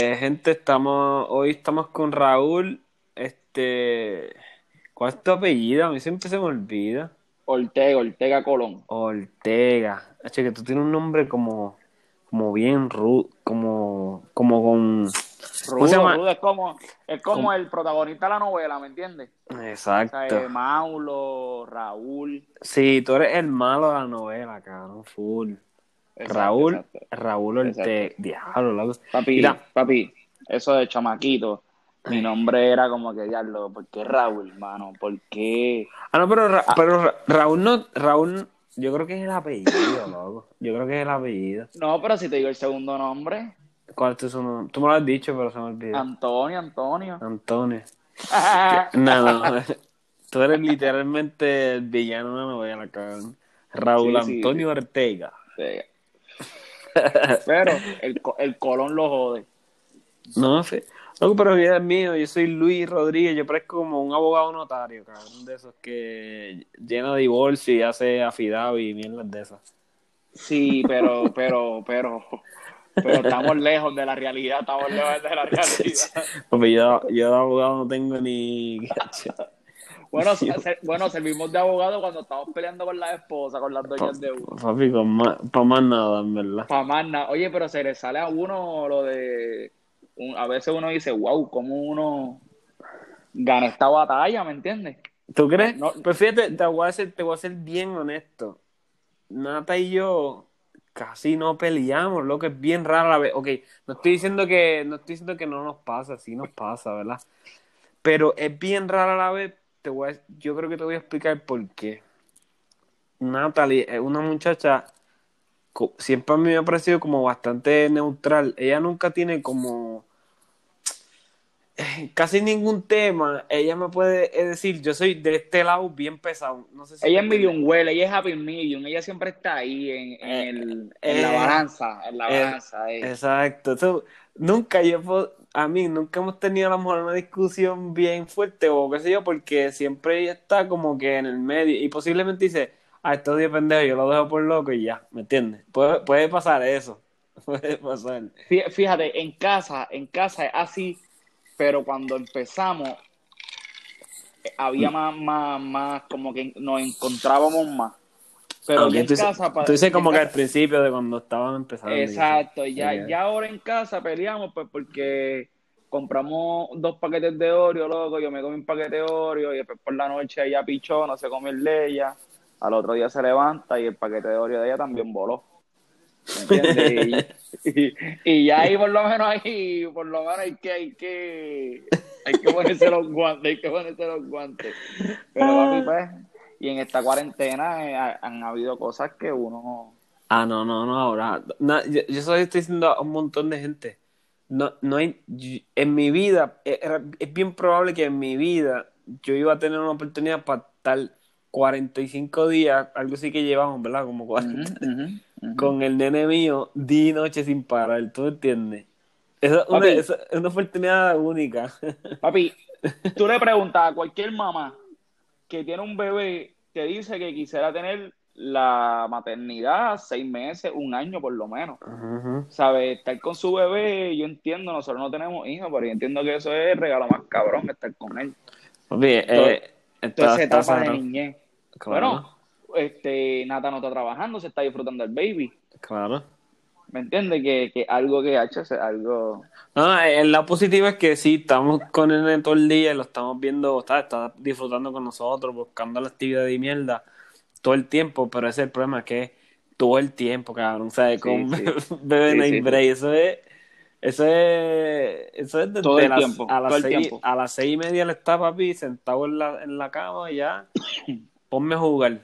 Eh, gente, estamos, hoy estamos con Raúl. Este, ¿cuál es tu apellido? A mí siempre se me olvida. Ortega, Ortega Colón. Ortega. Che, que tú tienes un nombre como, como bien rudo, como, como con. ¿Cómo se llama? Rudo es como, es como el protagonista de la novela, ¿me entiendes? O sea, Exacto. Maulo, Raúl. Sí, tú eres el malo de la novela, cabrón, full. Exacto, Raúl, exacto. Raúl Ortega. Diablo, loco. Papi, Mira. papi, eso de chamaquito. Mi nombre era como que, diablo, ¿por qué Raúl, hermano? ¿Por qué? Ah, no, pero, Ra- pero Ra- Raúl no, Raúl, yo creo que es el apellido, loco. Yo creo que es el apellido. No, pero si te digo el segundo nombre, ¿Cuál es tu nombre? Tú me lo has dicho, pero se me olvidó. Antonio, Antonio. Antonio. No, no. Tú eres literalmente el villano de una novela, cabrón. Raúl Sí, sí, Antonio Ortega. Pero el, el Colón lo jode. No sé. Loco, pero vida es mío. Yo soy Luis Rodríguez. Yo parezco como un abogado notario, cabrón. De esos que llena de divorcio y hace afidado y mierdas de esas. Sí, pero, pero, pero, pero estamos lejos de la realidad, estamos lejos de la realidad. Porque yo, yo de abogado no tengo ni. Bueno, bueno, servimos de abogado cuando estamos peleando con la esposa, con las dueñas de uno. Papi, para más nada, en verdad. Pa' más nada. Oye, pero se le sale a uno lo de... un- a veces uno dice, wow, ¿cómo uno gana esta batalla? ¿Me entiendes? ¿Tú crees? No. Pues fíjate, te voy, a ser, te voy a ser bien honesto. Nata y yo casi no peleamos, lo que es bien raro la vez. Ok, no estoy diciendo que no estoy diciendo que no nos pasa, sí nos pasa, ¿verdad? Pero es bien raro a la vez. Te voy a- yo creo que te voy a explicar por qué. Natalie es una muchacha siempre a mí me ha parecido como bastante neutral. Ella nunca tiene como eh, casi ningún tema. Ella me puede eh, decir, yo soy de este lado bien pesado. No sé si Ella es medium well, ella es happy medium, ella siempre está ahí en, en, Eh, el- en la eh, balanza, en la eh, balanza. eh. Exacto. So, nunca yo, puedo- a mí, nunca hemos tenido a lo mejor una discusión bien fuerte o qué sé yo, porque siempre ella está como que en el medio y posiblemente dice, ah, esto es pendejo, yo lo dejo por loco y ya, ¿me entiendes? Puede, puede pasar eso. Puede pasar. Fí- Fíjate, en casa, en casa es así, pero cuando empezamos eh, Mm. había más, más, más, como que nos encontrábamos más. Pero ya en tú, casa, tú dices como que al principio de cuando estaban empezando. Exacto, y ya, ya ahora en casa peleamos pues porque compramos dos paquetes de Oreo, loco, yo me comí un paquete de Oreo y después por la noche ella pichó, no se comió el de ella, al otro día se levanta y el paquete de Oreo de ella también voló. ¿Me entiendes? Y, y- y ya ahí por lo menos ahí, por lo menos hay que, hay que, hay que ponerse los guantes, hay que ponerse los guantes. Pero papi, pues, y en esta cuarentena eh, ha- han habido cosas que uno Ah, no, no, no, ahora. na- yo, yo solo estoy diciendo a un montón de gente. No, no hay. En mi vida, era- es bien probable que en mi vida yo iba a tener una oportunidad para estar 45 días, algo así que llevamos, ¿verdad? Como 40, Ujú, ujú, ujú. con el nene mío, día y noche sin parar, ¿tú entiendes? Esa es una, Papi. esa es una oportunidad única. Papi, tú le preguntas a cualquier mamá que tiene un bebé que dice que quisiera tener la maternidad seis meses, un año por lo menos. ¿Sabes? Estar con su bebé, yo entiendo, nosotros no tenemos hijos, pero yo entiendo que eso es el regalo más cabrón, estar con él. Papi, eh, esa está etapa de niñez. Claro, Bueno, este, Nata no está trabajando, se está disfrutando del baby. claro. ¿Me entiendes? Que, que algo que ha hecho es algo... No, el lado positivo es que sí, estamos con nene todo el día y lo estamos viendo, está, está disfrutando con nosotros, buscando la actividad de mierda todo el tiempo, pero ese es el problema, que todo el tiempo, cabrón, ¿sabes? Con sí. bebé Sí, night sí, break, eso es, eso es, eso es desde Todo el las, tiempo, a las todo el seis, tiempo. a las seis y media le está papi sentado en la, en la cama y ya, ponme a jugar,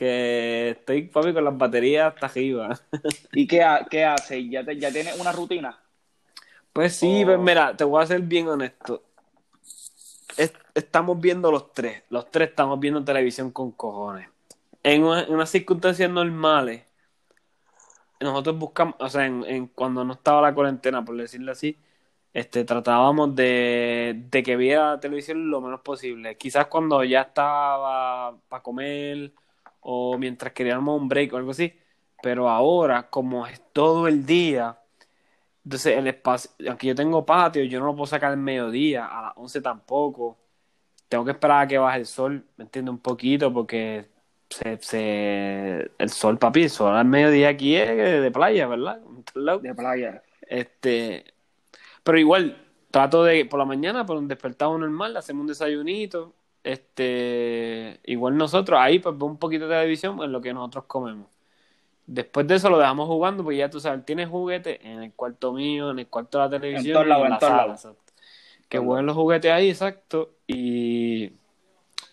que estoy papi con las baterías hasta arriba. ¿Y qué, ha- qué hace? ¿Ya, te- ¿Ya tiene una rutina? Pues sí, Oh. pues mira, te voy a ser bien honesto. Es- estamos viendo los tres. Los tres estamos viendo televisión con cojones. En, una- en unas circunstancias normales, nosotros buscamos, o sea, en, en- cuando no estaba la cuarentena, por decirlo así, este, tratábamos de, de que viera televisión lo menos posible. Quizás cuando ya estaba para comer o mientras queríamos un break o algo así. Pero ahora, como es todo el día, Entonces, el espacio, aunque yo tengo patio, yo no lo puedo sacar al mediodía, a las 11 tampoco. Tengo que esperar a que baje el sol, ¿me entiendes? Un poquito, porque se, se, el sol, papi, el sol al mediodía aquí es de playa, ¿verdad? De playa. Este, pero igual, trato de, por la mañana, por un despertado normal, hacemos un desayunito. Este, igual nosotros, ahí pues un poquito de televisión en lo que nosotros comemos. Después de eso lo dejamos jugando, porque ya tú sabes, tienes juguetes en el cuarto mío, en el cuarto de la televisión, y en en la sala. exacto. Que jueguen los juguetes ahí, exacto. Y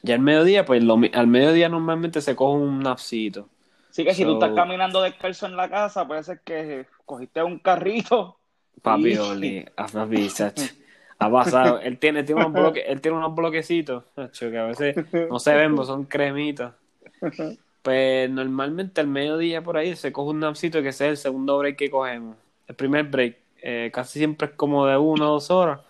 ya al mediodía, pues lo al mediodía normalmente se coge un napsito. Así que si tú estás caminando descalzo en la casa, puede ser que cogiste un carrito. Papi y- Oli, a papi. Ha pasado. Él tiene, tiene unos bloque, él tiene unos bloquecitos, que a veces no se ven, pues son cremitas. Pues normalmente al mediodía por ahí se coge un napsito que ese es el segundo break que cogemos. El primer break eh, casi siempre es como de una o dos horas.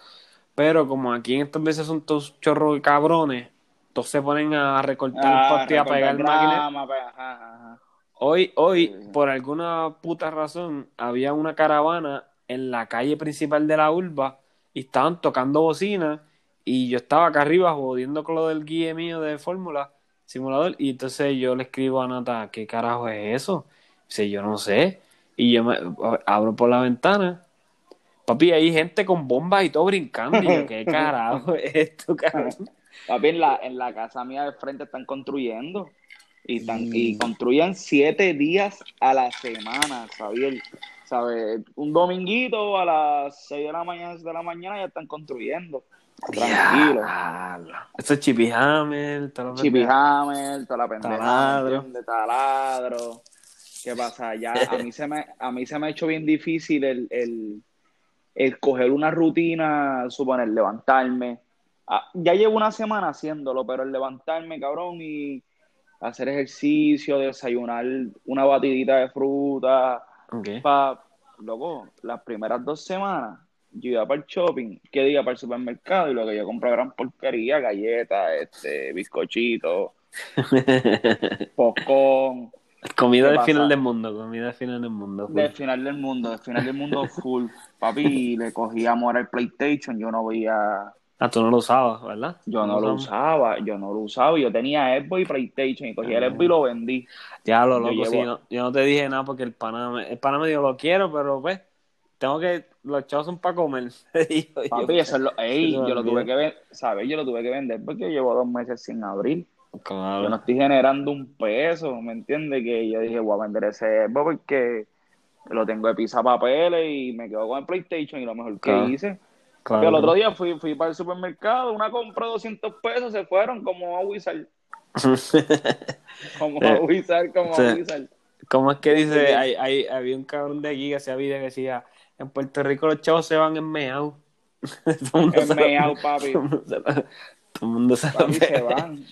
Pero como aquí en estos meses son todos chorros de cabrones, todos se ponen a recortar el Ah, pasto y a pegar máquinas. grama, pues, ajá, ajá. Hoy, hoy, por alguna puta razón, había una caravana en la calle principal de la urba y estaban tocando bocina y yo estaba acá arriba jodiendo con lo del guía mío de fórmula, simulador, y entonces yo le escribo a Nata, ¿qué carajo es eso? Dice, yo no sé. Y yo me abro por la ventana. Papi, hay gente con bombas y todo brincando. Y yo, ¿qué carajo es esto, cabrón? Papi, en la, en la casa mía de frente están construyendo. Y, están, Mm. y construyen siete días a la semana, ¿sabes? ¿Sabes? Un dominguito a las seis de la mañana, de la mañana ya están construyendo. Tranquilo. Eso es Chippy Hammer, Chippy. Hammer, toda la pendeja, Taladro. taladro. ¿Qué pasa? Ya a mí se me, a mí se me ha hecho bien difícil el, el, el coger una rutina, suponer, levantarme. Ah, ya llevo una semana haciéndolo, pero el levantarme, cabrón, y hacer ejercicio, desayunar una batidita de fruta, Ok. pa, loco, las primeras dos semanas yo iba para el shopping, que diga para el supermercado, y lo que yo compro gran porquería, galletas, este, bizcochitos, popcorn, comida ¿Qué del final del mundo, comida del final del mundo. del final del mundo, del final del mundo full. Papi, le cogía amor al PlayStation, yo no veía, Ah, tú no lo usabas, ¿verdad? yo no lo usaba, yo no lo usaba, yo tenía Xbox y PlayStation, y cogía el Ah. Xbox y lo vendí. Diablo, Yo loco, llevo- sí, no- yo no te dije nada porque el pana me, el pana me dijo, lo quiero, pero pues, tengo que, los chavos son para comer. Y yo, yo, Papi, eso es lo, ey, yo lo tuve que vender, ¿sabes? Yo lo tuve que vender porque llevo dos meses sin abrir. claro. Yo no estoy generando un peso, ¿me entiendes? Que yo dije, voy a vender ese Xbox porque lo tengo de pizza papeles y me quedo con el PlayStation y lo mejor que hice. Claro. Que el otro día fui, fui para el supermercado, una compra de 200 pesos, se fueron como a Wizard, como a Eh, Wizard, como sí. a Wizard. ¿Cómo es que dice? Hay, hay, había un cabrón de aquí que hacía video que decía, en Puerto Rico los chavos se van en meao. En meao, papi. Todo el mundo se- van,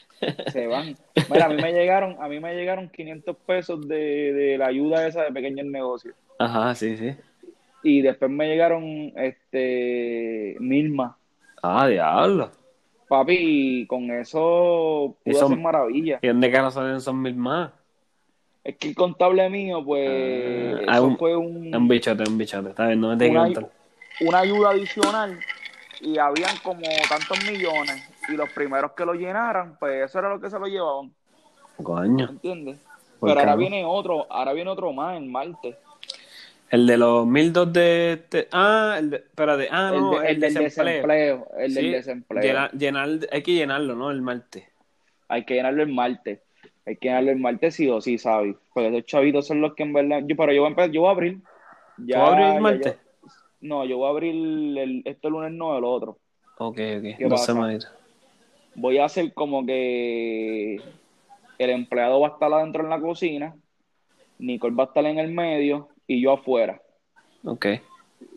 se van. Mira, a mí me llegaron, a mí me llegaron 500 pesos de, de la ayuda esa de pequeños negocios. Ajá, sí, sí. Y después me llegaron este mil más. Ah, diablo. Papi, con eso pude hacer maravillas. ¿Y dónde carajo salen esos mil más? Es que el contable mío, pues, Ah, eso un- fue un, Un bichote, un bichote. Está bien, no me tengo una, una ayuda adicional y habían como tantos millones. Y los primeros que lo llenaran, pues eso era lo que se lo llevaban, Coño. ¿entiendes? Por Pero ahora viene otro, ahora viene otro más en Marte. El de los mil dos de... este- Ah, el de... Espérate. Ah, el, no, de- el, el del desempleo. desempleo. El del desempleo. llenar- llenar, hay que llenarlo, ¿no? El martes. Hay que llenarlo el martes. Hay que llenarlo el martes sí o sí, ¿sabes? Porque esos chavitos son los que en verdad. Yo, pero yo voy a empezar, yo voy a abrir. Ya, ¿Tú vas a abrir el martes? no, yo voy a abrir el, este lunes no, el otro. Ok, ok. ¿Qué Dos pasa? semanitas. Voy a hacer como que el empleado va a estar adentro en la cocina, Nicole va a estar en el medio y yo afuera. Ok.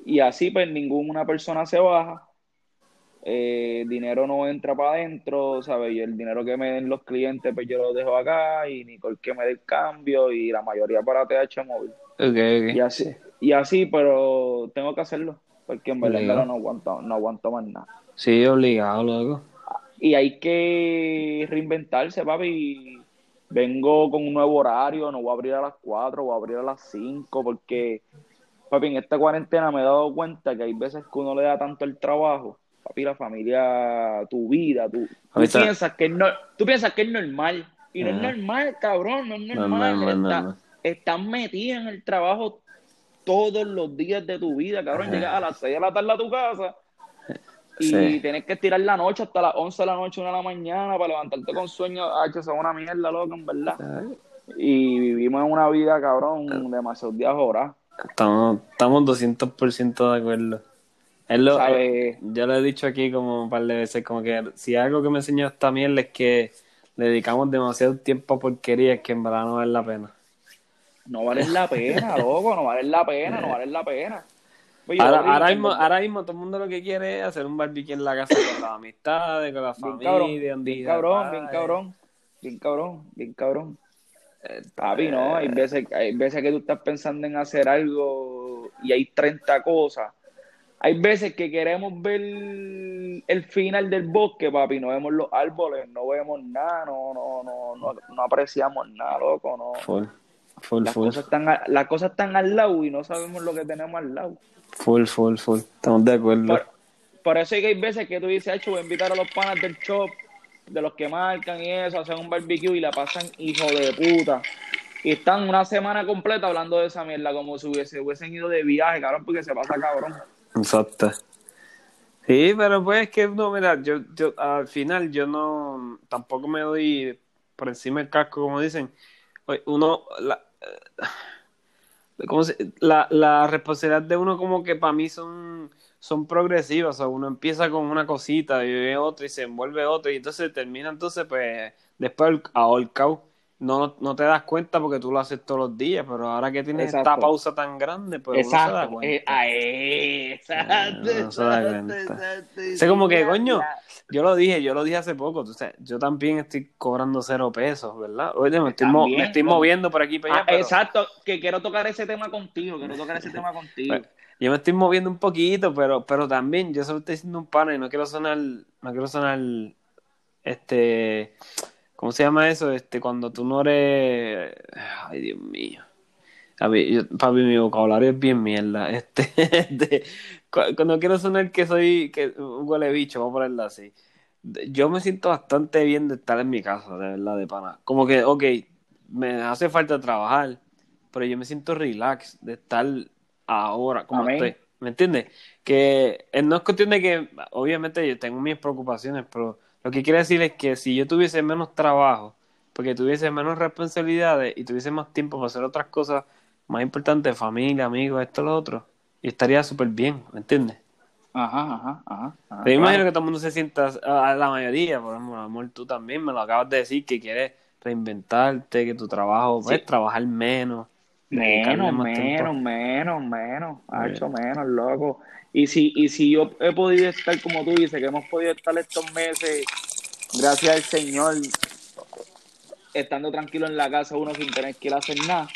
Y así pues ninguna persona se baja, eh, dinero no entra para adentro, ¿sabes? Y el dinero que me den los clientes pues yo lo dejo acá y Nicole que me dé el cambio y la mayoría para TH móvil. Ok, Y ok. así, y así, pero tengo que hacerlo, porque en verdad, no aguanto, no aguanto más nada. Sí, obligado, loco. Y hay que reinventarse, papi. Vengo con un nuevo horario, no voy a abrir a las 4, voy a abrir a las 5, porque papi, en esta cuarentena me he dado cuenta que hay veces que uno le da tanto el trabajo, papi, la familia, tu vida, tú, tú piensas que es no, tú piensas que es normal. Y no es normal, cabrón, no es No, normal. no, no, no, Está- no. Estás metida en el trabajo todos los días de tu vida, cabrón. Ajá. Llegas a las 6 de la tarde a tu casa y Sí. tienes que estirar la noche hasta las 11 de la noche, 1 de la mañana para levantarte con sueño. Ah, eso es una mierda, loco, en verdad. Y vivimos en una vida, cabrón, demasiados días horas. Estamos, estamos 200% de acuerdo. Es lo, ¿Sabes? yo lo he dicho aquí como un par de veces, como que si algo que me enseñó esta mierda es que le dedicamos demasiado tiempo a porquerías que en verdad no vale la pena. No vale la pena, loco, no vale la pena, no vale la pena. Oye, Ahora, mismo, ahora mismo todo el mundo lo que quiere es hacer un barbecue en la casa con las amistades, con la bien familia, cabrón, bien día, cabrón, bien cabrón, bien cabrón, bien cabrón. Eh, Papi, no, hay veces, hay veces que tú estás pensando en hacer algo y hay 30 cosas. Hay veces que queremos ver el final del bosque, papi, no vemos los árboles, no vemos nada, no, no, no, no, no apreciamos nada, loco, no. Full, full, Las full, cosas, están las cosas están al lado y no sabemos lo que tenemos al lado. Full, full, full. Estamos de acuerdo. Por, por eso es que hay veces que tú dices, hecho, voy a invitar a los panas del shop, de los que marcan y eso, hacen un barbecue y la pasan hijo de puta. Y están una semana completa hablando de esa mierda, como si hubiese, hubiesen ido de viaje, cabrón, porque se pasa cabrón. Exacto. Sí, pero pues es que no, mira, yo, yo al final yo no, tampoco me doy por encima del casco, como dicen. Oye, Uno, la, eh, ¿cómo se- la, la responsabilidad de uno como que para mí son, son progresivas, o sea, uno empieza con una cosita y ve otra y se envuelve otra y entonces termina entonces pues después ahorcado. No, no te das cuenta porque tú lo haces todos los días, pero ahora que tienes esta Exacto. pausa tan grande, pues uno se da exacto. cuenta. eh, ah, eh, exacto. Eh, no se da exacto, cuenta. exacto, O sea, como que, coño, yo lo dije, yo lo dije hace poco, tú sabes, yo también estoy cobrando cero pesos, ¿verdad? Oye, me estoy, mo- me estoy moviendo por aquí para allá, Ah, pero Exacto, que quiero tocar ese tema contigo, quiero tocar ese tema contigo. Pues, yo me estoy moviendo un poquito, pero, pero también yo solo estoy diciendo un pana y no quiero sonar, no quiero sonar, este, ¿cómo se llama eso? Este, cuando tú no eres, ay Dios mío. A mí, yo- papi, mi vocabulario es bien mierda. Este, este, cu- cuando quiero sonar que soy que un huele bicho, vamos a ponerlo así. Yo me siento bastante bien de estar en mi casa, de verdad, de pana. Como que, ok, me hace falta trabajar, pero yo me siento relax de estar ahora, como Amén. estoy. ¿Me entiendes? Que eh, no es cuestión de que, obviamente, yo tengo mis preocupaciones, pero lo que quiero decir es que si yo tuviese menos trabajo, porque tuviese menos responsabilidades y tuviese más tiempo para hacer otras cosas más importantes, familia, amigos, esto, lo otro, y estaría súper bien, ¿me entiendes? Ajá, ajá, ajá. ajá, imagino que todo el mundo se sienta, a la mayoría, por ejemplo, amor, tú también me lo acabas de decir, que quieres reinventarte, que tu trabajo, pues, Sí. trabajar menos. Menos, más menos, menos, menos, Muy hecho menos, loco. Y si, y si yo he podido estar, como tú dices, que hemos podido estar estos meses, gracias al Señor, estando tranquilo en la casa uno sin tener que ir a hacer nada,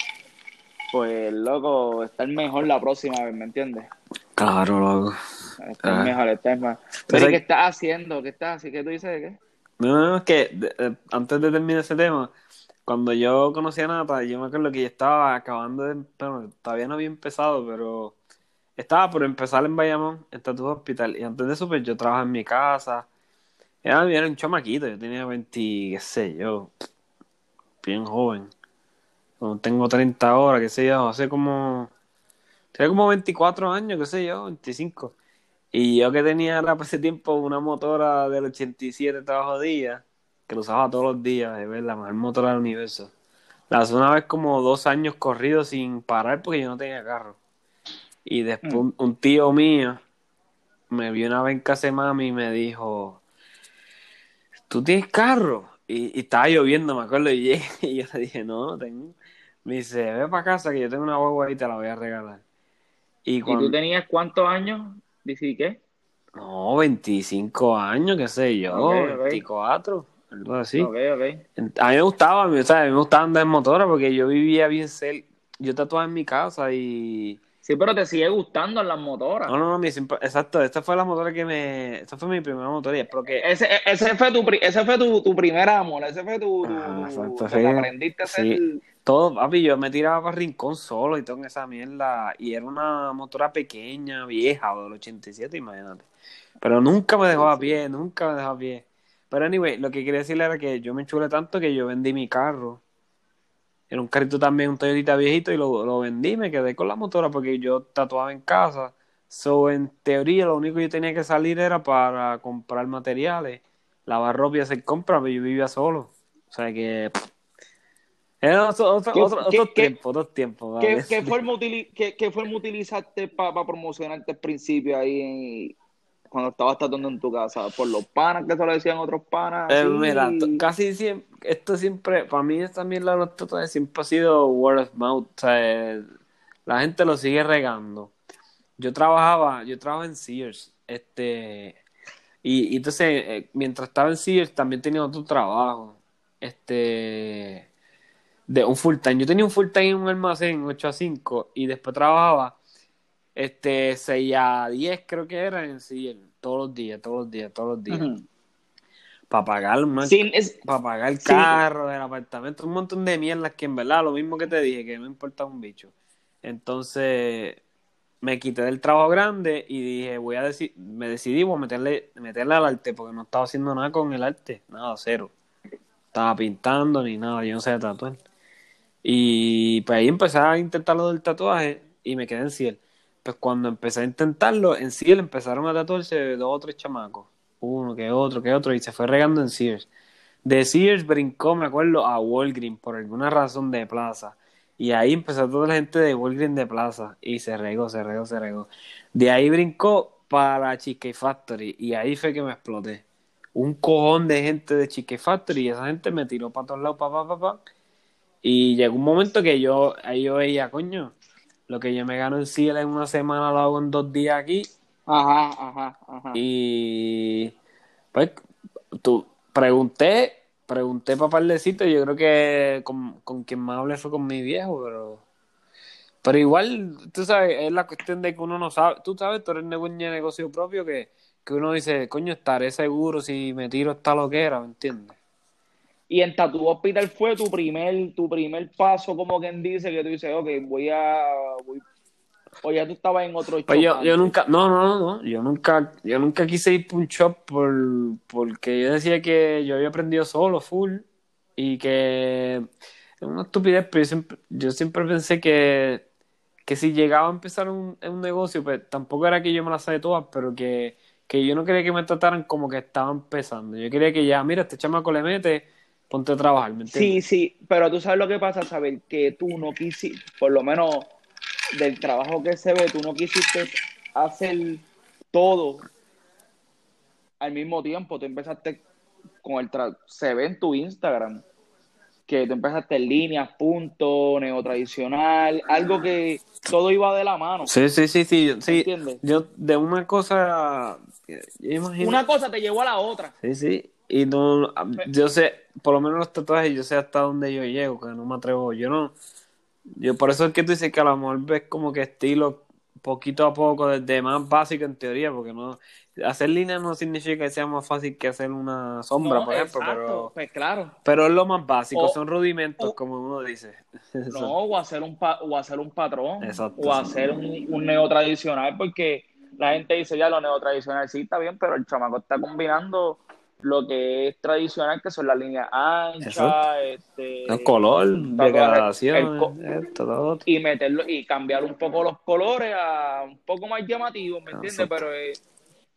pues, loco, estar mejor la próxima vez, ¿me entiendes? Claro, loco. Estar Ah. mejor, estar. Entonces Pero, ¿y hay- ¿qué estás haciendo? ¿Qué estás haciendo? ¿Qué tú dices de qué? No, no, no, es que de- eh, antes de terminar ese tema, cuando yo conocí a Nata, yo me acuerdo que yo estaba acabando de, bueno, todavía no había empezado, pero estaba por empezar en Bayamón, en Tattoo Hospital, y antes de eso, pues yo trabajaba en mi casa, era, era un chamaquito, yo tenía 20, qué sé yo, bien joven, Como tengo 30 ahora, qué sé yo, hace como, tenía como 24 años, qué sé yo, 25. Y yo que tenía por ese tiempo una motora del 87 trabajo día, que lo usaba todos los días, de ver la mejor motora del universo. La usé una vez como dos años corridos sin parar porque yo no tenía carro. Y después Mm. un, tío mío me vio una vez en casa de mami y me dijo, ¿tú tienes carro? Y, y estaba lloviendo, me acuerdo, y, llegué, y yo le dije, no, no tengo. Me dice, ve para casa que yo tengo una guagua y te la voy a regalar. Y ¿Y cuando... tú tenías cuántos años? ¿Dices qué? No, 25 años, qué sé yo, Ok, ok. 24, algo así. Ok, ok. A mí me gustaba, o sea, a mí me gustaba andar en motora porque yo vivía bien cerca, yo tatuaba en mi casa y, Sí, pero te sigue gustando las motoras. No, no, no, mi exacto, esta fue la motora que me, esta fue mi primera motora y espero que, Ese, ese fue tu ese fue tu, tu primer amor, ese fue tu, tu- Ah, exacto, sí. aprendiste a hacer Sí. todo, papi, yo me tiraba para Rincón solo y todo en esa mierda, y era una motora pequeña, vieja, del 87, imagínate. Pero nunca me dejó a pie, nunca me dejó a pie. Pero anyway, lo que quería decirle era que yo me enchulé tanto que yo vendí mi carro. Era un carrito también, un Toyota viejito, y lo, lo vendí, me quedé con la motora porque yo tatuaba en casa. So, en teoría, lo único que yo tenía que salir era para comprar materiales, lavar ropa y hacer compras, pero yo vivía solo. O sea que... pff, Era otro, otro, ¿Qué- otro, qué- tiempos, otros tiempos. ¿Qué, ¿vale? qué forma utili- qué- qué forma utilizaste para promocionarte al principio ahí cuando estabas tatuando en tu casa? ¿Por los panas que se lo decían otros panas? Eh, mira, casi siempre, esto siempre, para mí también la los tatuajes siempre ha sido word of mouth, o sea, eh, la gente lo sigue regando. Yo trabajaba, yo trabajaba en Sears, este, y, y entonces, eh, mientras estaba en Sears también tenía otro trabajo, este, de un full time. Yo tenía un full time en un almacén 8 a 5 y después trabajaba, este, 6 a 10 creo que era en Sears, todos los días, todos los días, todos los días para pagar Sí, es- para pagar el Sí. carro, el apartamento, un montón de mierdas que en verdad, lo mismo que te dije, que no importa un bicho. Entonces, me quité del trabajo grande y dije, voy a decir, me decidí voy a meterle, meterle al arte, porque no estaba haciendo nada con el arte, nada, cero. Estaba pintando ni nada, yo no sé tatuar. Y pues ahí empecé a intentar lo del tatuaje y me quedé en Ciel. Pues cuando empecé a intentarlo, en Ciel empezaron a tatuarse dos o tres chamacos. Uno que otro, que otro, y se fue regando en Sears. De Sears brincó, me acuerdo, a Walgreens por alguna razón de plaza. Y ahí empezó toda la gente de Walgreens de plaza. Y se regó, se regó, se regó. De ahí brincó para Cheesecake Factory. Y ahí fue que me exploté. Un cojón de gente de Cheesecake Factory. Y esa gente me tiró para todos lados, pa, pa, pa, pa. Y llegó un momento que yo, ahí yo veía, coño, lo que yo me gano en Ciel en una semana lo hago en dos días aquí. Ajá, ajá, ajá. Y pues tú pregunté, pregunté para Parlecito, yo creo que con, con quien más hablé fue con mi viejo, pero pero igual, tú sabes, es la cuestión de que uno no sabe, tú sabes, tú eres de negocio propio que, que uno dice, coño, estaré seguro si me tiro esta loquera, ¿me entiendes? Y en Tattoo Hospital fue tu primer, tu primer paso, como quien dice, que tú dices, ok, voy a... Voy... O ya tú estabas en otro Pues yo, yo nunca, no, no, no, yo nunca, yo nunca quise ir por un shop por, porque yo decía que yo había aprendido solo, full, y que es una estupidez, pero yo siempre, yo siempre pensé que, que si llegaba a empezar un, un negocio, pues tampoco era que yo me las sabía todas, pero que, que yo no quería que me trataran como que estaba empezando. Yo quería que ya, mira, este chamaco le mete, ponte a trabajar, ¿me entiendes? Sí, sí, pero tú sabes lo que pasa, saber que tú no quisiste, por lo menos del trabajo que se ve, tú no quisiste hacer todo al mismo tiempo. Tú empezaste con el tra- se ve en tu Instagram que tú empezaste en líneas, punto, neotradicional, algo que todo iba de la mano. Sí, sí, sí, sí, sí. ¿Entiendes? Yo de una cosa, imagino... Una cosa te llevó a la otra. Sí, sí. Y no, yo sé, por lo menos los tatuajes, yo sé hasta dónde yo llego, que no me atrevo. Yo no, yo por eso es que tú dices que a lo mejor ves como que estilo poquito a poco, desde más básico en teoría, porque no, hacer líneas no significa que sea más fácil que hacer una sombra, No, por ejemplo, exacto, pero, Pues claro. pero es lo más básico, O- son rudimentos, o- como uno dice. No, o hacer un, pa- o hacer un patrón, Exacto, o sí. hacer un, un neotradicional, porque la gente dice ya lo neotradicional sí está bien, pero el chamaco está combinando lo que es tradicional, que son las líneas anchas, este, El color, degradación, esto, y meterlo y cambiar un poco los colores a un poco más llamativos, ¿me entiendes? Pero es,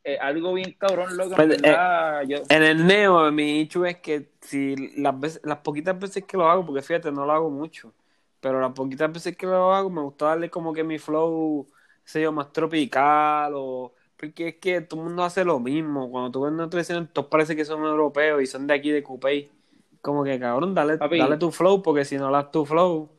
es algo bien cabrón, loco. Pues, en verdad, yo- En el neo, mi hecho es que si las veces, las poquitas veces que lo hago, porque fíjate, no lo hago mucho, pero las poquitas veces que lo hago, me gusta darle como que mi flow, sé yo, más tropical, o porque es que todo el mundo hace lo mismo. Cuando tú ves una tradición, todos parece que son europeos y son de aquí de Coupé. Como que cabrón, dale, Papi. dale tu flow, porque si no das tu flow,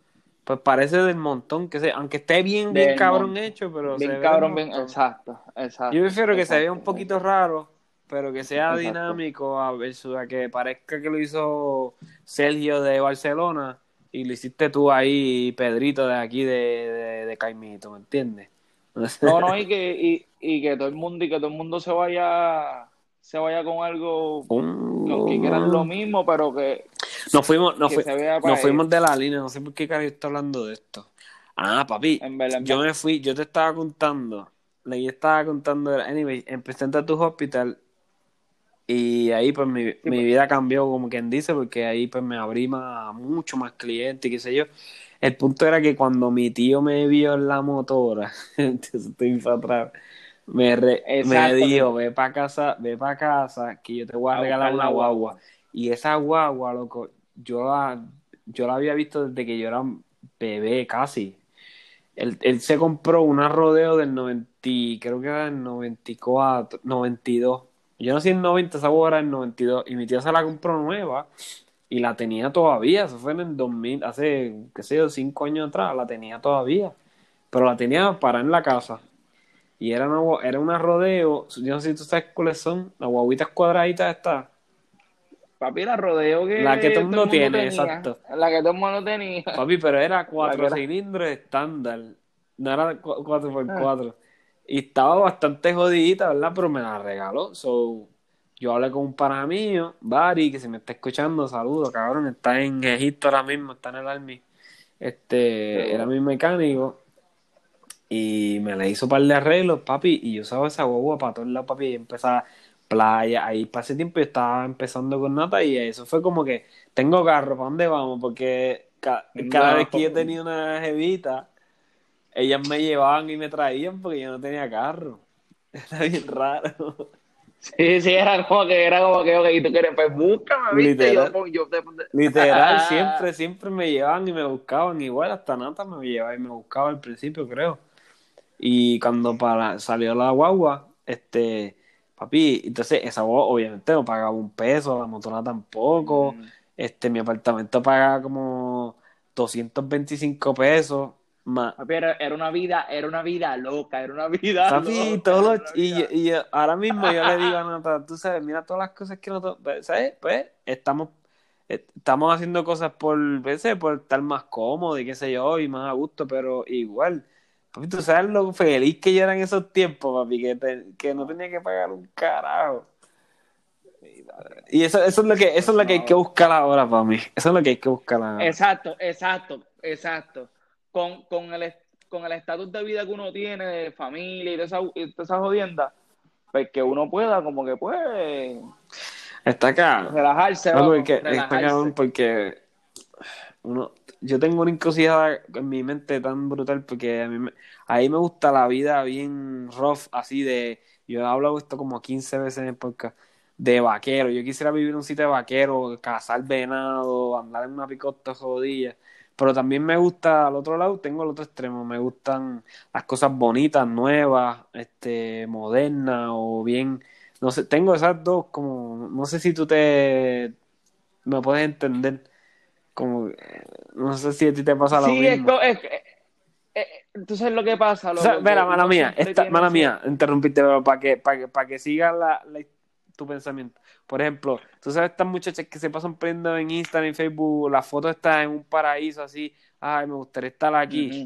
pues parece del montón, que se, aunque esté bien, bien Del cabrón hecho, pero se bien ve del cabrón, bien, exacto, exacto. Yo prefiero que se vea un poquito raro, pero que sea Exacto. dinámico a versus a que parezca que lo hizo Sergio de Barcelona y lo hiciste tú ahí, Pedrito, de aquí de, de, de Caimito, ¿me entiendes? No, no, y que, y, y que todo el mundo, y que todo el mundo se vaya, se vaya con algo, los que quieran lo mismo, pero que, Nos fuimos, nos, que fui- para nos fuimos de la línea, no sé por qué carajo estoy hablando de esto. Ah, papi, En yo me fui, yo te estaba contando, le estaba contando, anyway, empecé en Tattoo Hospital y ahí pues mi, mi pues. vida cambió como quien dice, porque ahí pues me abrí más, mucho más clientes y qué sé yo. El punto era que cuando mi tío me vio en la motora, estoy para atrás, me, re- me dijo, ve para casa, ve para casa, que yo te voy a A regalar una guagua. guagua. Y esa guagua, loco, yo la, yo la había visto desde que yo era un bebé casi. Él, él se compró una rodeo del 90, creo que era del 94, 92. Yo nací en 90, esa guagua era del 92. Y mi tía se la compró nueva y la tenía todavía. Eso fue en el 2000, hace, qué sé yo, cinco años atrás, la tenía todavía. Pero la tenía para en la casa. Y era una, era una rodeo, yo no sé si tú sabes cuáles son, las guaguitas cuadraditas estas. Papi, la rodeo que, La que todo el mundo tiene, tenía, exacto. La que todo el mundo tenía. Papi, pero era cuatro era- cilindros estándar. No era cu- cuatro por cuatro. Y estaba bastante jodidita, ¿verdad? Pero me la regaló. So, yo hablé con un pana mío, Bari, que si me está escuchando, saludo, cabrón. Está en Egipto ahora mismo, está en el Army. Este, era mi mecánico. Y me le hizo un par de arreglos, papi. Y yo usaba esa guagua para todos lados, papi. Y empezaba playa. Ahí para ese tiempo yo estaba empezando con nata. Y eso fue como que, tengo carro, ¿para dónde vamos? Porque ca- cada No. vez que yo tenía una jevita, ellas me llevaban y me traían porque yo no tenía carro. Era bien raro. Sí, sí, era como que, era como que, ok, tú quieres, pues búscame, ¿viste? Literal. Yo, yo te- Literal, siempre, siempre me llevaban y me buscaban. Igual hasta Nata me llevaba y me buscaba al principio, creo. Y cuando para, salió la guagua, este, papi, entonces esa guagua obviamente no pagaba un peso, la motora tampoco. Mm. Este, mi apartamento pagaba como 225 pesos más. Papi, era, era una vida, era una vida loca, era una vida Papi, loca, todos los- y, vida- y yo- ahora mismo yo le digo a Nata, tú sabes, mira todas las cosas que nosotros, pues, ¿sabes? Pues estamos, eh, estamos haciendo cosas por, ¿sabes? por estar más cómodo y qué sé yo, y más a gusto, pero igual, papi, tú sabes lo feliz que yo era en esos tiempos, papi, que, te- que no tenía que pagar un carajo. Y eso, eso es lo que, eso es lo que hay que buscar ahora para mí. Eso es lo que hay que buscar ahora. Exacto, exacto, exacto. Con, con el con el estatus de vida que uno tiene, de familia y de esa, de esa jodienda, pues que uno pueda como que pues Está acá. relajarse, vamos, está relajarse. porque uno, yo tengo una encrucijada en mi mente tan brutal porque a mí me, ahí me gusta la vida bien rough, así de, yo he hablado esto como 15 veces en el podcast, de vaquero. Yo quisiera vivir en un sitio de vaquero, cazar venado, andar en una picota jodida. Pero también me gusta, al otro lado, tengo el otro extremo, me gustan las cosas bonitas, nuevas, este, modernas o bien, no sé, tengo esas dos como, no sé si tú te, me puedes entender, como, eh, no sé si a ti te pasa lo Sí, mismo. es, eh, eh, entonces lo que pasa, O lo, sea, que mira, mala mía, esta, tiene mala mía, interrumpiste, pero para que, para que, para que siga la, la- tu pensamiento. Por ejemplo, tú sabes estas muchachas que se pasan poniendo en Instagram y Facebook las fotos están en un paraíso así, ay, me gustaría estar aquí.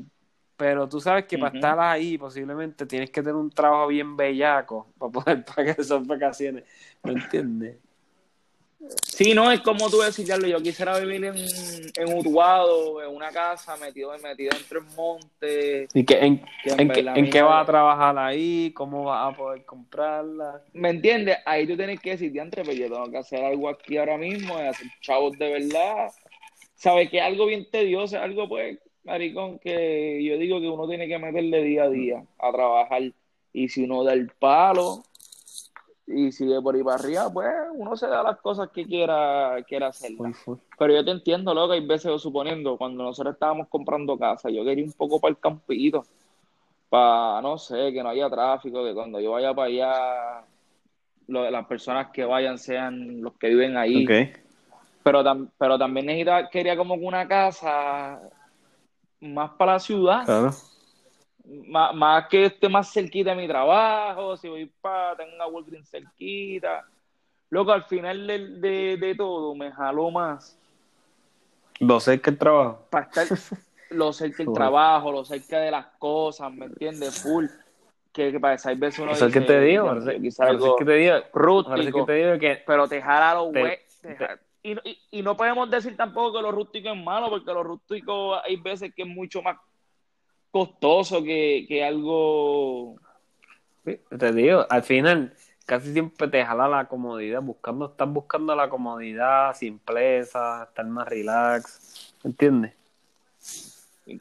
Pero tú sabes que para estar ahí posiblemente tienes que tener un trabajo bien bellaco para poder pagar esas vacaciones. ¿Me entiendes? Sí, no, es como tú decís, Carlos, yo quisiera vivir en, en Utuado, en una casa, metido, metido entre el monte. ¿Y qué, en, Que en, qué, en vas a trabajar ahí? ¿Cómo vas a poder comprarla? ¿Me entiendes? Ahí tú tienes que decir, diantre, pero yo tengo que hacer algo aquí ahora mismo, de hacer chavos de verdad. ¿Sabes? Que algo bien tedioso, es algo, pues, maricón, que yo digo que uno tiene que meterle día a día a trabajar. Y si uno da el palo y sigue por ahí para arriba, pues uno se da las cosas que quiera, quiera hacer. Pero yo te entiendo, loco, hay veces, suponiendo, cuando nosotros estábamos comprando casa, yo quería un poco para el campito, para, no sé, que no haya tráfico, que cuando yo vaya para allá, lo- las personas que vayan sean los que viven ahí. Pero, tam- pero también necesitaba, quería como una casa más para la ciudad, Claro. Más, más que esté más cerquita de mi trabajo, si voy para, tengo una Walgreens cerquita. Loco, al final de, de, de todo me jaló más Lo que el trabajo. para estar lo cerca Full. trabajo, lo cerca de las cosas, ¿me entiendes? Full. Que, que para esas veces uno Eso es dice, que te digo. "Ya, Por eso yo quise por eso algo es que te digo. Rústico, que te digo que. pero te jala los Te- jala- Y, y, y no podemos decir tampoco que lo rústico es malo, porque lo rústico hay veces que es mucho más costoso que, que algo... Te digo, al final, casi siempre te jala la comodidad. Buscando, estás buscando la comodidad, simpleza, estar más relax. ¿Entiendes?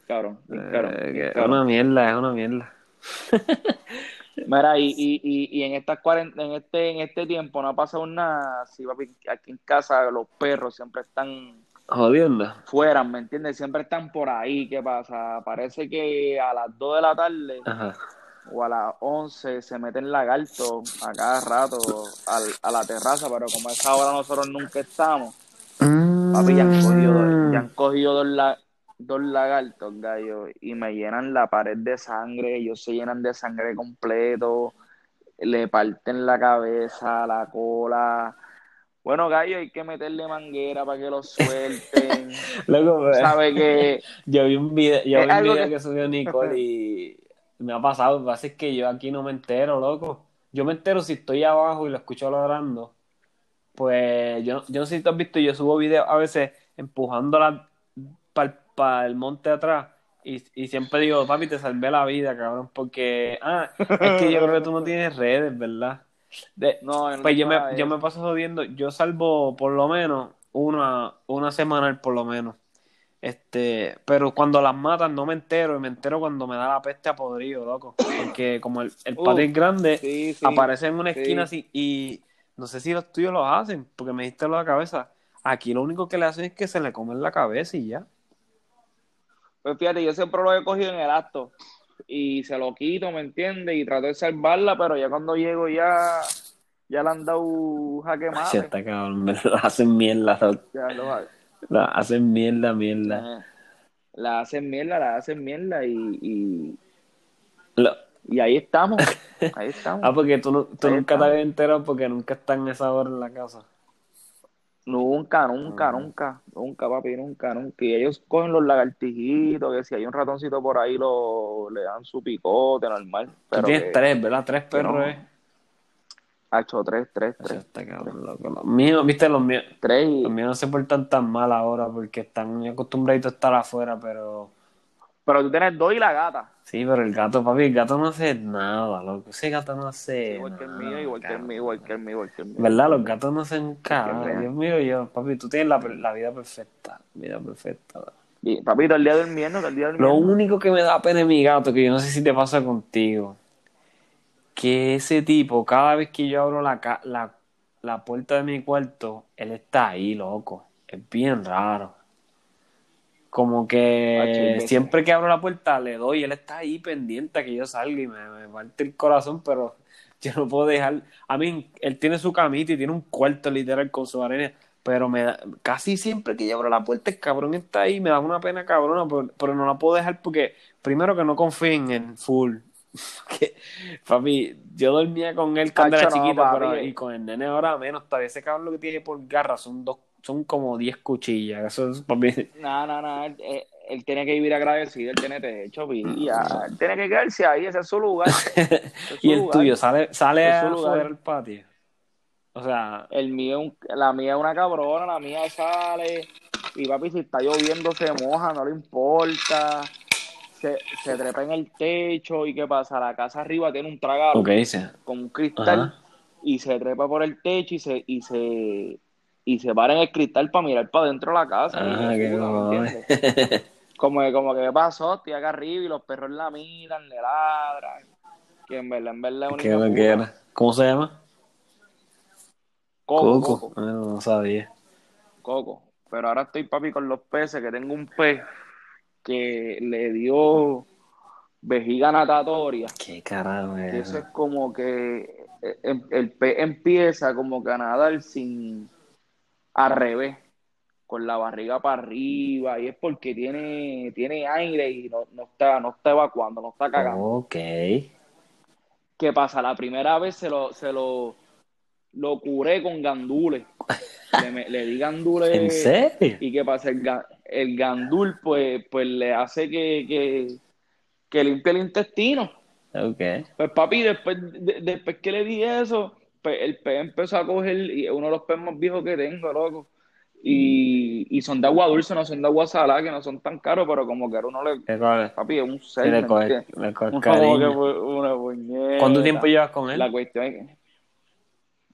Cabrón, bien Eh, es una mierda, es una mierda. Mira, y, y, y, y en estas en este, en este tiempo no ha pasado nada. Si papi, aquí en casa los perros siempre están Jodiendo. fuera, ¿me entiendes? Siempre están por ahí. ¿Qué pasa? Parece que a las 2 de la tarde Ajá. o a las 11 se meten lagartos a cada rato al- a la terraza, pero como a esa hora nosotros nunca estamos, papi, ya han cogido, dos- ya han cogido dos, la- dos lagartos, gallo, y me llenan la pared de sangre, ellos se llenan de sangre completo, le parten la cabeza, la cola. Bueno, gallo, hay que meterle manguera para que los suelten. Loco, pues, Sabe que yo vi un video, yo vi un video que- que... subió Nicole y me ha pasado. Lo que pasa es que yo aquí no me entero, loco. Yo me entero si estoy abajo y lo escucho ladrando. Pues yo, yo no sé si tú has visto, yo subo videos a veces empujándola para el monte atrás. Y, y siempre digo, papi, te salvé la vida, cabrón. Porque, ah, es que yo creo que tú no tienes redes, ¿verdad? De- no, pues yo me, yo eso. me paso jodiendo, yo salvo por lo menos una, una semanal por lo menos. Este, pero cuando las matan no me entero, y me entero cuando me da la peste a podrido, loco. Porque como el, el Uh, patio es grande, Sí, sí. aparece en una sí. esquina así y no sé si los tuyos los hacen, porque me diste lo de la cabeza. Aquí lo único que le hacen es que se le comen la cabeza y ya. Pues fíjate, yo siempre lo he cogido en el acto y se lo quito, ¿me entiendes? Y trato de salvarla, pero ya cuando llego ya, ya le han dado jaque Ya mate. está cabrón, la hacen mierda. Ya lo- la hacen mierda, mierda. eh, la hacen mierda, la hacen mierda y, y, Lo- y ahí estamos, ahí estamos. Ah, porque tú, tú nunca te está. habías enterado porque nunca están en esa hora en la casa. Nunca, nunca, nunca, nunca, papi, nunca, nunca. Y ellos cogen los lagartijitos, que si hay un ratoncito por ahí lo, le dan su picote normal. Tú Pero tienes que, tres, ¿verdad? Tres perros, no. ¿eh? ha hecho tres, tres, tres, está cabrón, loco. Los míos, viste, los míos, tres los míos no se portan tan mal ahora porque están acostumbraditos a estar afuera, pero Pero tú tienes dos y la gata. sí, pero el gato, papi, el gato no hace nada, loco. Ese gato no hace Igual que el mío, igual que el mío, igual que el mío, igual que el mío. ¿Verdad? Los gatos no hacen nada. Dios mío, yo, papi, tú tienes la, la vida perfecta, vida perfecta. Y, papito, el día del invierno, el día Lo único que me da pena es mi gato, que yo no sé si te pasa contigo, que ese tipo, cada vez que yo abro la, la, la puerta de mi cuarto, él está ahí, loco. Es bien raro. Como que veces. siempre que abro la puerta le doy, él está ahí pendiente a que yo salga y me, me parte el corazón, pero yo no puedo dejar. A mí, él tiene su camita y tiene un cuarto literal con su arena, pero me da, casi siempre que yo abro la puerta, el cabrón está ahí, me da una pena cabrona, pero, pero no la puedo dejar porque, primero que no confío en full. Que, papi, yo dormía con él cuando Cacho, era chiquito, pero y con el nene ahora menos, todavía ese cabrón lo que tiene por garra son dos, son como 10 cuchillas. Eso es, papi. No, no, no, él, él- él tiene que vivir agradecido, él tiene techo, ya, él tiene que quedarse ahí, ese es su lugar. ese es su Y el lugar. tuyo, sale, sale Es su lugar. afuera al patio. O sea, El mío, la mía es una cabrona, la mía sale, y papi, si está lloviendo se moja, no le importa. Se, se trepa en el techo, y qué pasa, la casa arriba tiene un tragado con un cristal, Ajá. y se trepa por el techo y se, y se, y se para en el cristal para mirar para dentro de la casa. Ah, qué. Como que, como que ¿qué pasó, estoy acá arriba y los perros la miran, le ladran. Que en verdad, en verdad es. ¿Cómo se llama? Coco, Coco. Coco, Ah, no, sabía. Coco. Pero ahora estoy papi con los peces, que tengo un pez que le dio vejiga natatoria. Qué carajo eso es como que eh, em- el pez empieza como que a nadar sin al revés, con la barriga para arriba, y es porque tiene, tiene aire y no, no está, no está evacuando, no está cagando. Ok. ¿Qué pasa? La primera vez se lo, se lo, lo curé con gandules. Le, le di gandules. ¿En serio? ¿Y qué pasa? El, el gandul pues, pues le hace que, que, que limpie el intestino. Ok. Pues papi, después, de- después que le di eso, el pez empezó a coger, y es uno de los peces más viejos que tengo, loco. Y, y son de agua dulce, no son de agua salada, que no son tan caros, pero como que a uno le... ¿Qué coge? Papi, es un ser, una puñeta. ¿Cuánto tiempo llevas con él? La cuestión es que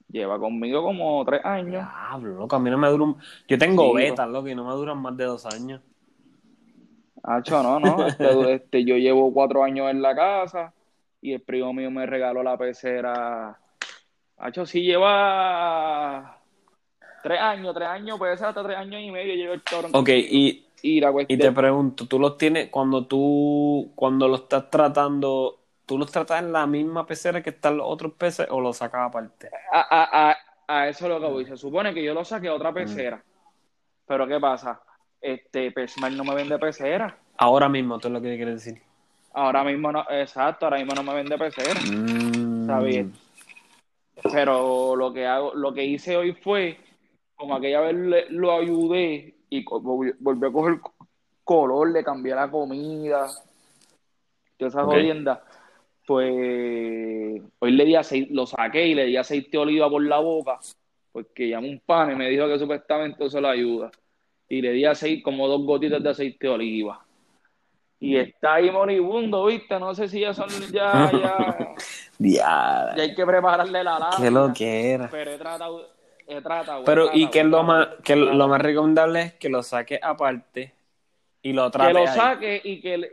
lleva conmigo como tres años. Diablo, loco, a mí no me dura un... Yo tengo Sí, betas, loco, y no me duran más de dos años. Hacho, no, no. Este, este, yo llevo cuatro años en la casa y el primo mío me regaló la pecera. Hacho, sí lleva tres años, tres años, puede ser hasta tres años y medio lleva el toro. Ok, y, Y la y te pregunto, ¿tú los tienes cuando tú, cuando lo estás tratando, tú los tratas en la misma pecera que están los otros peces o los sacas aparte? A, a, a, a eso es lo que voy. Se supone que yo lo saqué a otra pecera. Pero ¿qué pasa? Este, Pesmar no me vende pecera. Ahora mismo, tú es lo que quieres decir. Ahora mismo no, exacto, ahora mismo no me vende pecera. Mm. Está bien. Pero lo que hago, lo que hice hoy fue, como aquella vez le- lo ayudé y volví a coger color, le cambié la comida, toda esa Ok. jodienda. Pues hoy le di aceite, lo saqué y le di aceite de oliva por la boca, porque llamó un pan y me dijo que supuestamente eso le ayuda. Y le di aceite, como dos gotitas de aceite de oliva. Y está ahí moribundo, ¿viste? No sé si ya son, ya, ya, Ya hay que prepararle la lámina. qué lo que era. Pero he tratado, he tratado. he Pero, ¿y qué es lo más, que lo más recomendable es que lo saques aparte y lo Que trates lo ahí? saque y que le-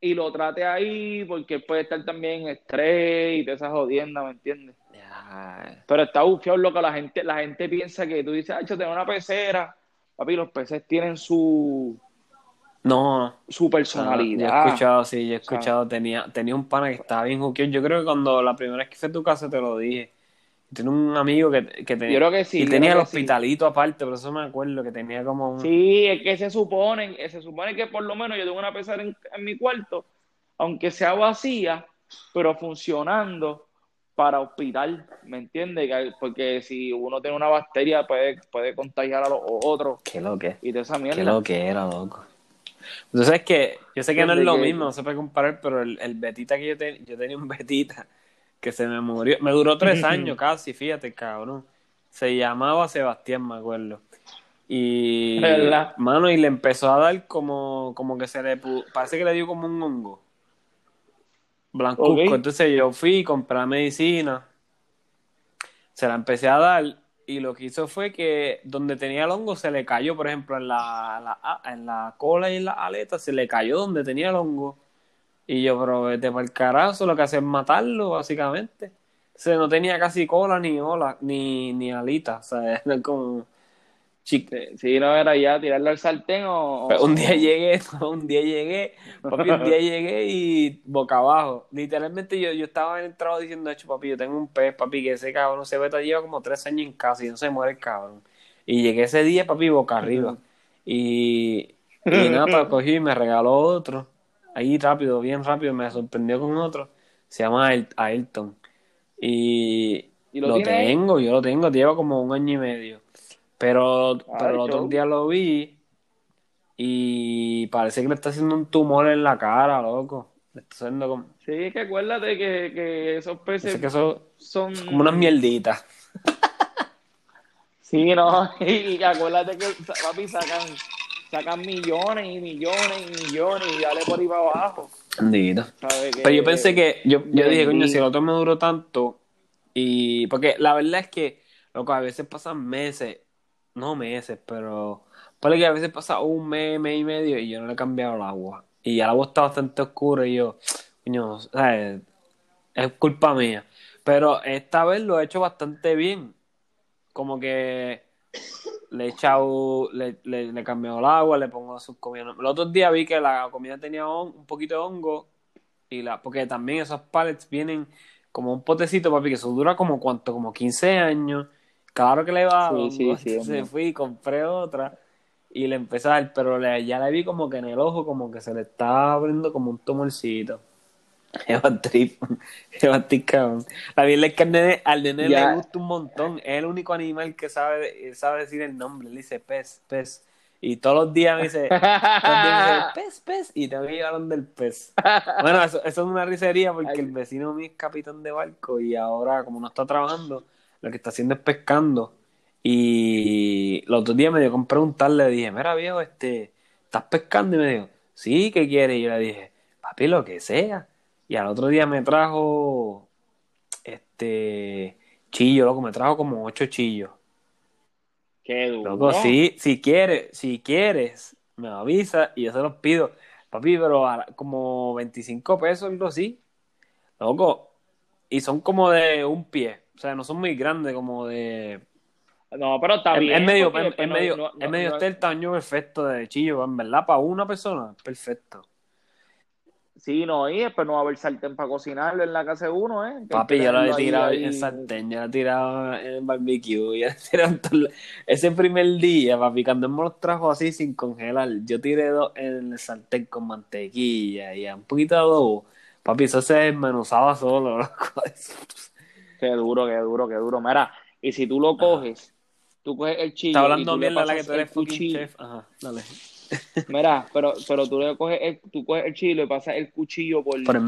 y lo trate ahí porque puede estar también estrés y toda esa jodienda, ¿me entiendes? Ya. Pero está bufiado lo que la gente, la gente piensa que tú dices, ah, yo tengo una pecera. Papi, los peces tienen su, No, su Ah, personalidad. yo he escuchado, sí, yo he escuchado, tenía, tenía un pana que estaba bien juqueado. Yo creo que cuando la primera vez que fui a tu casa te lo dije. Tiene un amigo que, que tenía, Yo creo que sí, y tenía el sí. hospitalito aparte, pero eso me acuerdo que tenía como un... Sí, es que se supone, se supone que por lo menos yo tengo una pecera en, en mi cuarto, aunque sea vacía, pero funcionando para hospital, ¿me entiendes? Que- Porque si uno tiene una bacteria puede, puede contagiar a los otros Qué lo que, y de esa qué lo que era, loco. Entonces es que, yo sé que no es lo que- mismo, no se puede comparar, pero el, el betita que yo tenía, yo tenía un betita que se me murió, me duró tres años casi, fíjate, cabrón. Se llamaba Sebastián, me acuerdo. Y, ¿Verdad? mano, y le empezó a dar como, como que se le, parece que le dio como un hongo. Blancuzco. Ok. Entonces yo fui, compré la medicina, se la empecé a dar y lo que hizo fue que donde tenía el hongo se le cayó, por ejemplo, en la, en la cola y en la aleta, se le cayó donde tenía el hongo. Y yo, pero vete para el carajo, lo que hace es matarlo, básicamente. O sea, no tenía casi cola ni ola, ni, ni alita. O sea, como chic- Sí, no era ya tirarle al sartén o... Pues un día llegué, un día llegué, papi, un día llegué y boca abajo. Literalmente yo, yo estaba en el trabajo diciendo, hecho, papi, yo tengo un pez, papi, que ese cabrón se beta lleva como tres años en casa y no se muere el cabrón. Y llegué ese día, papi, boca arriba. Y, y nada, cogí y me regaló otro. Ahí rápido, bien rápido, me sorprendió con otro. Se llama Ailton. Y, ¿Y lo tengo, yo lo tengo, lleva como un año y medio. Pero, pero el otro día lo vi y parece que le está haciendo un tumor en la cara, loco. Le está haciendo como, Sí, es que acuérdate que, que esos peces parece que eso son... es como unas mierditas. Sí, no, y acuérdate que papi sacan, sacan millones y millones y millones y dale por ahí para abajo. Que- Pero yo pensé que, yo, yo dije, coño, Bendito. si el otro me duró tanto, y porque la verdad es que, loco, a veces pasan meses, no meses, pero ponle que a veces pasa un mes, mes y medio y yo no le he cambiado el agua. Y el agua está bastante oscura y yo, es culpa mía. Pero esta vez lo he hecho bastante bien. Como que le he echado, le, le, le he cambiado el agua, le pongo sus comidas. El otro día vi que la comida tenía un poquito de hongo. Y la, porque también esos pallets vienen como un potecito, papi, que eso dura como cuánto, como 15 años. Claro que le va Sí, sí, sí, hombre. fui y compré otra. Y le empecé a dar, pero le- ya le vi como que en el ojo, como que se le estaba abriendo como un tumorcito. Eva trip, Eva cabrón. La verdad es que al nene, al nene Ya. le gusta un montón. Es el único animal que sabe, sabe decir el nombre. Él dice pez, pez. Y todos los días me dice, todos los días me dice, pez, pez, y tengo que llevar donde el pez. Bueno, eso, eso es una risería porque el vecino mío es capitán de barco y ahora, como no está trabajando, lo que está haciendo es pescando. Y los otros días me dio con preguntarle, le dije, mira viejo, este, ¿estás pescando? Y me dijo, sí, ¿qué quieres? Y yo le dije, papi, lo que sea. Y al otro día me trajo, este, chillo, loco, me trajo como ocho chillos. Qué duro. Loco, sí, si quieres, si quieres, me avisa y yo se los pido. Papi, pero a- como 25 pesos, algo así. Loco, y son como de un pie. O sea, no son muy grandes, como de... No, pero está Es, bien. es medio, es, es no- medio, no- es no- medio no- este el tamaño perfecto de chillo, en verdad, para una persona, perfecto. Sí, no, y después no va a haber sartén para cocinarlo en la casa de uno, ¿eh? Que Papi, yo lo he tirado ahí. en sartén, yo lo he tirado en barbecue, yo lo he tirado en todo- Ese primer día, papi, cuando me los trajo así sin congelar, yo tiré dos en el sartén con mantequilla y un poquito de adobo. Papi, eso se desmenuzaba solo, loco. Qué duro, qué duro, qué duro. Mira, y si tú lo coges, tú coges el chillo Está hablando mierda la que tú eres fucking cuchillo. chef. Ajá, dale. Mira, pero, pero tú le coges el, tú coges el chillo y pasas el cuchillo por, Por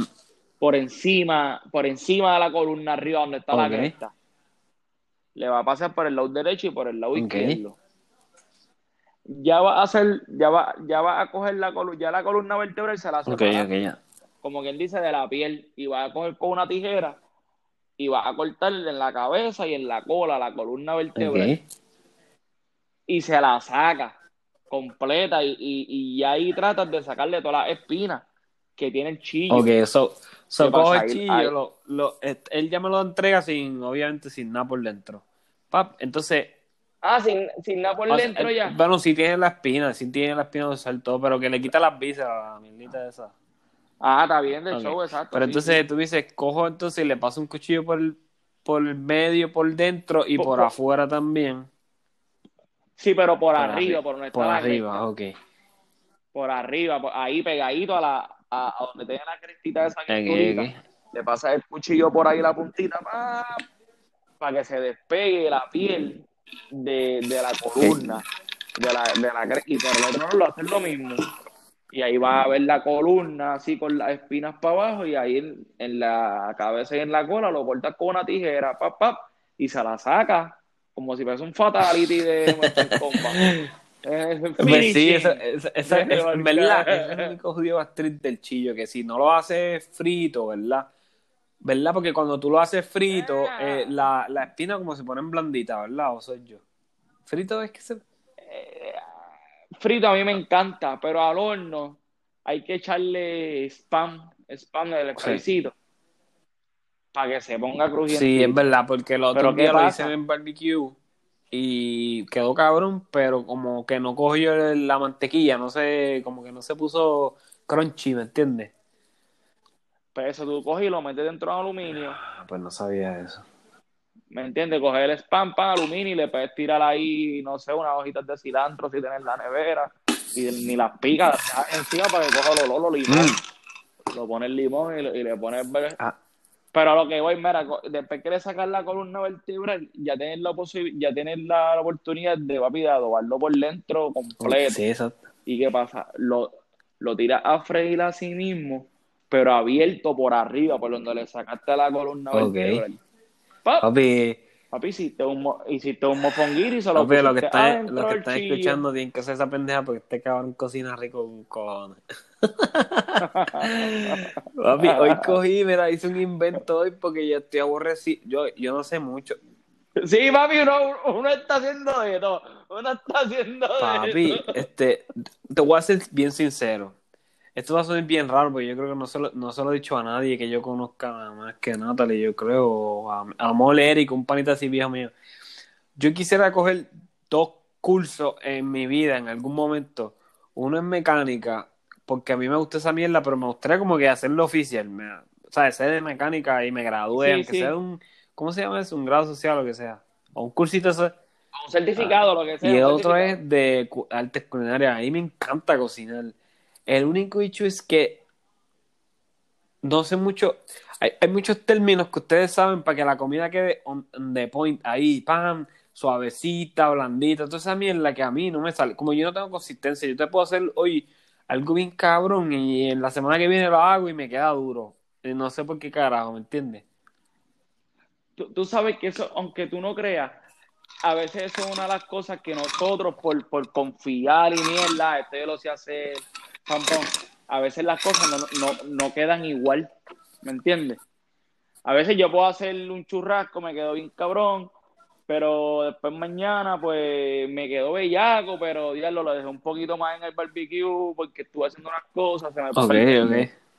por encima, por encima de la columna arriba donde está la cresta. Le va a pasar por el lado derecho y por el lado izquierdo. Ya va a hacer, ya va, ya va a coger la columna, ya la columna vertebral se la Ok, separa, ok, ya. como quien dice, de la piel, y va a coger con una tijera y va a cortar en la cabeza y en la cola, la columna vertebral, Ok. y se la saca completa, y, y, y ahí tratas de sacarle todas las espinas que tiene el chillo. Ok, so, so coge el chillo, lo, lo- él ya me lo entrega sin, obviamente, sin nada por dentro. Pap, entonces, Ah, sin, sin nada por sea, dentro eh, ya. bueno, sí tiene la espina, sí tiene la espina de saltó, pero que le quita las visas a la mierdita esa. Ah, está bien del Ok. show, exacto. Pero sí, entonces sí. tú dices, cojo entonces y le paso un cuchillo por el, por el medio, por dentro y Po- por po- afuera también. Sí, pero por, Por arriba, arri- por donde está Por la arriba, cresta. ok. Por arriba, ahí pegadito a la a, a donde tenga la crestita esa que Ok, está ahorita. ok. Le pasa el cuchillo por ahí la puntita para que se despegue la piel de, de la columna, de la, de la cre- y por el otro lado lo hacen lo mismo. Y ahí va a ver la columna así con las espinas para abajo y ahí en, en la cabeza y en la cola lo cortas con una tijera, pap, pap, y se la saca como si fuese un fatality de Mortal. Eh, Pues sí, esa, esa- esa- es, en verdad, es el único judío gastritis del chillo, que si no lo haces frito, ¿verdad? ¿Verdad? Porque cuando tú lo haces frito, Ah. eh, la, la espina como se pone en blandita, ¿verdad? ¿O soy yo? Frito es que se... Frito a mí me encanta, pero al horno hay que echarle spam, spam del spraycito, para que se ponga crujiente. Sí, es verdad, porque el otro ¿Pero qué día lo hice en barbecue y quedó cabrón, pero como que no cogió la mantequilla, no sé, como que no se puso crunchy, ¿me entiendes? Pues eso tú coges y lo metes dentro de aluminio, Ah, pues no sabía eso. ¿Me entiendes? Coger el spam, pan, aluminio y le puedes tirar ahí, no sé, unas hojitas de cilantro si tienes la nevera y ni las picas, encima para que coja el olor, los limón. Lo pones limón y, le- y le pones... Ah, Pero a lo que voy, mira, después que le sacas la columna vertebral, ya tienes la ya tienes la oportunidad de papi de adobarlo por dentro completo. sí, exacto. ¿Y qué pasa? Lo, lo tiras a freír a sí mismo, pero abierto por arriba, por donde le sacaste la columna vertebral. Pa- Papi, Papi, hiciste un, mo- hiciste un mofonguiri y se lo papi, lo que adentro lo que chillo. escuchando tienen que hacer esa pendeja porque este cabrón cocina rico con cojones. Papi, hoy cogí, mira, hice un invento hoy porque yo estoy aborrecido. Yo, yo no sé mucho. Sí, papi, uno, uno está haciendo de todo. Uno está haciendo de Papi, este, te voy a ser bien sincero. Esto va a sonar bien raro porque yo creo que no se lo, no se lo he dicho a nadie que yo conozca nada más que Natalie, yo creo, a, a Mole Eric, un panita así viejo mío. Yo quisiera coger dos cursos en mi vida en algún momento. Uno en mecánica, porque a mí me gusta esa mierda, pero me gustaría como que hacerlo oficial. Me, o sea, ser de mecánica y me gradué, Sí, aunque sí. sea un, ¿cómo se llama eso? Un grado social o lo que sea. O un cursito eso. Un certificado, lo que sea. Y el otro es de artes culinarias. A mí me encanta cocinar. El único hecho es que no sé mucho. Hay, muchos términos que ustedes saben para que la comida quede on, the point ahí, pam, suavecita, blandita, toda esa mierda que a mí no me sale. Como yo no tengo consistencia, yo te puedo hacer hoy algo bien cabrón y en la semana que viene lo hago y me queda duro. Y no sé por qué carajo, ¿me entiendes? Tú, sabes que eso, aunque tú no creas, a veces eso es una de las cosas que nosotros, por, por confiar y mierda, esto yo lo sé hacer, a veces las cosas no, no, no quedan igual, ¿me entiendes? A veces yo puedo hacer un churrasco, me quedo bien cabrón, pero después mañana pues me quedó bellaco, pero diablo, lo dejé un poquito más en el barbecue porque estuve haciendo unas cosas, se me Ok, perdió. ok.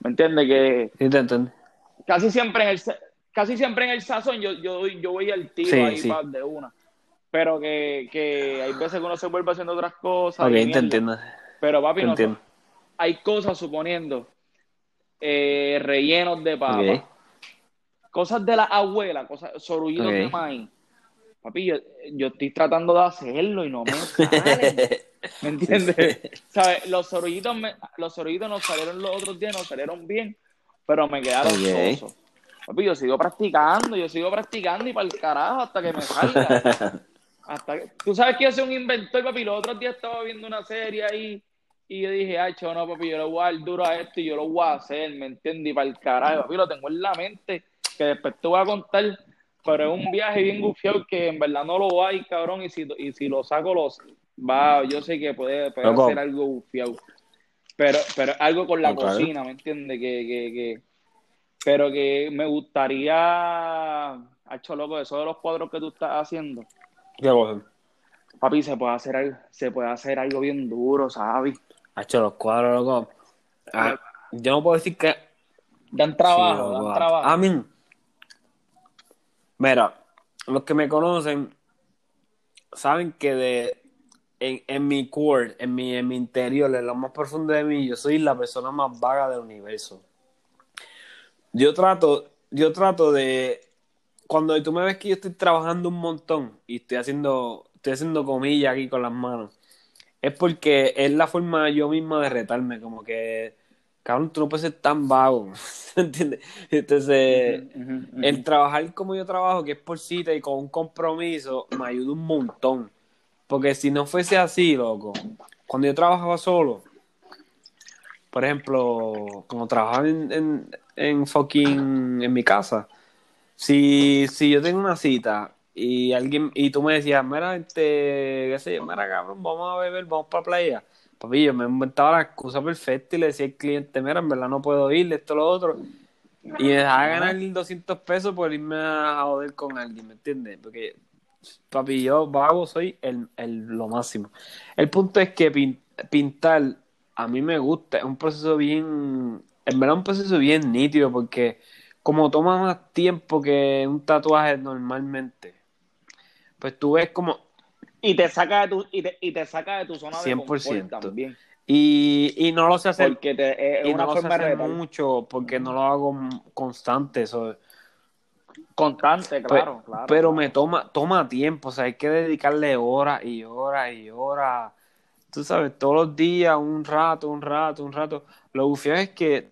¿Me entiendes? Que Sí, te entiendo. casi siempre en el casi siempre en el sazón yo, yo, yo voy al tiro Sí, ahí sí. pa- de una. Pero que, que hay veces que uno se vuelve haciendo otras cosas. Ok, te entiendo. Pero papi, Te no, entiendo. Hay cosas suponiendo eh, rellenos de papa, cosas de la abuela, cosas, sorullitos de maíz. Papi, yo, yo estoy tratando de hacerlo y no me salen. ¿Me entiendes? ¿Sabes? Los sorullitos, me- los sorullitos nos salieron los otros días, nos salieron bien, pero me quedaron Ok. sosos. Papi, yo sigo practicando, yo sigo practicando y para el carajo hasta que me salga. Hasta que- Tú sabes que yo soy un inventor, papi. Los otros días estaba viendo una serie ahí y yo dije, ay, no, papi, yo le voy a dar duro a esto y yo lo voy a hacer, ¿me entiendes? Y para el carajo, papi, lo tengo en la mente, que después te voy a contar, pero es un viaje bien gufiado que en verdad no lo hay, cabrón, y si, y si lo saco, los va, yo sé que puede, puede hacer algo gufiado. Pero, pero algo con la cocina, ¿me entiendes? Que, que, que, pero que me gustaría, hacho loco, eso de los cuadros que tú estás haciendo. ¿Qué cosa? Papi, se puede hacer algo, se puede hacer algo bien duro, ¿sabes? Ha hecho los cuadros, loco. Ah, yo no puedo decir que. Dan trabajo, Sí, dan trabajo. A mí. Mira, los que me conocen saben que de en, en mi core, en mi, en mi interior, en lo más profundo de mí, yo soy la persona más vaga del universo. Yo trato, yo trato de. Cuando tú me ves que yo estoy trabajando un montón y estoy haciendo, estoy haciendo comillas aquí con las manos, es porque es la forma yo misma de retarme, como que, cabrón, tú no puedes ser tan vago, ¿entiendes? Entonces, el trabajar como yo trabajo, que es por cita y con un compromiso, me ayuda un montón. Porque si no fuese así, loco, cuando yo trabajaba solo, por ejemplo, como trabajaba en, en, en fucking, en mi casa, si, si yo tengo una cita y alguien, y tú me decías, mira, este, qué sé yo, mira, cabrón, vamos a beber, vamos para la playa. Papi, yo me inventaba la excusa perfecta y le decía al cliente, mira, en verdad no puedo ir, esto, lo otro. Y me dejaba ganar 200 pesos por irme a joder con alguien, ¿me entiendes? Porque, papi, yo vago soy el, el- lo máximo. El punto es que pin- pintar a mí me gusta, es un proceso bien, en verdad un proceso bien nítido porque como toma más tiempo que un tatuaje normalmente, pues tú ves como, Y te saca de tu, y te, y te saca de tu zona de 100%. confort también. y, y no lo sé hacer, Porque te, y no lo sé de hacer mucho porque no lo hago constante, eso Constante, claro, Pe- claro. pero claro. me toma, toma tiempo, o sea, hay que dedicarle horas y horas y horas. Tú sabes, todos los días, un rato, un rato, un rato. Lo bufio es que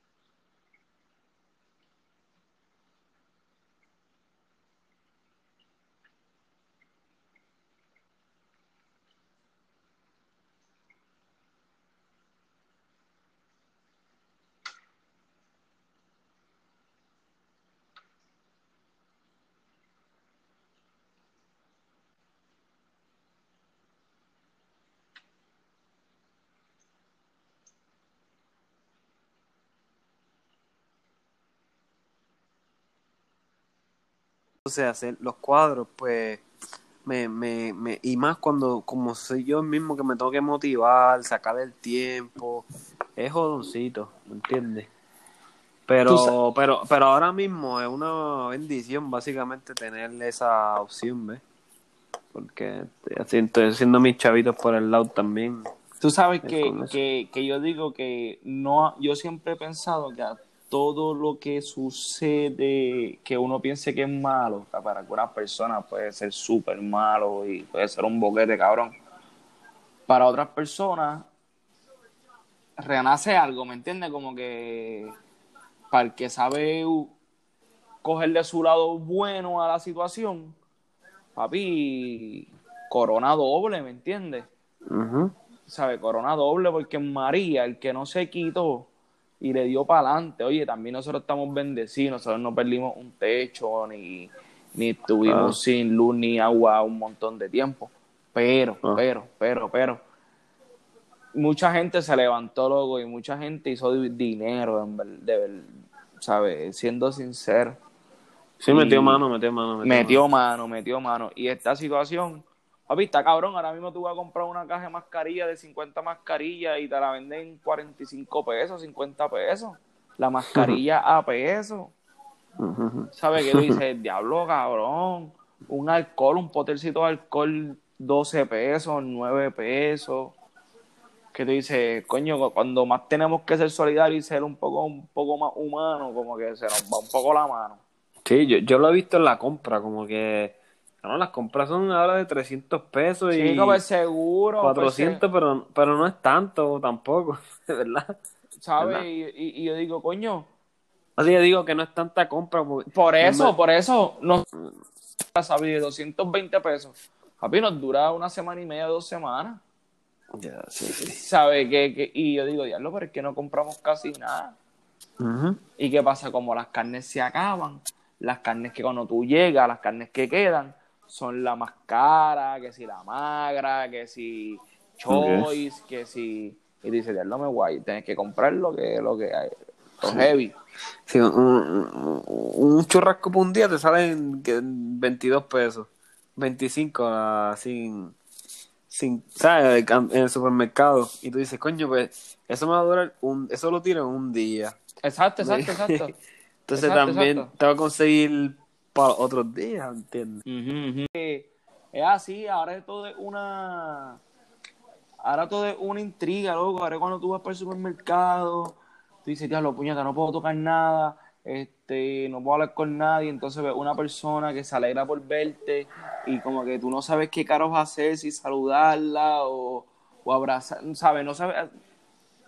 sea, hacer los cuadros, pues, me, me, me, y más cuando, como soy yo mismo que me tengo que motivar, sacar el tiempo, es jodoncito, ¿me entiendes? Pero, pero, pero ahora mismo es una bendición básicamente tener esa opción, ¿ves? Porque haciendo, estoy haciendo mis chavitos por el lado también. Tú sabes Es que, que, que yo digo que no, yo siempre he pensado que a todo lo que sucede, que uno piense que es malo, para algunas personas puede ser súper malo y puede ser un boquete, cabrón. Para otras personas, renace algo, ¿me entiendes? Como que para el que sabe u- coger de su lado bueno a la situación, papi, corona doble, ¿me entiendes? ¿sabe? Corona doble porque María, el que no se quitó y le dio para adelante. Oye, también nosotros estamos bendecidos, nosotros no perdimos un techo, ni, ni estuvimos Claro. sin luz ni agua un montón de tiempo. Pero, Ah. pero, pero, pero, mucha gente se levantó, loco, y mucha gente hizo di- dinero, en ver- de ver, ¿sabes? Siendo sincero. Sí, Y- metió mano, metió mano. Metió, Metió mano, metió mano. Y esta situación, papi, está cabrón. Ahora mismo tú vas a comprar una caja de mascarilla de 50 mascarillas y te la venden en 45 pesos, 50 pesos. La mascarilla a pesos. ¿Sabes qué? Tú dices, diablo, cabrón. Un alcohol, un potercito de alcohol, 12 pesos, 9 pesos. Que tú dices, coño, cuando más tenemos que ser solidarios y ser un poco, un poco más humanos, como que se nos va un poco la mano. Sí, yo, yo lo he visto en la compra, como que no, las compras son ahora de 300 pesos y Sí, como el seguro. pues, 400, pero, pero no es tanto tampoco, de verdad. ¿sabes? Y, y- y yo digo, coño, Así que digo que no es tanta compra. porque- por eso, por eso, nos sabes, de 220 pesos. Papi, nos dura una semana y media, dos semanas. Ya, sí, sí. ¿Sabes? Que, que- y yo digo, diablo, pero es que no compramos casi nada. ¿Y qué pasa? Como las carnes se acaban, las carnes que cuando tú llegas, las carnes que quedan, son la más cara, que si la magra, que si choice, que si... Y dice, diablo, me guay, tienes que comprar lo que, lo que hay, lo heavy. Sí, un, un- un churrasco por un día te sale en que- en 22 pesos. 25 ah, sin, sin, ¿sabes? En el supermercado. Y tú dices, coño, pues eso me va a durar un, eso lo tiro en un día. Exacto, exacto, exacto. Entonces Exacto, también exacto. te va a conseguir para otros días, ¿entiendes? Eh, Es así, ahora es todo una. Ahora todo es una intriga, loco. Ahora cuando tú vas para el supermercado, tú dices, diablo, puñeta, no puedo tocar nada, este, no puedo hablar con nadie. Entonces ves una persona que se alegra por verte y como que tú no sabes qué caros hacer, si saludarla o, o abrazar, ¿sabes? No sabes.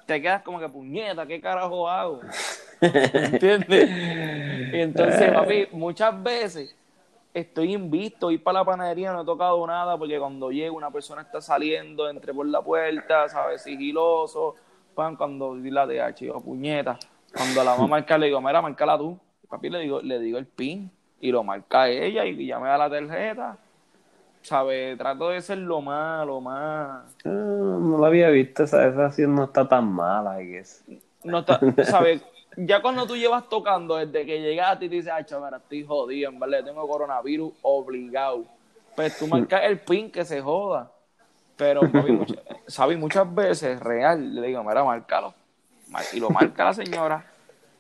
Te quedas como que, puñeta, ¿qué carajo hago? ¿Entiendes? Y entonces, papi, muchas veces estoy invisto, ir para la panadería, no he tocado nada, porque cuando llego una persona está saliendo, entré por la puerta, ¿sabes? Sigiloso, pan, cuando di la DH, yo, puñeta. Cuando la vamos a marcar, le digo, mira, marcala tú. Papi, le digo, le digo el pin, y lo marca ella, y ya me da la tarjeta. ¿Sabes? Trato de ser lo más, lo más... Ah, no lo había visto, esa, esa acción no está tan mala, I guess. no está, ¿sabes? Ya cuando tú llevas tocando desde que llegaste y te dices, ay, chaval, estoy jodido, en verdad, tengo coronavirus obligado. Pues tú marcas el pin que se joda. Pero, ¿sabes? Muchas veces, real, le digo, mira, márcalo. Y lo marca la señora.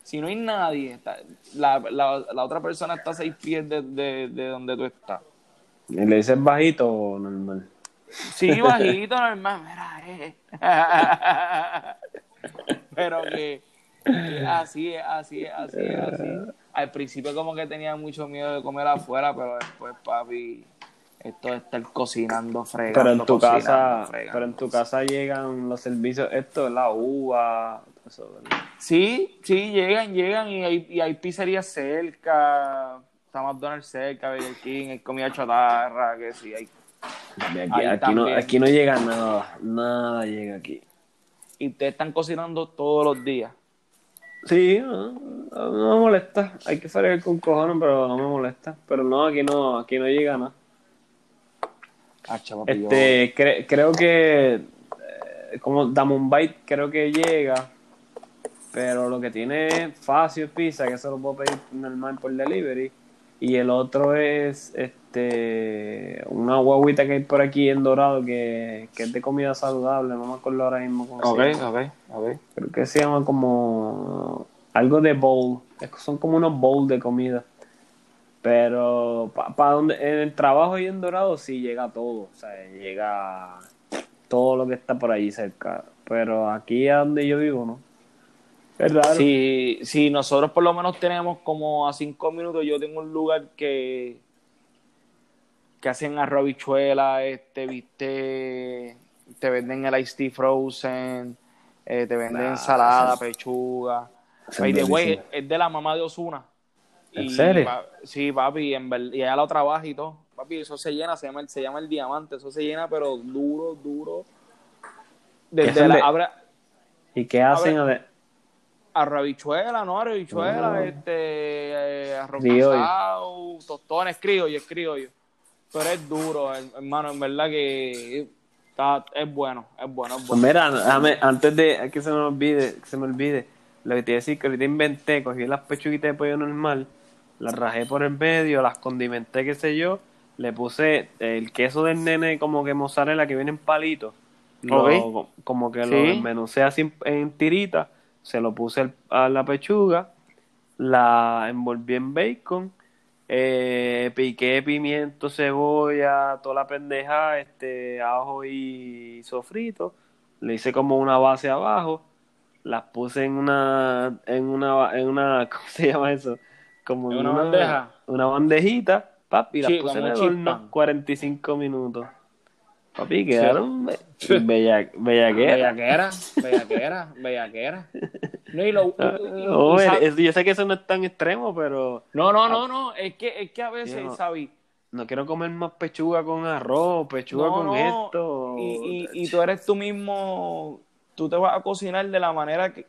Si no hay nadie, está- la, la, la otra persona está a seis pies de, de, de donde tú estás. ¿Y le dices bajito o normal? Sí, bajito, normal. Mira, eh. Pero que así es, así es, así es, así. Al principio como que tenía mucho miedo de comer afuera, pero después, papi, esto de estar cocinando, fregando, Pero en tu casa, fregando. pero en tu casa llegan los servicios, esto, la uva, eso. Sí, sí, llegan, llegan y hay, y hay pizzerías cerca, está McDonald's cerca, Burger King, hay comida chatarra, que sí, hay. Aquí, aquí, no, aquí no llega nada, nada llega aquí. Y ustedes están cocinando todos los días. Sí, no, no me molesta. Hay que fregar con cojones, pero no me molesta. Pero no, aquí no, aquí no llega nada. Papi, Este, cre- creo que eh, como Damon Bite creo que llega, pero lo que tiene es Facio Pizza, que eso lo puedo pedir normal por delivery. Y el otro es este una guaguita que hay por aquí en Dorado que, que es de comida saludable, no me acuerdo ahora mismo cómo Ok, se llama. ok, ok. Creo que se llama como algo de bowl. Son como unos bowls de comida. Pero para donde en el trabajo y en Dorado sí llega todo. O sea, llega todo lo que está por allí cerca. Pero aquí a donde yo vivo, ¿no? Es raro. Si, si nosotros por lo menos tenemos como a cinco minutos, yo tengo un lugar que que hacen arroz bichuela, este, viste, te venden el iced tea frozen, eh, te venden Nah, ensalada, pechuga. By the way, es de la mamá de Osuna. ¿En serio? sí, papi, en y ella lo trabaja y todo. Papi, eso se llena, se llama, el- se llama el diamante, eso se llena, pero duro, duro. Desde es la, abre, ¿Y qué hacen? A ver, arroz bichuela, ¿no? Arroz bichuela, Ah. este, eh, arroz guisado, tostones, criollo, es criollo. Pero es duro, her- hermano, en verdad que está, es bueno, es bueno, es Pues bueno. mira, dame- antes de que se me olvide, que se me olvide, lo que te iba a decir que ahorita inventé, cogí las pechuguitas de pollo normal, las rajé por el medio, las condimenté, qué sé yo, le puse el queso del nene como que mozzarella que viene en palitos, lo- Ok. como que lo desmenucé así en, en tiritas, se lo puse a la pechuga, la envolví en bacon, eh, piqué pimiento, cebolla, toda la pendeja, este, ajo y sofrito. Le hice como una base abajo. Las puse en una, en una, en una, ¿cómo se llama eso? Como ¿En una bandeja? Una bandejita, papi, y las Sí, puse en el horno pan. 45 minutos. Papi, quedaron be- bella, bellaqueras. Bellaquera, bellaquera, bellaquera. No, y lo- es- yo sé que eso no es tan extremo, pero no, no, no, no, es que, es que a veces, no- no quiero comer más pechuga con arroz, pechuga No, con esto. Y, y, y tú eres tú mismo, tú te vas a cocinar de la manera que,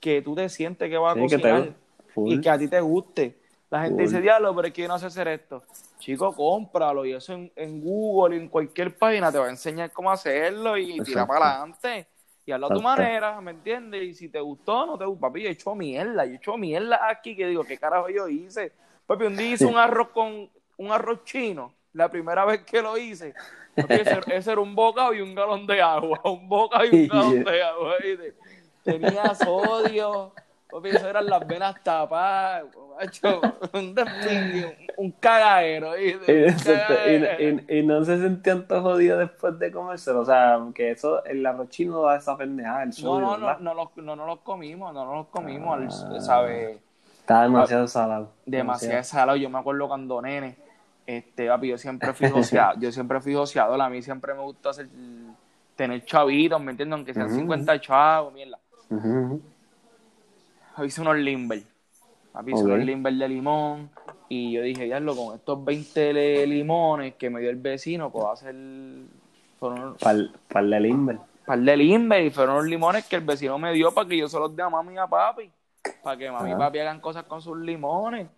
que tú te sientes que vas a Sí, cocinar y que a ti te guste. La gente Full. dice, diablo, pero es que yo no sé hacer esto. Chico, cómpralo y eso en, en Google, en cualquier página te va a enseñar cómo hacerlo y tira para adelante. Y hazlo a tu manera, ¿me entiendes? Y si te gustó, no te gustó. Papi, yo he hecho mierda, yo he hecho mierda aquí que digo, ¿qué carajo yo hice? Papi, un día hice un arroz con un arroz chino, la primera vez que lo hice. Ese, ese era un bocado y un galón de agua, un bocado y un galón de agua. ¿viste? Tenía sodio, papi, eso eran las venas tapadas, macho, un despingue, un, cagadero. ¿viste? Y, no se sentían tan jodidos después de comérselo. O sea, que eso, el arroz chino da esa pendejada, el No, sodio, no, no, no, los, no, no los comimos, no, no los comimos, Ah. ¿sabes? Está demasiado salado. demasiado salado. Yo me acuerdo cuando nene, este, papi, yo siempre fui joseado, yo siempre fui joseador, a mí siempre me gusta hacer, tener chavitos, ¿me entiendes? Aunque sean Ujú. 50 chavos, mierda. Ujú, ujú. Hice unos limber, papi, hice unos limber de limón, y yo dije, ya con estos 20 le- limones que me dio el vecino, puedo hacer, fueron Pal, pal de limber. par de limber, y fueron los limones que el vecino me dio para que yo se los dé a mami y a papi, para que mami y papi hagan cosas con sus limones.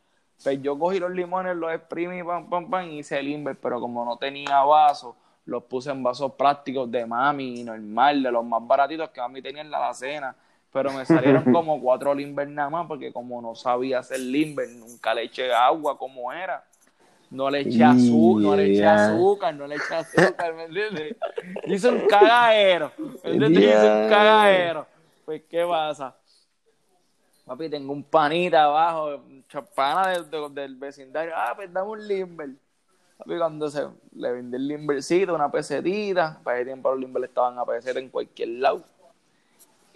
Pues yo cogí los limones, los exprimí, pam, pam, pam, y hice limber, pero como no tenía vasos, los puse en vasos plásticos de mami, normal, de los más baratitos que mami tenía en la alacena. Pero me salieron como cuatro limber nada más, porque como no sabía hacer limber, nunca le eché agua como era. No le eché azúcar, no le eché azúcar, no le eché azúcar, ¿me entiendes? Hice un cagadero, ¿me entiendes? Hice un cagadero. Pues, ¿qué pasa? Papi, tengo un panita abajo, chapana del, del- del vecindario. Ah, pues dame un limber. Papi, cuando se le vendí el limbercito, una pesetita, para ese tiempo los limber estaban a peseta en cualquier lado.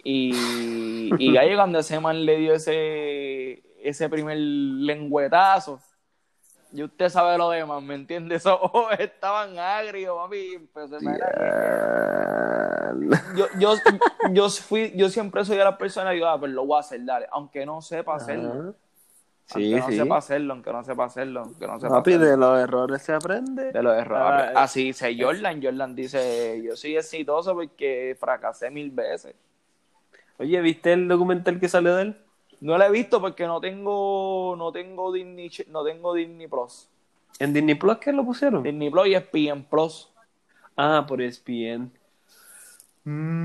Y, y gallo, cuando ese man le dio ese, ese primer lengüetazo, y usted sabe lo demás, ¿me entiende? Esos ojos estaban agrios, papi. y empezó a yo, yo, yo, fui, yo siempre soy de las personas digo, ah, pues lo voy a hacer, dale. Aunque no sepa hacerlo. Ajá. aunque Sí, no sí. sepa hacerlo, aunque no sepa hacerlo, aunque no sepa Papi, hacerlo. de los errores se aprende. De los errores. Ah, Así dice Jordan. Jordan dice, yo soy exitoso porque fracasé mil veces. Oye, ¿viste el documental que salió de él? No lo he visto porque no tengo, no tengo Disney, no tengo Disney Plus. ¿En Disney Plus que lo pusieron? Disney Plus y ESPN Plus. Ah, por ESPN.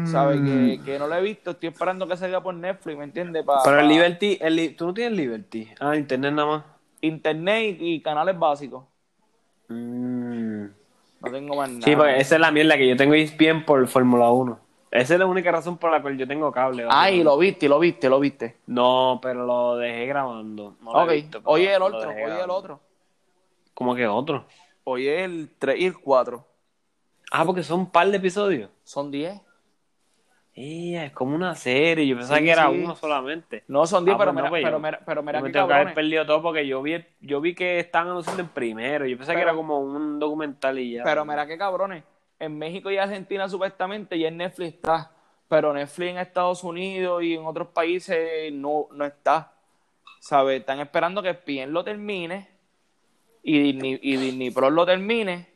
¿Sabes? Mm. Que, que no lo he visto. Estoy esperando que salga por Netflix, ¿me entiendes? Pa- Pero el pa- Liberty, el, li- tú no tienes Liberty. Ah, internet nada más. Internet y, y canales básicos. Mm. No tengo más nada. Sí, porque esa es la mierda que yo tengo ESPN por Fórmula 1. Esa es la única razón por la cual yo tengo cable. Ay, lo viste, lo viste, lo viste. No, pero lo dejé grabando. No ok, visto, pero oye el otro, dejé oye el grabando. otro. ¿Cómo que otro? Oye el 3 y el 4. Ah, porque son un par de episodios. Son 10. Eh, es como una serie. Yo pensaba Sí, que era sí. uno solamente. No, son 10, Ah, pero, pues no, pues pero, yo- mira, pero mira me tengo que haber perdido todo porque yo vi, yo vi que estaban anunciando en primero. Yo pensaba que Pero- era como un documental y ya. Pero mira qué cabrones. En México y Argentina supuestamente ya en Netflix está. Pero Netflix en Estados Unidos y en otros países no, no está. ¿Sabes? Están esperando que PIN lo termine y Disney, y Disney lo termine.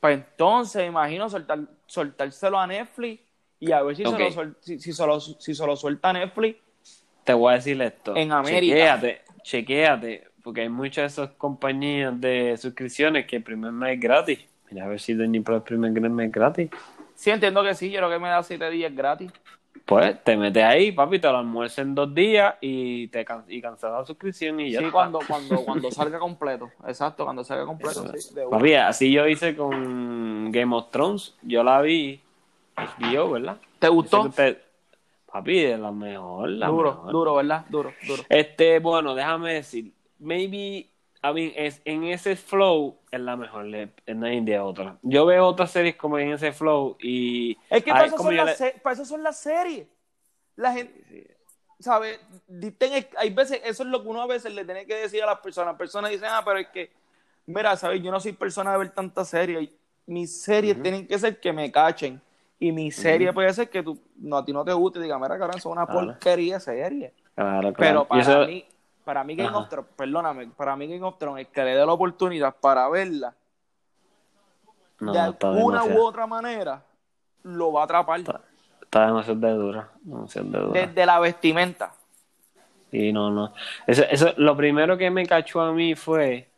Pues entonces, imagino soltar, soltárselo a Netflix y a ver si, Ok. se, lo, si, si se lo, si se lo suelta a Netflix. Te voy a decir esto. En América. Chequéate, chequéate, porque hay muchas de esas compañías de suscripciones que el primer mes es gratis. Mira a ver si Disney Plus el primer mes es gratis. Sí, entiendo que sí. Yo creo que me da 7 días gratis. Pues te metes ahí, papi, te lo almuerzas en dos días y te can y cancelas la suscripción y ya. Sí, cuando, cuando, cuando salga completo. Exacto, cuando salga completo. Sí. Papi, así yo hice con Game of Thrones. Yo la vi HBO, ¿verdad? ¿Te gustó? Papi, de la mejor, la Duro, mejor. duro, ¿verdad? Duro, duro. Este, bueno, déjame decir, maybe, I mean, es, en ese flow es la mejor, le- no hay de otra. Yo veo otras series como en ese flow y... Es que para eso, son las le- para eso son las series. La gente, ¿sabes? Dicten- Hay veces, eso es lo que uno a veces le tiene que decir a las personas. Las personas dicen, ah, pero es que, mira, ¿sabes? Yo no soy persona de ver tantas series. Mis series tienen que ser que me cachen. Y mi serie puede ser que tú, no, a ti no te guste y diga, mira, cabrón, son una Claro. porquería serie. Claro, claro. Pero Y para eso- mí, para mí Game Ajá. of Thrones, perdóname, para mí Game of Thrones, el que le dé la oportunidad para verla, no, de alguna u otra manera, lo va a atrapar. está, está demasiado de dura, demasiado de dura. Desde la vestimenta. Sí, no, no. Eso, eso, lo primero que me cachó a mí fue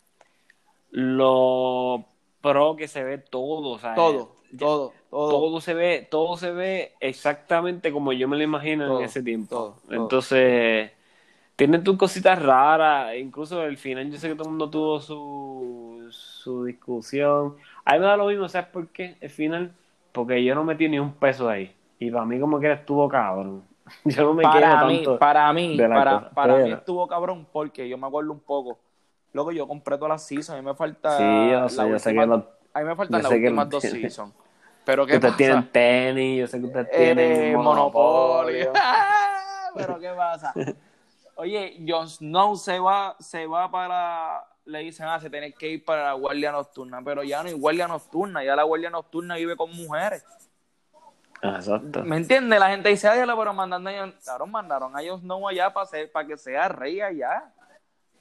lo pro que se ve todo, o sea, Todo, todo, todo. todo se ve, todo se ve exactamente como yo me lo imagino Todo, en ese tiempo. todo. Entonces, tiene tus cositas raras, incluso el final, yo sé que todo el mundo tuvo su, su discusión. A mí me da lo mismo, ¿sabes por qué? El final, porque yo no metí ni un peso ahí. Y para mí como que estuvo cabrón. Yo no me para mí, tanto. para mí, para, para mí estuvo cabrón porque yo me acuerdo un poco. Luego yo compré todas las seasons, a mí me falta Sí, yo sé, yo sé que lo- a mí me faltan las últimas dos seasons. Pero que qué ustedes pasa? tienen tenis, yo sé que ustedes Eh, tienen monopolio. monopolio. Pero qué pasa? Oye, Jon Snow se va, se va para, le dicen, ah, se tiene que ir para la guardia nocturna, pero ya no hay guardia nocturna, ya la guardia nocturna vive con mujeres. Ah, Exacto. ¿Me entiendes? La gente dice, ay, pero mandando a Jon- mandaron a Jon Snow allá para, ser, para que sea rey allá.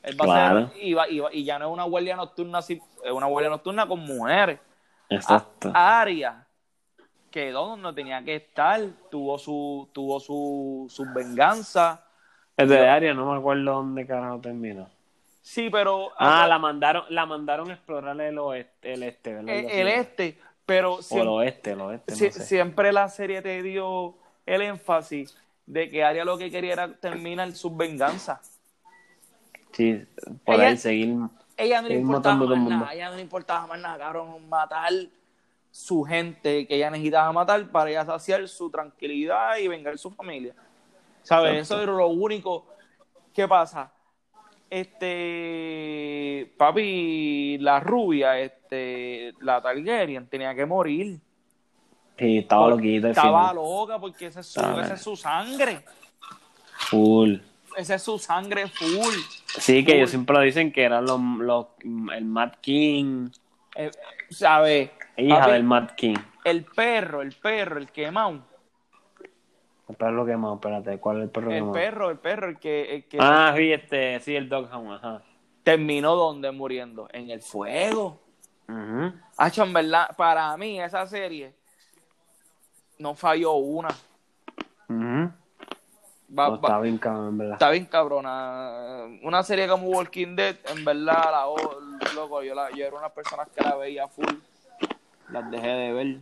Él va a Claro. ser, y, va- y va- y ya no es una guardia nocturna así, es una guardia nocturna con mujeres. Exacto. A- Arya quedó donde tenía que estar, tuvo su, tuvo su, su venganza. El de Aria, no me acuerdo dónde carajo terminó. Sí, pero Ah, la mandaron, la mandaron a explorar el oeste, el este, ¿verdad? el, Algo el este, pero O el siempre, oeste, el oeste, no sie- sé. siempre la serie te dio el énfasis de que Arya lo que quería era terminar su venganza. Sí, por Ella- ahí seguir. Ella no le importaba más nada, ella no le importaba más nada, cabrón, matar su gente que ella necesitaba matar para ella saciar su tranquilidad y vengar su familia. ¿Sabes? Eso era lo único. ¿Qué pasa? Este, papi, la rubia, este, la Targaryen tenía que morir. Sí, estaba loquito al Estaba loca porque esa es su, esa es su sangre. Full. Esa es su sangre full. Sí, que Full. ellos siempre dicen que era los, los, el Mad King, Eh, ¿Sabes? hija Papi, del Mad King. El perro, el perro, el quemado. El perro quemado, espérate, ¿cuál es el perro El quemado? perro, el perro, el que, el que Ah, sí, este, sí, el Doghound, ajá. terminó donde muriendo, en el fuego. Hacho, en verdad, para mí esa serie no falló una. Ujú. Va- No, va- está bien cabrón, en verdad. está bien cabrona. Una serie como Walking Dead, en verdad, la o- loco, yo, la, yo era una persona que la veía full. Las dejé de ver.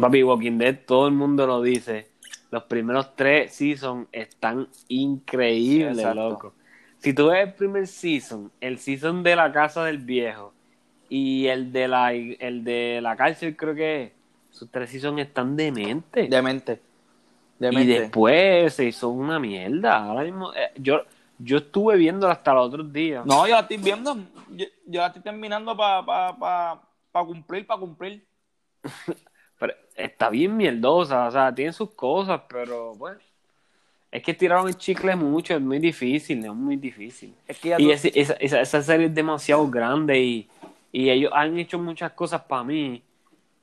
Papi, Walking Dead, todo el mundo lo dice. Los primeros tres seasons están increíbles, Exacto. loco. Si tú ves el primer season, el season de la casa del viejo y el de la, el de la cárcel, creo que es, sus tres seasons están dementes. Demente. y Demente. después se hizo una mierda. Ahora mismo, eh, yo, yo estuve viendo hasta los otros días. No, yo la estoy viendo. Yo, yo la estoy terminando para pa, pa, para cumplir, para cumplir. Pero está bien mierdosa, o sea, tiene sus cosas, pero bueno. Es que tiraron el chicle mucho, es muy difícil, es muy difícil. Es que Y tú- ese- esa, esa, esa serie es demasiado grande y, y ellos han hecho muchas cosas para mí,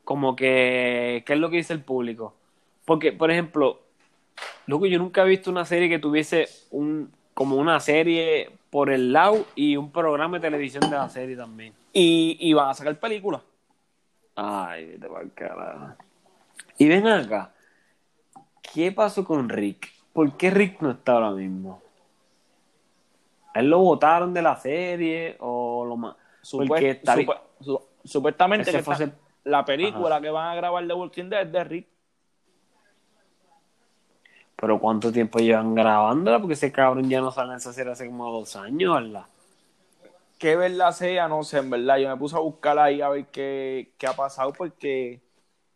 como que, ¿qué es lo que dice el público? Porque, por ejemplo, loco, yo nunca he visto una serie que tuviese un como una serie por el lado y un programa de televisión de la serie también. y, y van a sacar películas. Ay, vete pa'l carajo. Y ven acá, ¿qué pasó con Rick? ¿Por qué Rick no está ahora mismo? ¿A ¿Él lo votaron de la serie o lo más? Supuest- supu- su- supuestamente que fue la película que van a grabar de Walking Dead es de Rick. Pero ¿cuánto tiempo llevan grabándola? Porque ese cabrón ya no sale en esa serie hace como dos años, ¿verdad? Qué verdad sea, no sé, en verdad. Yo me puse a buscar ahí a ver qué, qué ha pasado porque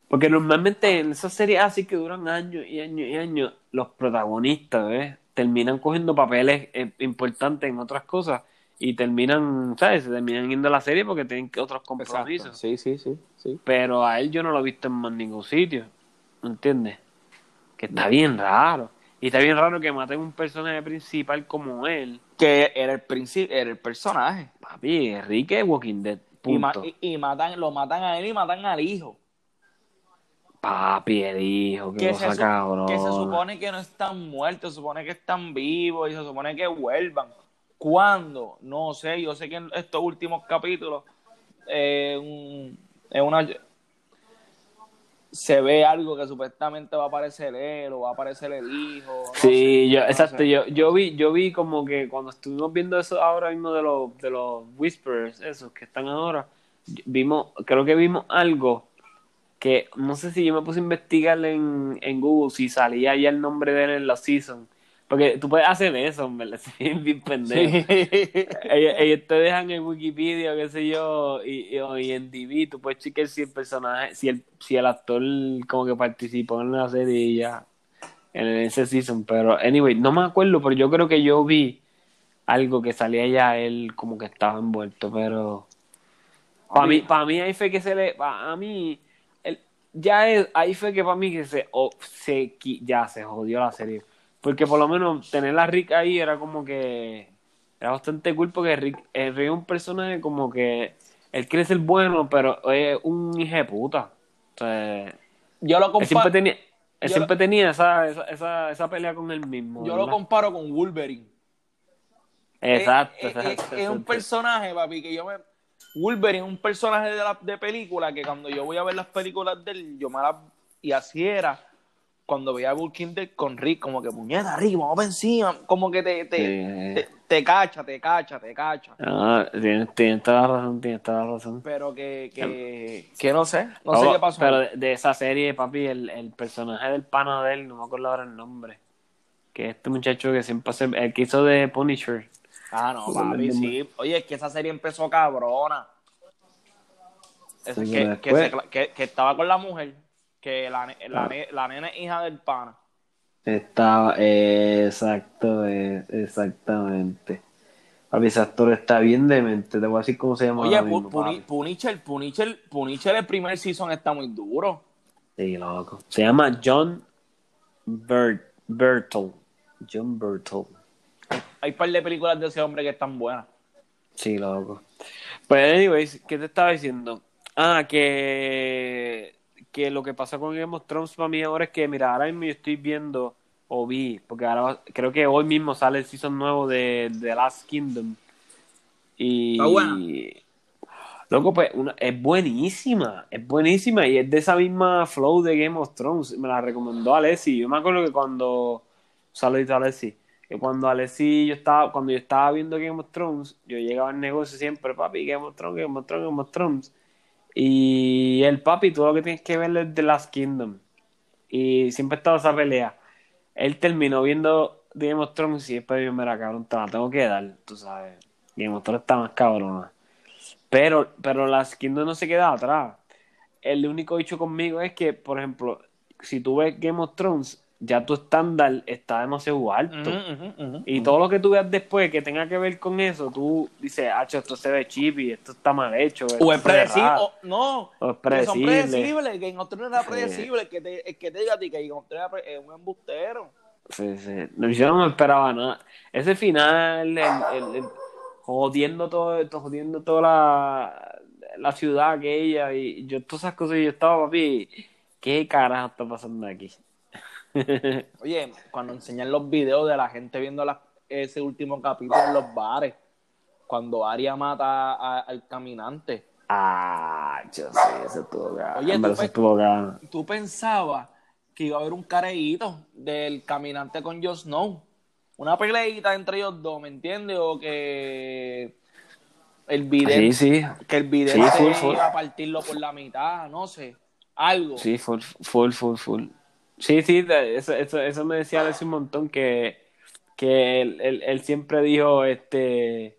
Porque normalmente en esas series así que duran años y años y años, los protagonistas, ¿ves? Terminan cogiendo papeles eh, importantes en otras cosas y terminan, ¿sabes? Se terminan yendo a la serie porque tienen que- otros compromisos. Exacto. Sí, sí, sí, sí. Pero a él yo no lo he visto en más ningún sitio, ¿me entiendes? Que está bien raro. Y está bien raro que maten un personaje principal como él. Que era el principio, era el personaje. Papi, Enrique Walking Dead, punto. y- y matan, lo matan a él y matan al hijo. Papi, el hijo, qué Que cosa se, cabrón. que se supone que no están muertos, se supone que están vivos y se supone que vuelvan. ¿Cuándo? No sé, yo sé que en estos últimos capítulos eh, un- en una se ve algo que supuestamente va a aparecer él o va a aparecer el hijo. no Sí, sé, yo, no exacto, sé. yo, yo vi, yo vi como que cuando estuvimos viendo eso ahora mismo de los, de los Whispers, esos que están ahora, vimos, creo que vimos algo que no sé si yo me puse a investigar en, en Google si salía ya el nombre de él en la season. Porque tú puedes hacer eso, verdad, sí, bien pendejo. Ellos, ellos te dejan en Wikipedia, qué sé yo, y, y, y en DB, tú puedes chequear si el personaje, si el, si el actor como que participó en la serie y ya, en ese season, pero anyway, no me acuerdo, pero yo creo que yo vi algo que salía ya él como que estaba envuelto, pero para mí, para mí ahí fue que se le, pa- a mí, ya es, ahí fue que para mí que se, o- se, ya se jodió la serie, porque por lo menos tener a Rick ahí era como que era bastante cool porque Rick, eh, Rick es un personaje como que él quiere ser bueno, pero es un hijo de puta. O sea, Yo lo él siempre comparo, tenía, él siempre tenía esa, esa, esa, esa pelea con él mismo. yo lo comparo con Wolverine. Exacto, Es- es- exacto, es- un personaje, papi, que yo me. Wolverine es un personaje de, la, de película que cuando yo voy a ver las películas de él, yo me las. Y así era. Cuando veía a Walking Dead con Rick, como que puñeta, Rick, vamos encima. Como que te, te, Sí. te, te cacha, te cacha, te cacha. Ah, tienes, tienes toda la razón, tienes toda la razón. Pero que, que, que no sé, no sé qué pasó. Pero de, de esa serie, papi, el, el personaje del pana de él, no me acuerdo ahora el nombre. Que este muchacho que siempre hace, el que hizo de Punisher. Ah, no, papi, sí. Oye, es que esa serie empezó cabrona. Es Sí, que, pero que, después- se- que- que estaba con la mujer, que la, la, Ah. la nena es hija del pana. Estaba, eh, exacto, eh, exactamente. Papi, ese actor está bien demente, te voy a decir cómo se llama Oye, mismo, Puni- papi. Punisher, Punisher, Punisher, el primer season está muy duro. Sí, loco. Se llama John Bert, Bertle. John Bertle. Hay un par de películas de ese hombre que están buenas. Sí, loco. Pues, anyways, ¿qué te estaba diciendo? Ah, que, que lo que pasa con Game of Thrones para mí ahora es que, mira, ahora mismo yo estoy viendo, o vi, porque ahora creo que hoy mismo sale el season nuevo de The Last Kingdom. Y. ¿Está buena? Loco, pues una, es buenísima, es buenísima y es de esa misma flow de Game of Thrones. Me la recomendó Alessi. Yo me acuerdo que cuando. Saludito a Alessi. Que cuando Alessi, yo estaba, cuando yo estaba viendo Game of Thrones, yo llegaba al negocio siempre, papi, Game of Thrones, Game of Thrones, Game of Thrones. Y el papi, tú lo que tienes que ver es The Last Kingdom. Y siempre estaba esa pelea. Él terminó viendo Game of Thrones y después yo, mira, cabrón, te la tengo que dar, tú sabes. Game of Thrones está más cabrona. Pero, pero Last Kingdom no se queda atrás. El único dicho conmigo es que, por ejemplo, si tú ves Game of Thrones, ya tu estándar está demasiado alto. Y todo lo que tú veas después que tenga que ver con eso, tú dices, ah, esto se ve cheapy, esto está mal hecho. O es predecible, raro". o- no, O es que son predecible. predecibles, que en otro no era predecible, que te, que te diga a ti que of Thrones era es un embustero. Sí, sí. No, Yo no me esperaba nada. Ese final, el, el- el- jodiendo todo, esto, jodiendo toda la, la ciudad aquella, y yo todas esas cosas, y yo estaba, papi, ¿qué carajo está pasando aquí? Oye, cuando enseñan los videos de la gente viendo la- ese último capítulo en los bares, cuando Arya mata a- al caminante, ah, yo sé, eso estuvo cabrón. Oye, tú estuvo tú pensabas que iba a haber un careíto del caminante con Jon Snow. Una peleita entre ellos dos, ¿me entiendes? O que el video, Sí, sí. que el video Sí, full, full. iba a partirlo por la mitad, no sé, algo. Sí, full, full, full, full. Sí, sí, eso, eso, eso me decía Alex un montón que, que él, él- él siempre dijo este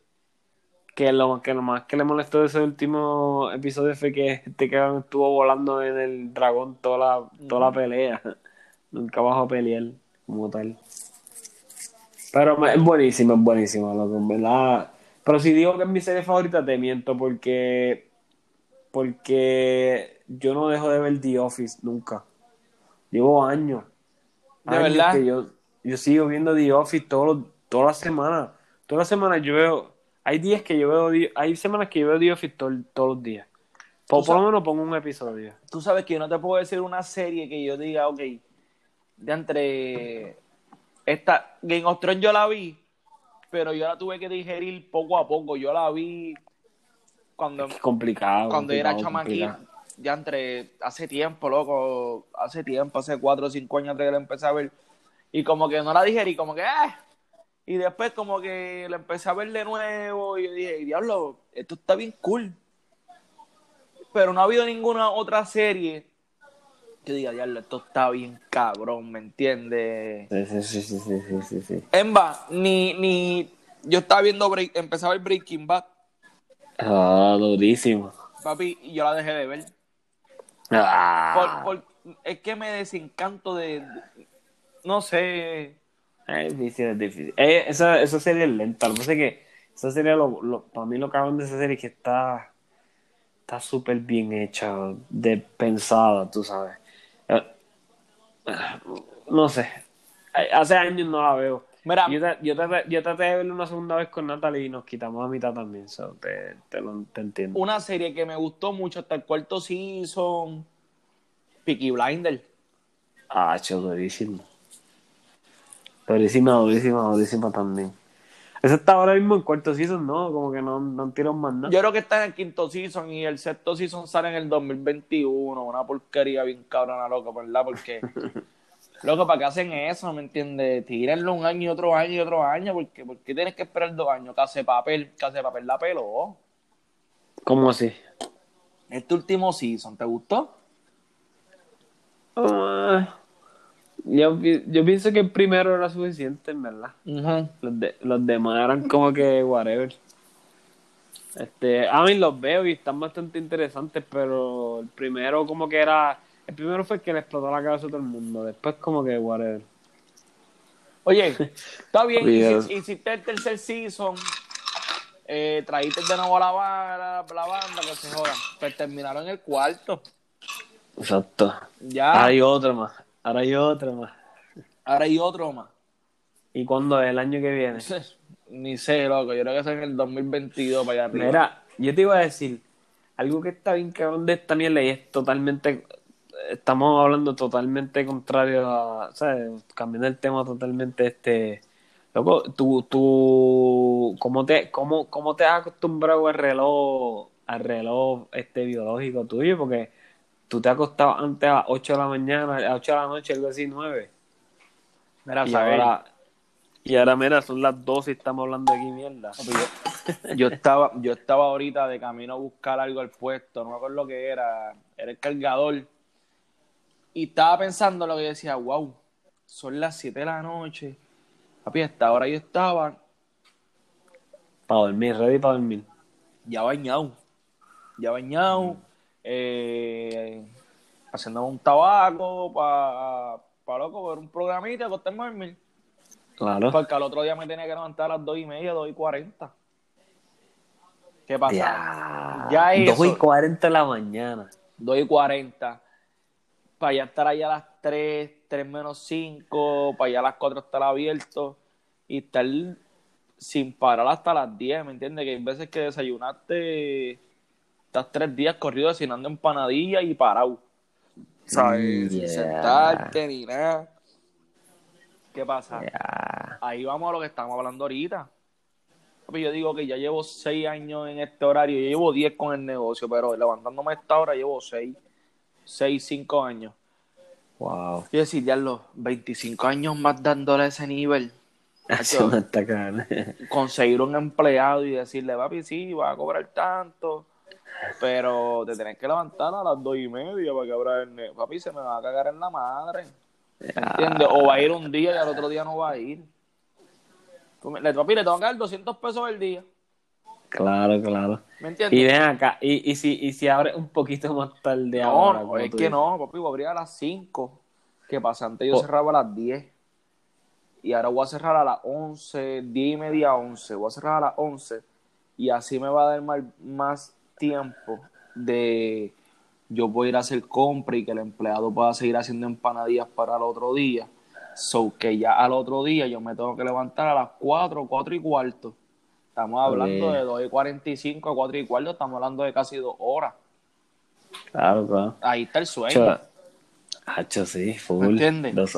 que lo, que lo más que le molestó de ese último episodio fue que este cabrón estuvo volando en el dragón toda la, toda la pelea. Nunca bajó a pelear como tal. Pero es buenísimo, es buenísimo, loco, verdad. Pero si digo que es mi serie favorita, te miento porque porque yo no dejo de ver The Office nunca. Llevo años. ¿De años verdad? que yo, yo sigo viendo The Office todas las semanas. Todas las semanas yo veo. Hay días que yo veo. Hay semanas que yo veo The Office todo- todos los días. Por, por lo menos pongo un episodio. Tú sabes que yo no te puedo decir una serie que yo diga, ok, de entre esta Game of Thrones yo la vi, pero yo la tuve que digerir poco a poco. Yo la vi cuando, Es complicado. cuando era complicado, complicado. Ya entre hace tiempo, loco, hace tiempo, hace cuatro o cinco años que la empecé a ver. Y como que no la digerí, como que, eh. Y después como que la empecé a ver de nuevo y yo dije, diablo, esto está bien cool. Pero no ha habido ninguna otra serie que diga, diablo, esto está bien cabrón, ¿me entiendes? Sí, sí, sí, sí, sí, sí. Emma, ni, ni, yo estaba viendo, Break- empecé a ver Breaking Bad, Ah, durísimo. papi, y yo la dejé de ver. Ah, Por- por- es que me desencanto de, de- no sé, Es difícil, es difícil. Eh, esa, esa serie es lenta. Lo que pasa es que esa serie, lo, lo- para mí lo cabrón de esa serie es que está está súper bien hecha, de pensada, tú sabes. Eh, no sé. Hace años no la veo. Mira, Yo, tra- yo, traté, yo traté de verla una segunda vez con Natalie y nos quitamos a mitad también. So, te, te, lo, te entiendo. una serie que me gustó mucho hasta el cuarto season, Peaky Blinder. Ah, hecho durísimo. Durísima, durísima, durísima también. Esa está ahora mismo en cuarto season, ¿no? Como que no, no tiran más nada. Yo creo que está en el quinto season y el sexto season sale en el 2021. Una porquería bien cabrona, loco, ¿verdad? Porque, loco, ¿para qué hacen eso? ¿Me entiendes? Tírenlo un año y otro año y otro año. porque ¿Por qué tienes que esperar dos años? Case papel, case papel la peló. ¿Cómo así? Este último season, ¿te gustó? Ah, yo, yo pienso que el primero era suficiente, en verdad. Los, de- los demás eran como que whatever. Este, a mí los veo y están bastante interesantes, pero el primero como que era... El primero fue que le explotó la cabeza a todo el mundo. Después como que whatever. Oye, está bien, hiciste el tercer season, eh, traíste de nuevo a la, banda, la banda, que se jodan. Pues terminaron el cuarto. Exacto. Ya, Ahora hay otra más. Ahora hay otra más. ahora hay otro más. ¿Y cuándo es? El año que viene. Ni sé, loco. Yo creo que es en el 2022 para allá arriba. Mira, yo te iba a decir, algo que está bien cabrón de esta mierda y es totalmente, estamos hablando totalmente contrario a, ¿sabes? Cambiando el tema totalmente, este, loco, tú, tú, ¿cómo te, cómo, cómo te has acostumbrado al reloj, al reloj, este, biológico tuyo? Porque tú te acostabas antes a las 8 de la mañana, a las 8 de la noche, algo así, 9. Mira, Y saber, ahora, y ahora, mira, son las 12 y estamos hablando aquí mierda. yo estaba, yo estaba ahorita de camino a buscar algo al puesto, no me acuerdo lo que era, era el cargador. Y estaba pensando lo que yo decía, wow, son las 7 de la noche. Papi, hasta ahora yo estaba Para dormir, ready para dormir. ya bañado. Ya bañado. eh, haciendo un tabaco para para loco, ver un programita, acostarme a dormir. Claro. Porque al otro día me tenía que levantar a las 2 y media, 2 y 40. ¿Qué pasa? Ya, Ya eso. 2 y 40 de la mañana. 2 y 40. Para ya estar allá a las 3, 3 menos 5, para allá a las 4 estar abierto y estar sin parar hasta las 10, ¿me entiendes? Que hay veces que desayunaste, estás tres días corrido desayunando empanadillas y parado. ¿Sabes? Sin Yeah. sentarte ni nada. ¿Qué pasa? Ahí vamos a lo que estamos hablando ahorita. Yo digo que ya llevo 6 años en este horario, yo llevo 10 con el negocio, pero levantándome a esta hora llevo 6, 6, 5 años. Wow. Y decir, ya los 25 años más dándole ese nivel, Eso está claro. conseguir un empleado y decirle, papi, sí, va a cobrar tanto, pero te tenés que levantar a las 2 y media para que abra el. Papi, se me va a cagar en la madre. ¿Entiendes? O va a ir un día y al otro día no va a ir. Le, papi, le tengo que dar 200 pesos el día. Claro, claro. ¿Me entiendes? Y ven acá, y, y si, y si abre un poquito más tarde No, ahora. no, es que dices. no, papi, voy a abrir a las 5. ¿Qué pasa? Antes yo Oh. cerraba a las 10. Y ahora voy a cerrar a las 11, 10 y media, 11. Voy a cerrar a las 11. Y así me va a dar más, más tiempo de yo voy a ir a hacer compra y que el empleado pueda seguir haciendo empanadillas para el otro día. So que ya al otro día yo me tengo que levantar a las 4, 4 y cuarto. Estamos hablando de 2 y 45 a 4 y cuarto, estamos hablando de casi 2 horas. Claro, claro. Ahí está el sueño. Hacho, sí, full. ¿Me entiendes?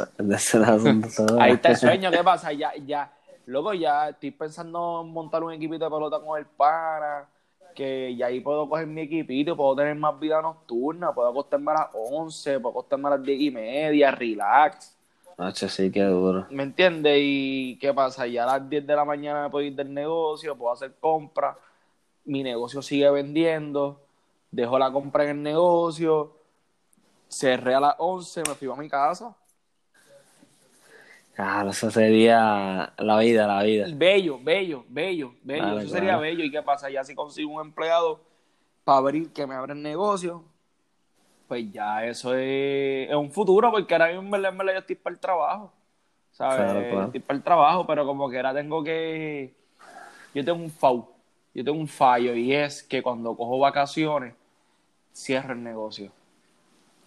Ahí está el sueño, ¿qué pasa? Ya, ya, luego ya estoy pensando en montar un equipito de pelota con el pana, que ya ahí puedo coger mi equipito, puedo tener más vida nocturna, puedo acostarme a las 11, puedo acostarme a las 10 y media, relax, Sí, qué duro. ¿me entiendes? Y ¿qué pasa? Ya a las 10 de la mañana me puedo ir del negocio, puedo hacer compras, mi negocio sigue vendiendo, dejo la compra en el negocio, cerré a las 11, me fui a mi casa. Claro, eso sería la vida, la vida. Bello, bello, bello, bello. Claro, Eso claro. sería bello. ¿Y qué pasa? Ya si consigo un empleado para abrir, que me abra el negocio, pues ya eso es, es un futuro, porque ahora mismo en verdad, yo estoy para el trabajo. ¿Sabes? Claro, claro. Estoy para el trabajo, pero como que ahora tengo que. Yo tengo un FAU, yo tengo un fallo, y es que cuando cojo vacaciones, cierro el negocio.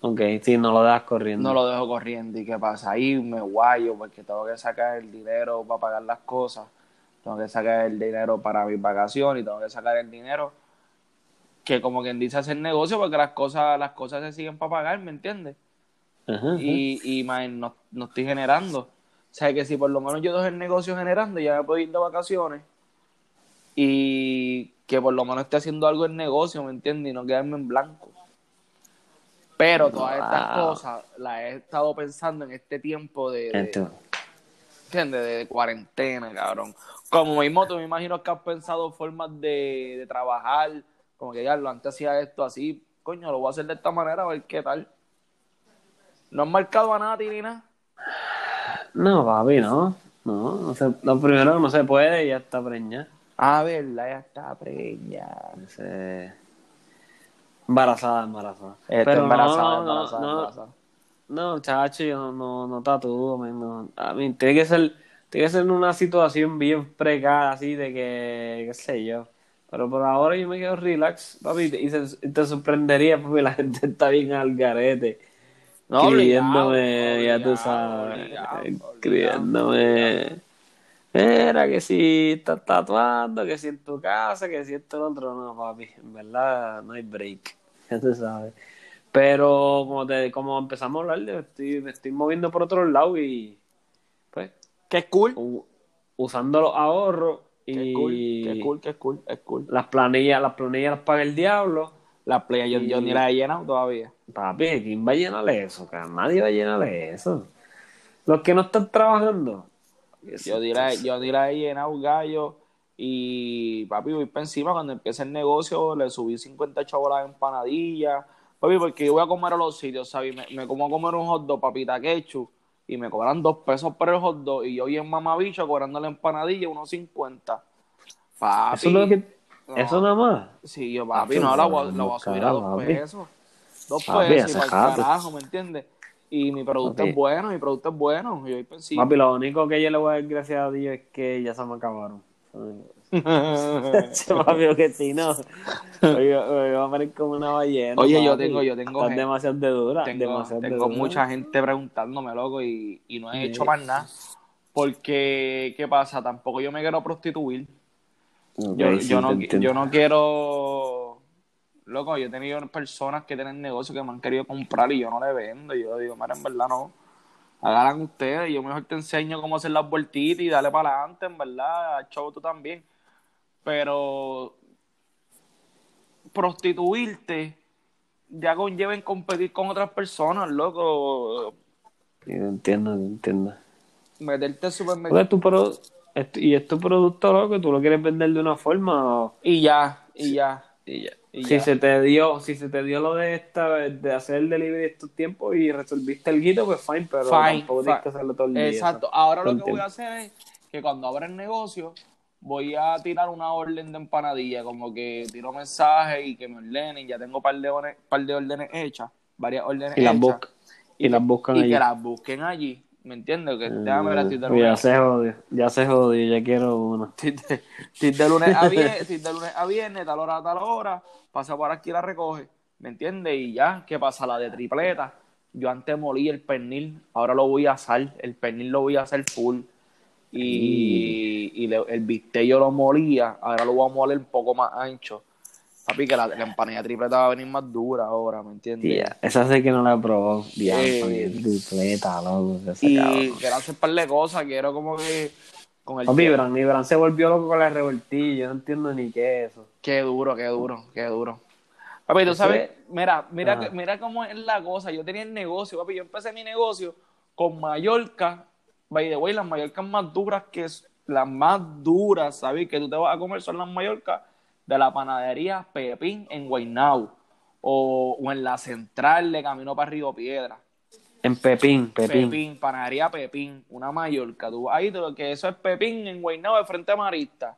Ok, sí, no lo das corriendo. No lo dejo corriendo. ¿Y qué pasa? Ahí me guayo porque tengo que sacar el dinero para pagar las cosas. Tengo que sacar el dinero para mis vacaciones y tengo que sacar el dinero que como quien dice hacer negocio porque las cosas las cosas se siguen para pagar, ¿me entiendes? Ajá, ajá. Y, y no, no estoy generando. O sea que si por lo menos yo dejo el negocio generando, ya me puedo ir de vacaciones y que por lo menos esté haciendo algo en negocio, ¿me entiendes? Y no quedarme en blanco. Pero todas estas cosas las he estado pensando en este tiempo de, de- ¿entiendes? De, cuarentena, cabrón. Como mismo tú me imagino que has pensado formas de, de trabajar, como que ya lo antes hacía esto así, coño, lo voy a hacer de esta manera a ver qué tal. No has marcado a nadie ni nada. No, papi, no. No, no se, lo primero no se puede y ya está preñada. A ver, ya está preñada. Ese- Embarazada, embarazada. Está Pero embarazada, no, embarazada, no, no, embarazada. No, chacho, yo no, no tatúo, no. A mí tiene que ser, tiene que ser una situación bien precaria, así de que, qué sé yo. Pero por ahora yo me quedo relax, papi, y se- te sorprendería, papi, la gente está bien al garete. No, escribiéndome, obligado, ya tú sabes, obligado, obligado. escribiéndome. Mira, que si estás tatuando, que si en tu casa, que si esto lo otro, no, papi, en verdad no hay break, ya tú sabes. Pero como te, como empezamos a hablar, estoy, me estoy moviendo por otro lado y pues Que es cool. u- usando los ahorros Y cool, que es cool, que es cool, es cool. las planillas, las planillas las paga el diablo. La playa yo, ni la he llenado todavía. Papi, ¿quién va a llenarle eso? cara? Nadie va a llenarle eso. Los que no están trabajando. Yo ni la, yo ni la he llenado gallo. Y papi, voy para encima. Cuando empiece el negocio, le subí 50 chavos a las empanadillas. Papi, porque yo voy a comer a los sitios, ¿sabes? Me, me como a comer un hot dog, papita quechu. Y me cobran dos pesos por el hot dog. Y yo bien mamabicho cobrando la empanadilla unos 50. Papi. Eso es lo que. no. Eso nada más. Sí, yo, papi, no, la voy, la voy a subir a dos papi. pesos. Dos Papi, pesos y para el carajo, ¿me entiendes? Y mi producto es bueno, mi producto es bueno. Y pues sí. Papi, lo único que yo le voy a dar gracias a Dios es que ya se me acabaron. Se papi, que si no, oye, oye, va a parecer como una ballena. Oye, yo tengo- yo tengo Estás demasiado de dura. tengo demasiado de tengo dura. mucha gente preguntándome, loco, y, y no he Sí. hecho más nada. Porque, ¿qué pasa? Tampoco yo me quiero prostituir. Yo, sí, yo, no, yo no quiero. Loco, yo he tenido personas que tienen negocios que me han querido comprar y yo no le vendo. Y yo digo, mira, en verdad no. Hagan ustedes. Yo mejor te enseño cómo hacer las vueltitas y dale para adelante, en verdad. Chavo, tú también. Pero prostituirte ya conlleva en competir con otras personas, loco. Sí, entiendo, entiendo. Meterte al supermercado. Pro- y es tu producto, loco, tú lo quieres vender de una forma o- Y ya, y ya. y ya. Y si ya. se te dio, si se te dio lo de esta de hacer el delivery estos tiempos y resolviste el guito, pues fine, pero Fine, tampoco tienes que fine. hacerlo todo el día. Exacto. Ahora lo Lo que voy a hacer es que cuando abra el negocio, voy a tirar una orden de empanadilla, como que tiro mensajes y que me ordenen. Ya tengo un par de, órdenes- par de órdenes hechas, varias órdenes Y las hechas. buscan. Y las buscan y allí. que las busquen allí. ¿Me entiendes? Que déjame ver, Ah, lunes, ya se jodió, ya se jodió, ya quiero una. estoy de, estoy de lunes a viernes, estoy de lunes a viernes, tal hora a tal hora, pasa por aquí y la recoge. ¿Me entiendes? Y ya, ¿qué pasa? La de tripleta. Yo antes molí el pernil, ahora lo voy a asar. El pernil lo voy a hacer full. Y, y le- el bistec yo lo molía, ahora lo voy a moler un poco más ancho. Papi, que la, la empanilla tripleta va a venir más dura ahora, ¿me entiendes? Tía, esa sé que no la probado. Ya, Eh, tripleta, loco. Y cabrón. quiero hacer un par de cosas, quiero como que con el Papi, Bran, y Bran se volvió loco con la revoltilla. Yo no entiendo ni qué es eso. Qué duro, qué duro, qué duro. Papi, tú sabes, es- mira, mira, Ajá. mira cómo es la cosa. Yo tenía el negocio, papi. Yo empecé mi negocio con Mallorca. By the way, las Mallorcas más duras que las más duras, ¿sabes? Que tú te vas a comer son las Mallorcas de la panadería Pepín en Guaynabo. O, o en la central de Camino para Río Piedra. En Pepín, Pepín. Pepín, panadería Pepín, una Mallorca. Tú ahí, tú- que eso es Pepín en Guaynabo de frente a Marista.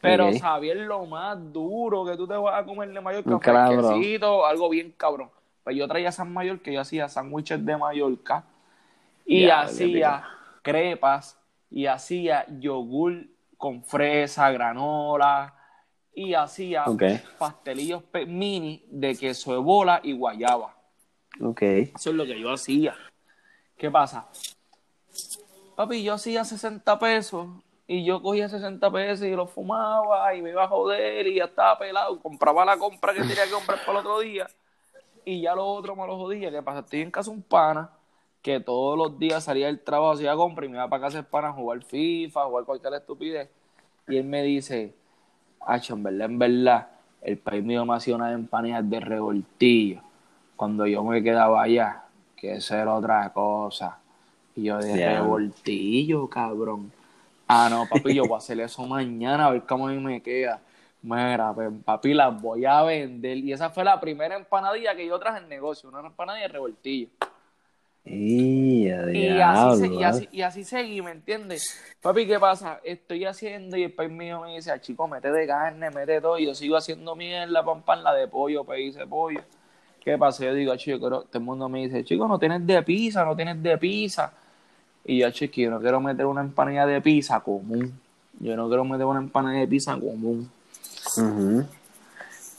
Pero Ok. sabía lo más duro que tú te vas a comer de Mallorca, Un fresquecito, algo bien cabrón. Pues yo traía esas Mallorca, yo hacía sándwiches de Mallorca y hacía crepas y hacía yogur con fresa, granola y hacía pastelillos mini de queso de bola y guayaba. Eso es lo que yo hacía. ¿Qué pasa? Papi, yo hacía 60 pesos y yo cogía 60 pesos y lo fumaba y me iba a joder y ya estaba pelado. Compraba la compra que tenía que comprar para el otro día y ya lo otro me lo jodía. ¿Qué pasa? Estoy en casa un pana que todos los días salía del trabajo, hacía compra y me iba para casa del pana a jugar FIFA, jugar cualquier estupidez. Y él me dice, Hacho, en verdad, en verdad, el país mío me hacía unas empanadas de revoltillo. Cuando yo me quedaba allá, que eso era otra cosa. Y yo de revoltillo, cabrón. Ah, no, papi, yo voy a hacer eso mañana a ver cómo a mí me queda. Mira, pues, papi, las voy a vender. Y esa fue la primera empanadilla que yo traje en negocio, una empanadilla de revoltillo. Y, Y así, y, así, y así seguí, ¿me entiendes? Papi, ¿qué pasa? Estoy haciendo y el país mío me dice, "Ah, chico, mete de carne, mete todo. Y yo sigo haciendo mierda, pam, pam, la de pollo, pues hice pollo. ¿Qué pasa? Yo digo, chico, quiero- todo el mundo me dice, chico, no tienes de pizza, no tienes de pizza. Y yo, chico, yo no quiero meter una empanada de pizza común. Yo no quiero meter una empanada de pizza común. Ujú.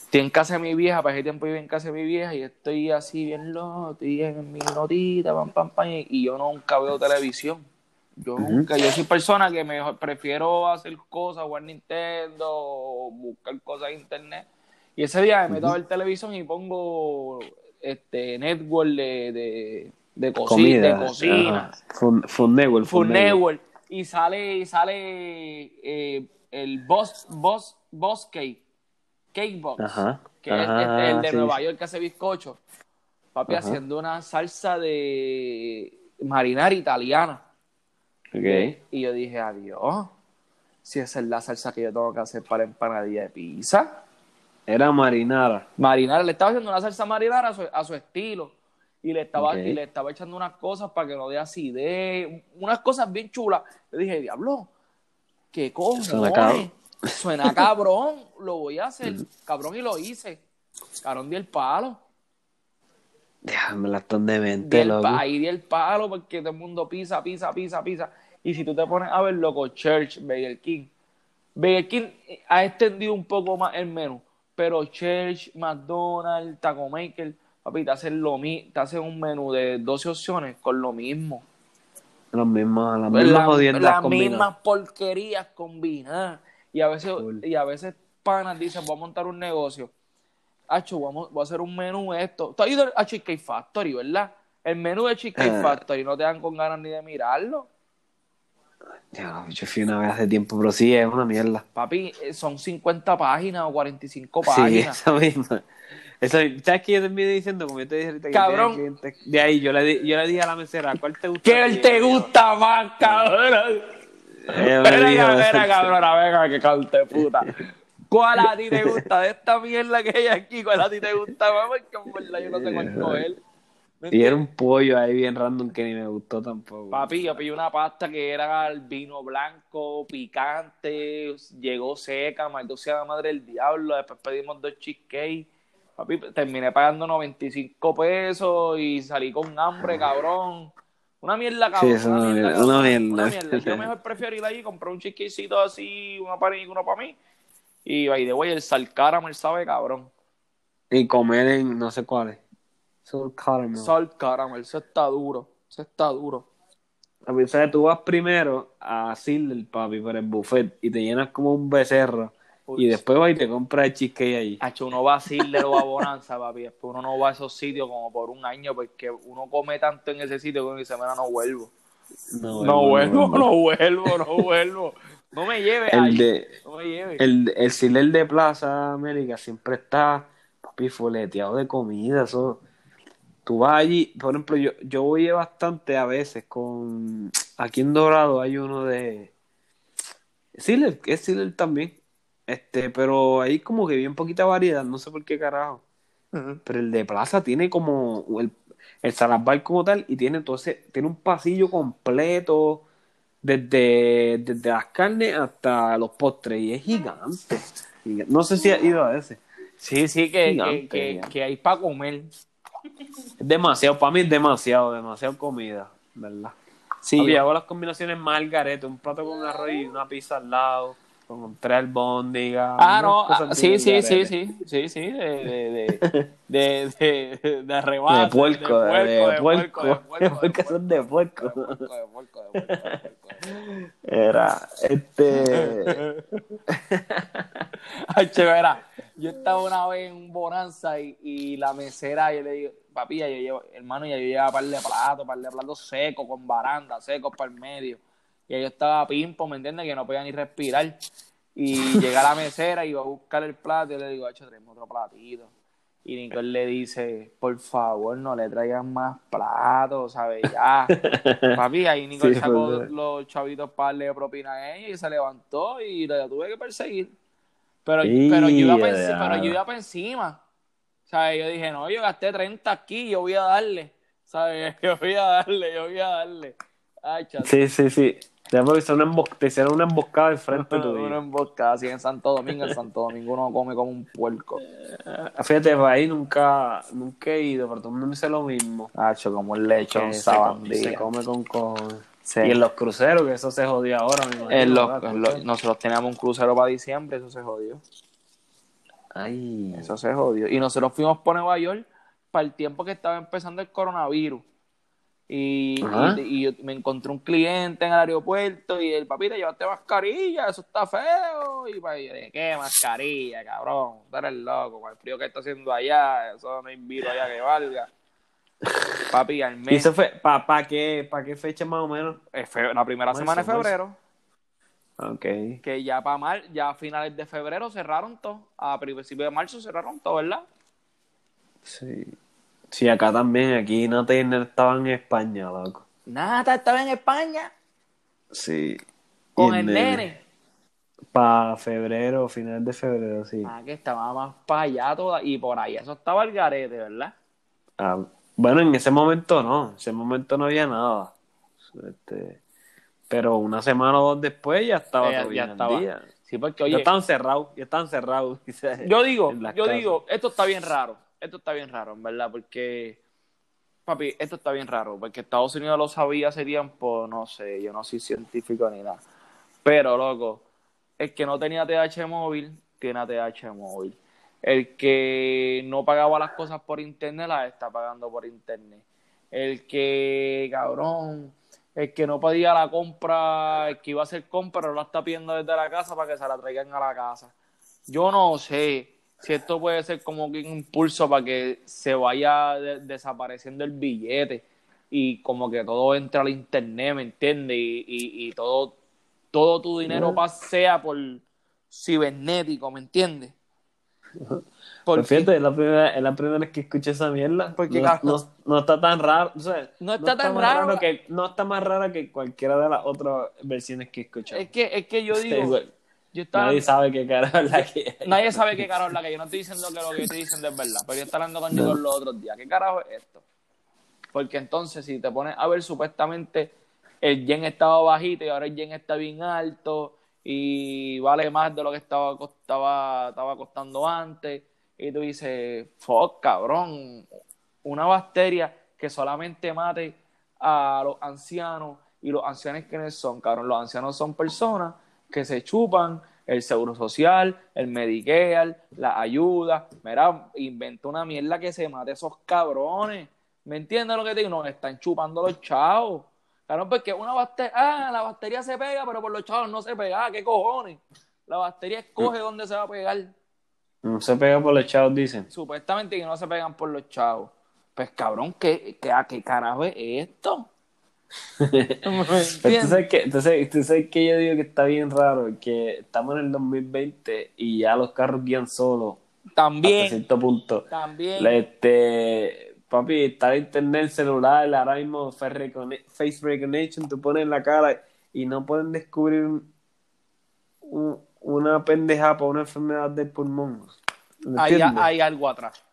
Estoy en casa de mi vieja, para ese tiempo viví en casa de mi vieja y estoy así bien loco, estoy en mi notita, pam, pam, pam, y- yo nunca veo televisión. Yo nunca, yo soy persona que mejor prefiero hacer cosas, jugar Nintendo, buscar cosas en internet. Y ese día me meto a ver televisión y pongo este network de, de, Comida. de cocina. Food, Food Network. Food Network. Y sale, y sale eh, el Boss, Boss, Boss Cake, Cake Box, Ajá. que es este, el de sí. Nueva York que hace bizcocho. Papi Ajá. haciendo una salsa de marinara italiana. Y yo dije, adiós, si esa es la salsa que yo tengo que hacer para empanadilla de pizza. Era marinara. Marinara, le estaba haciendo una salsa marinara a su, a su estilo. Y le, estaba, y le estaba echando unas cosas para que no dé acidez, unas cosas bien chulas. Yo dije, diablo, ¿qué cojones? Suena cabrón. Lo voy a hacer. Cabrón, y lo hice. Cabrón, di el palo. Ya, me la están demente, Di el loco. ahí di el palo porque todo el mundo pisa, pisa, pisa, pisa. Y si tú te pones a ver, loco, Church, Burger King. Burger King ha extendido un poco más el menú. Pero Church, McDonald's, Taco Maker, papi, te hacen, lo mi te hacen un menú de 12 opciones con lo mismo. Las mismas, las mismas La- las combinadas. mismas porquerías combinadas. Y a veces, y a veces panas dicen, voy a montar un negocio. Hacho, vamos, voy a hacer un menú esto. Tú has ido a Cheesecake Factory, ¿verdad? El menú de Cheesecake Eh. Factory no te dan con ganas ni de mirarlo. Ya, yo fui una vez hace tiempo, pero sí, es una mierda. Papi, eh, son 50 páginas o 45 Sí, páginas. esa misma. Eso, ¿Sabes qué yo terminé diciendo? Como yo te dije ahorita que Cabrón. De ahí, yo le, di- yo le dije a la mesera, ¿cuál te gusta? ¿Qué él te gusta más, cabrón? Dijo, espera, cabrona, venga, que calte puta. ¿Cuál a ti te gusta de esta mierda que hay aquí? ¿Cuál a ti te gusta más? Porque en verdad yo no sé cuál coger. ¿Me Y era un pollo ahí bien random que ni me gustó tampoco. Papi, yo pedí una pasta que era el vino blanco, picante, llegó seca, maldito sea la madre del diablo. Después pedimos dos cheesecake. Papi, terminé pagando 95 pesos y salí con hambre, cabrón. Una mierda, cabrón. Sí, es una mierda, cabrón, una mierda. mierda. Yo mejor prefiero ir y comprar un cheesecakecito así, una para mí y uno para mí. Y by the way, el sal caramel sabe cabrón. Y comer en no sé cuáles. Soul caramel. Sal caramel, eso está duro. Eso está duro. A pesar tú vas primero a Sidler, papi, por el buffet y te llenas como un becerro. Uy, y después vas y te compras el cheesecake allí. Hacho, uno va a Sidler o a Bonanza, papi. Después uno no va a esos sitios como por un año porque uno come tanto en ese sitio que uno dice, mira, no vuelvo. No vuelvo, no vuelvo, no vuelvo. No me lleve ahí. El de, No me lleve. el, el de Plaza América siempre está, papi, fuleteado de comida. Eso. Tú vas allí, por ejemplo, yo, yo voy bastante a veces con. Aquí en Dorado hay uno de. Que es Sidler también. Este, pero hay como que bien poquita variedad, no sé por qué carajo. Pero el de Plaza tiene como el, el como tal y tiene entonces tiene un pasillo completo desde, desde las carnes hasta los postres y es gigante. Giga- No sé si ha ido a ese. Sí, sí, que, que, Gigante, que, hay para comer. Es demasiado, para mí es demasiado, demasiado comida, ¿verdad? Sí, Papi, hago las combinaciones más al garete, un plato con arroz y una pizza al lado, con tres albóndigas. Ah, no, ah, sí, sí, sí, sí, sí, sí, de, de, de, de, de, de arrebato, De puerco, de, puerco, de puerco, de puerco, son de puerco. de puerco, de. Era, este. Ay, chévere. Yo estaba una vez en un Bonanza y, y la mesera, yo le digo, papi, ya yo llevo, hermano, ya yo llevaba par de platos, par de platos secos, con baranda, secos para el medio. Y yo estaba pimpo, ¿me entiendes? Que no podía ni respirar. Y llega la mesera y va a buscar el plato y le digo, hecho, traemos otro platito. Y Nicole le dice, por favor, no le traigan más platos, ¿sabes? Ya. Papi, ahí Nicole Sí, sacó los chavitos para darle propina a ella y se levantó y la tuve que perseguir. Pero, pero, yo iba pero yo iba para encima. ¿Sabes? Yo dije, no, yo gasté 30 aquí, yo voy a darle. ¿Sabes? Yo voy a darle, yo voy a darle. Ay. Sí, sí, sí. Te, porque son una embos- te hicieron una emboscada al frente tuyo. Una emboscada así en Santo Domingo. En Santo Domingo uno come como un puerco. Ah, Fíjate, para ahí nunca, nunca he ido, pero todo el mundo me dice lo mismo. Hacho, como el lechón Que se, come, se come con cojones. Sí. Y en los cruceros, que eso se jodió ahora, imagino, En los- ¿verdad? en los- nosotros teníamos un crucero para diciembre, eso se jodió. Ay, Eso se jodió. Y nosotros fuimos por Nueva York para el tiempo que estaba empezando el coronavirus. Y, y, y yo me encontré un cliente en el aeropuerto y el papi te llevaste mascarilla, eso está feo. Y yo dije, ¿qué mascarilla, cabrón? Tú eres loco, con el frío que está haciendo allá, eso no invito allá que valga. Papi, al ¿Y mes, eso fue para pa qué, pa qué fecha más o menos? eh, fe- la primera Marzo, semana de marzo. febrero, Ok. que ya para mar, ya a finales de febrero cerraron todo, a principios de marzo cerraron todo, ¿verdad? Sí. Sí, acá también, aquí no estaba en España, loco. Nada, estaba en España Sí. con el nene. Para febrero, final de febrero, sí. Ah, que estaba más para allá toda, y por ahí eso estaba el garete, ¿verdad? Ah, bueno, en ese momento no, en ese momento no había nada. Este, pero una semana o dos después ya estaba Eh, Ya- todo ya bien al estaba. día. Sí, porque Ya oye, estaban cerrados, ya estaban cerrados. yo digo, yo digo, esto está bien raro, esto está bien raro, en verdad, porque papi, esto está bien raro, porque Estados Unidos lo sabía hace tiempo, no sé, yo no soy científico ni nada. Pero, loco, el que no tenía TH móvil, tiene TH móvil. El que no pagaba las cosas por internet, las está pagando por internet. El que, cabrón, el que no pedía la compra, el que iba a hacer compra, lo está pidiendo desde la casa para que se la traigan a la casa. Yo no sé si esto puede ser como que un impulso para que se vaya de- desapareciendo el billete y como que todo entre al internet, ¿me entiendes? Y, y, y todo, todo tu dinero pasea por cibernético, ¿me entiendes? Porque- fíjate, es la primera, es la primera vez que escuché esa mierda. Porque, no, no, no está tan raro. o sea, No está tan más raro. que, no está más rara que cualquiera de las otras versiones que he escuchado. es que, es que yo digo. Yo estaba, Nadie sabe qué carajo es la que hay. Nadie sabe qué carajo es la que yo no estoy diciendo que lo que estoy diciendo es verdad, pero yo estaba hablando con Nicole los otros días. ¿Qué carajo es esto? Porque entonces, si te pones a ver, supuestamente el yen estaba bajito y ahora el yen está bien alto y vale más de lo que estaba, costaba, estaba costando antes. Y tú dices, fuck, cabrón, una bacteria que solamente mate a los ancianos y los ancianos que son, cabrón, los ancianos son personas que se chupan el seguro social, el Medicare, la ayuda. Mira, inventa una mierda que se mate a esos cabrones. ¿Me entiendes lo que te digo? Nos están chupando los chavos. Claro, porque una bacteria, ah, la bacteria se pega, pero por los chavos no se pega. Ah, ¿Qué cojones? La bacteria escoge dónde se va a pegar. No se pega por los chavos, dicen. Supuestamente que no se pegan por los chavos. Pues cabrón, ¿qué, qué, a qué carajo es esto? ¿Me Pero tú sabes, que, tú, sabes, tú sabes que yo digo que está bien raro, que estamos en el 2020 y ya los carros guían solos hasta También, cierto punto. también. Este, papi, está el internet, el celular, ahora mismo face recogni- face recognition, tú pones la cara y no pueden descubrir un- un- una pendeja para una enfermedad del pulmón. ¿Me Hay, hay algo atrás.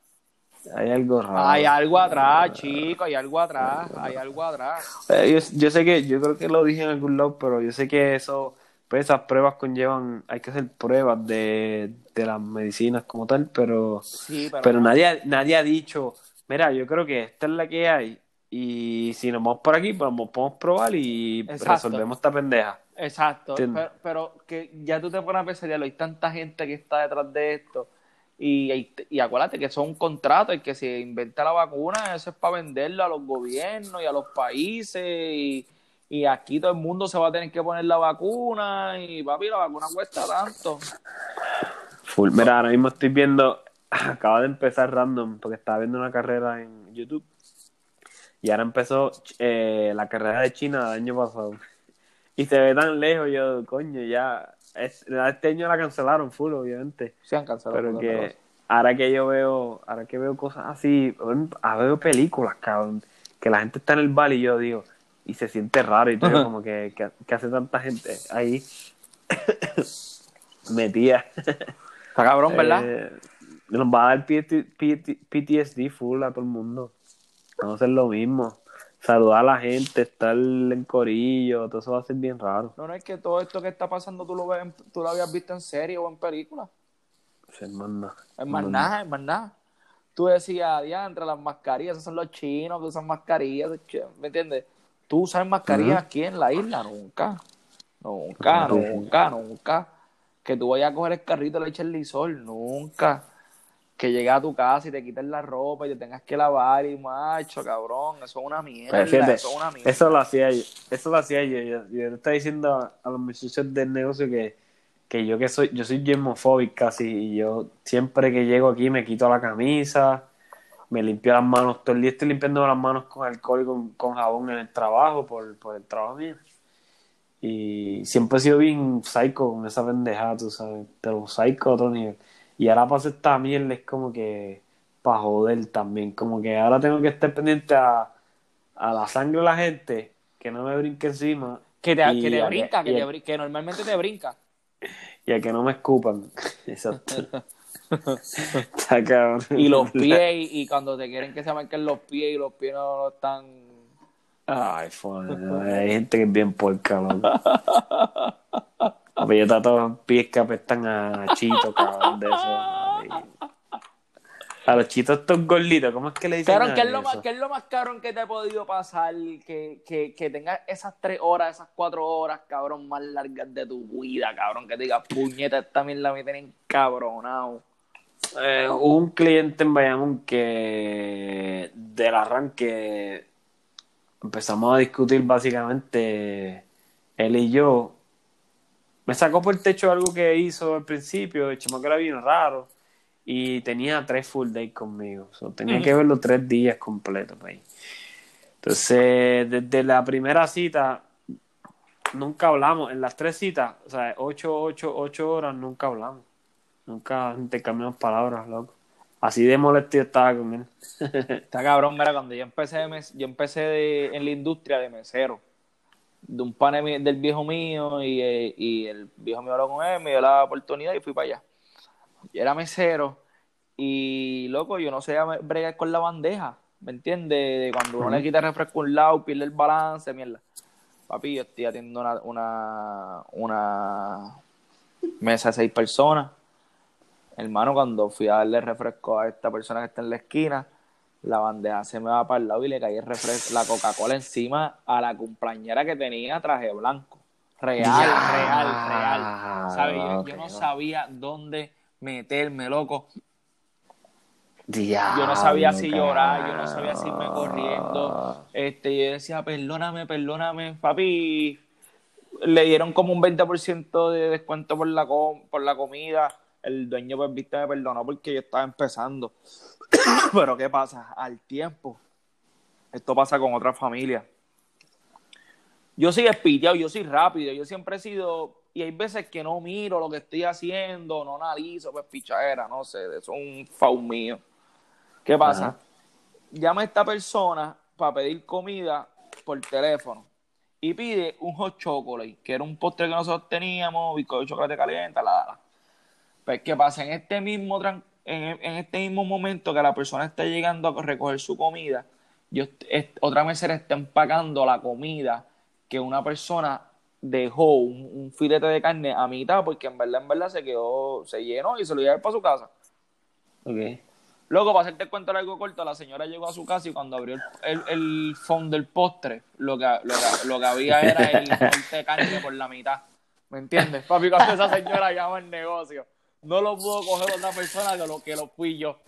Hay algo raro. Hay algo atrás, chico, hay algo atrás, hay algo atrás. Eh, yo, yo sé que, yo creo que lo dije en algún lado, pero yo sé que eso, pues esas pruebas conllevan, hay que hacer pruebas de, de las medicinas como tal, pero, Sí, pero, pero nadie, nadie ha dicho, mira, yo creo que esta es la que hay, y si nos vamos por aquí, pues nos podemos probar y Exacto. resolvemos esta pendeja. Exacto, pero, pero que ya tú te pones a pensar, ya hay tanta gente que está detrás de esto. Y, y, y acuérdate que eso es un contrato, el que se inventa la vacuna, eso es para venderlo a los gobiernos y a los países. Y, y aquí todo el mundo se va a tener que poner la vacuna. Y papi, la vacuna cuesta tanto. Full. Mira, ahora mismo estoy viendo, acaba de empezar random, porque estaba viendo una carrera en YouTube, y ahora empezó eh, la carrera de China del año pasado. Y se ve tan lejos, yo, coño, ya, es- este año la cancelaron full, obviamente, Se han cancelado. pero que ahora que yo veo, ahora que veo cosas así, a veo películas, cabrón, que la gente está en el bar y yo digo, y se siente raro y todo, como que, que, que hace tanta gente ahí metida. Está cabrón, ¿verdad? Eh, nos va a dar PT PT PTSD full a todo el mundo. Vamos a hacer lo mismo. Saludar a la gente, estar en corillo, todo eso va a ser bien raro. No, no es que todo esto que está pasando tú lo, ves en- tú lo habías visto en serie o en película. Sí, hermano. Es más nada, es más nada. Tú decías, diantre, las mascarillas, esos son los chinos que usan mascarillas, ¿me entiendes? Tú usas mascarillas aquí en la isla, nunca. Nunca, nunca, nunca. Que tú vayas a coger el carrito de leche el lisol, nunca. Que llegues a tu casa y te quites la ropa y te tengas que lavar y macho, cabrón. Eso es una mierda. Fíjate, eso es una mierda. eso lo hacía yo. Eso lo hacía yo. Yo, yo le estaba diciendo a, a los muchachos del negocio que, que yo que soy, yo soy germofóbico casi, y yo siempre que llego aquí me quito la camisa, me limpio las manos, todo el día estoy limpiando las manos con alcohol y con, con jabón en el trabajo, por, por el trabajo mío. Y siempre he sido bien psycho con esa pendejada, tú sabes, pero psycho a otro nivel. Y ahora pasa esta mierda, es como que para joder también, como que ahora tengo que estar pendiente a, a la sangre de la gente, que no me brinque encima. Que te, que te brinca, que, te que normalmente te brinca. y a que no me escupan. Exacto. Está cabrón. Y los pies, y, cuando te quieren que se marquen los pies y los pies no, no están. Ay, fue, hay gente que es bien porca, loco. Papi, yo trato pies que apestan a chito, cabrón, de eso. A los chitos estos gorditos, ¿cómo es que le dicen? Cabrón, a ¿qué es, lo más? ¿qué es lo más cabrón que te ha podido pasar? Que, que, que tengas esas tres horas, esas cuatro horas, cabrón, más largas de tu vida, cabrón. Que te digas, puñeta, esta mierda me tienen cabronado. Eh, hubo un cliente en Bayamón que del arranque empezamos a discutir básicamente él y yo. Me sacó por el techo algo que hizo al principio, el chamaco era bien raro y tenía tres full days conmigo. So, tenía que verlo tres días completos. pues. Entonces, desde la primera cita nunca hablamos. En las tres citas, o sea, ocho, ocho, ocho horas nunca hablamos. Nunca intercambiamos palabras, loco. Así de molesto estaba con él. Está cabrón, mira, cuando yo empecé, de mes- yo empecé de- en la industria de mesero. De un pan del viejo mío y, eh, y el viejo mío habló con él, me dio la oportunidad y fui para allá. Yo era mesero y, loco, yo no sé bregar con la bandeja, ¿me entiendes? De Cuando uno le quita el refresco a un lado, pierde el balance, mierda. Papi, yo estoy atendiendo una, una, una mesa de seis personas. Hermano, cuando fui a darle refresco a esta persona que está en la esquina, la bandeja se me va para el lado y le caí el refresco, la Coca-Cola encima a la cumpleañera que tenía traje blanco. Real, real, real. ¿Sabes? Yo, yo no sabía dónde meterme, loco. Yo no sabía si llorar, yo no sabía si irme corriendo. Este, yo decía, perdóname, perdóname, papi. Le dieron como un 20% de descuento por la, com- por la comida. El dueño, pues, viste, me perdonó porque yo estaba empezando. Pero, ¿qué pasa? Al tiempo, esto pasa con otras familias. Yo soy espiteado, yo soy rápido, yo siempre he sido, y hay veces que no miro lo que estoy haciendo, no analizo, pues pichadera, no sé, eso es un faul mío. ¿Qué pasa? Ajá. Llama a esta persona para pedir comida por teléfono y pide un hot chocolate, que era un postre que nosotros teníamos, bizcocho de chocolate caliente, la, la, la. Pues, ¿qué pasa? En este mismo tran- en, en este mismo momento que la persona está llegando a recoger su comida, yo, est- otra mesera está empacando la comida que una persona dejó un, un filete de carne a mitad porque en verdad, en verdad se quedó, se llenó y se lo llevó para su casa. Ok. Luego, para hacerte cuento algo corto, la señora llegó a su casa y cuando abrió el, el, el fondo del postre, lo que, lo, que, lo que había era el corte de carne por la mitad. ¿Me entiendes? Papi, cuando esa señora llama al negocio, no lo pudo coger otra persona que lo que lo fui yo.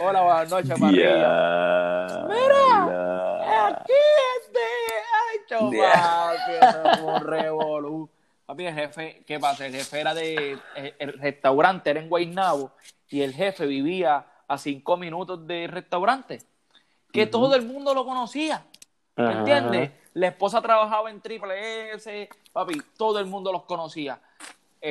Hola, buenas noches, parrilla. Mira. Aquí este, ay, chaval, un revolú. Papi, el jefe, ¿qué pasa? El jefe era de, el, el restaurante era en Guaynabo y el jefe vivía a cinco minutos del restaurante. Que todo el mundo lo conocía, ¿me entiendes? La esposa trabajaba en Triple S, papi, todo el mundo los conocía.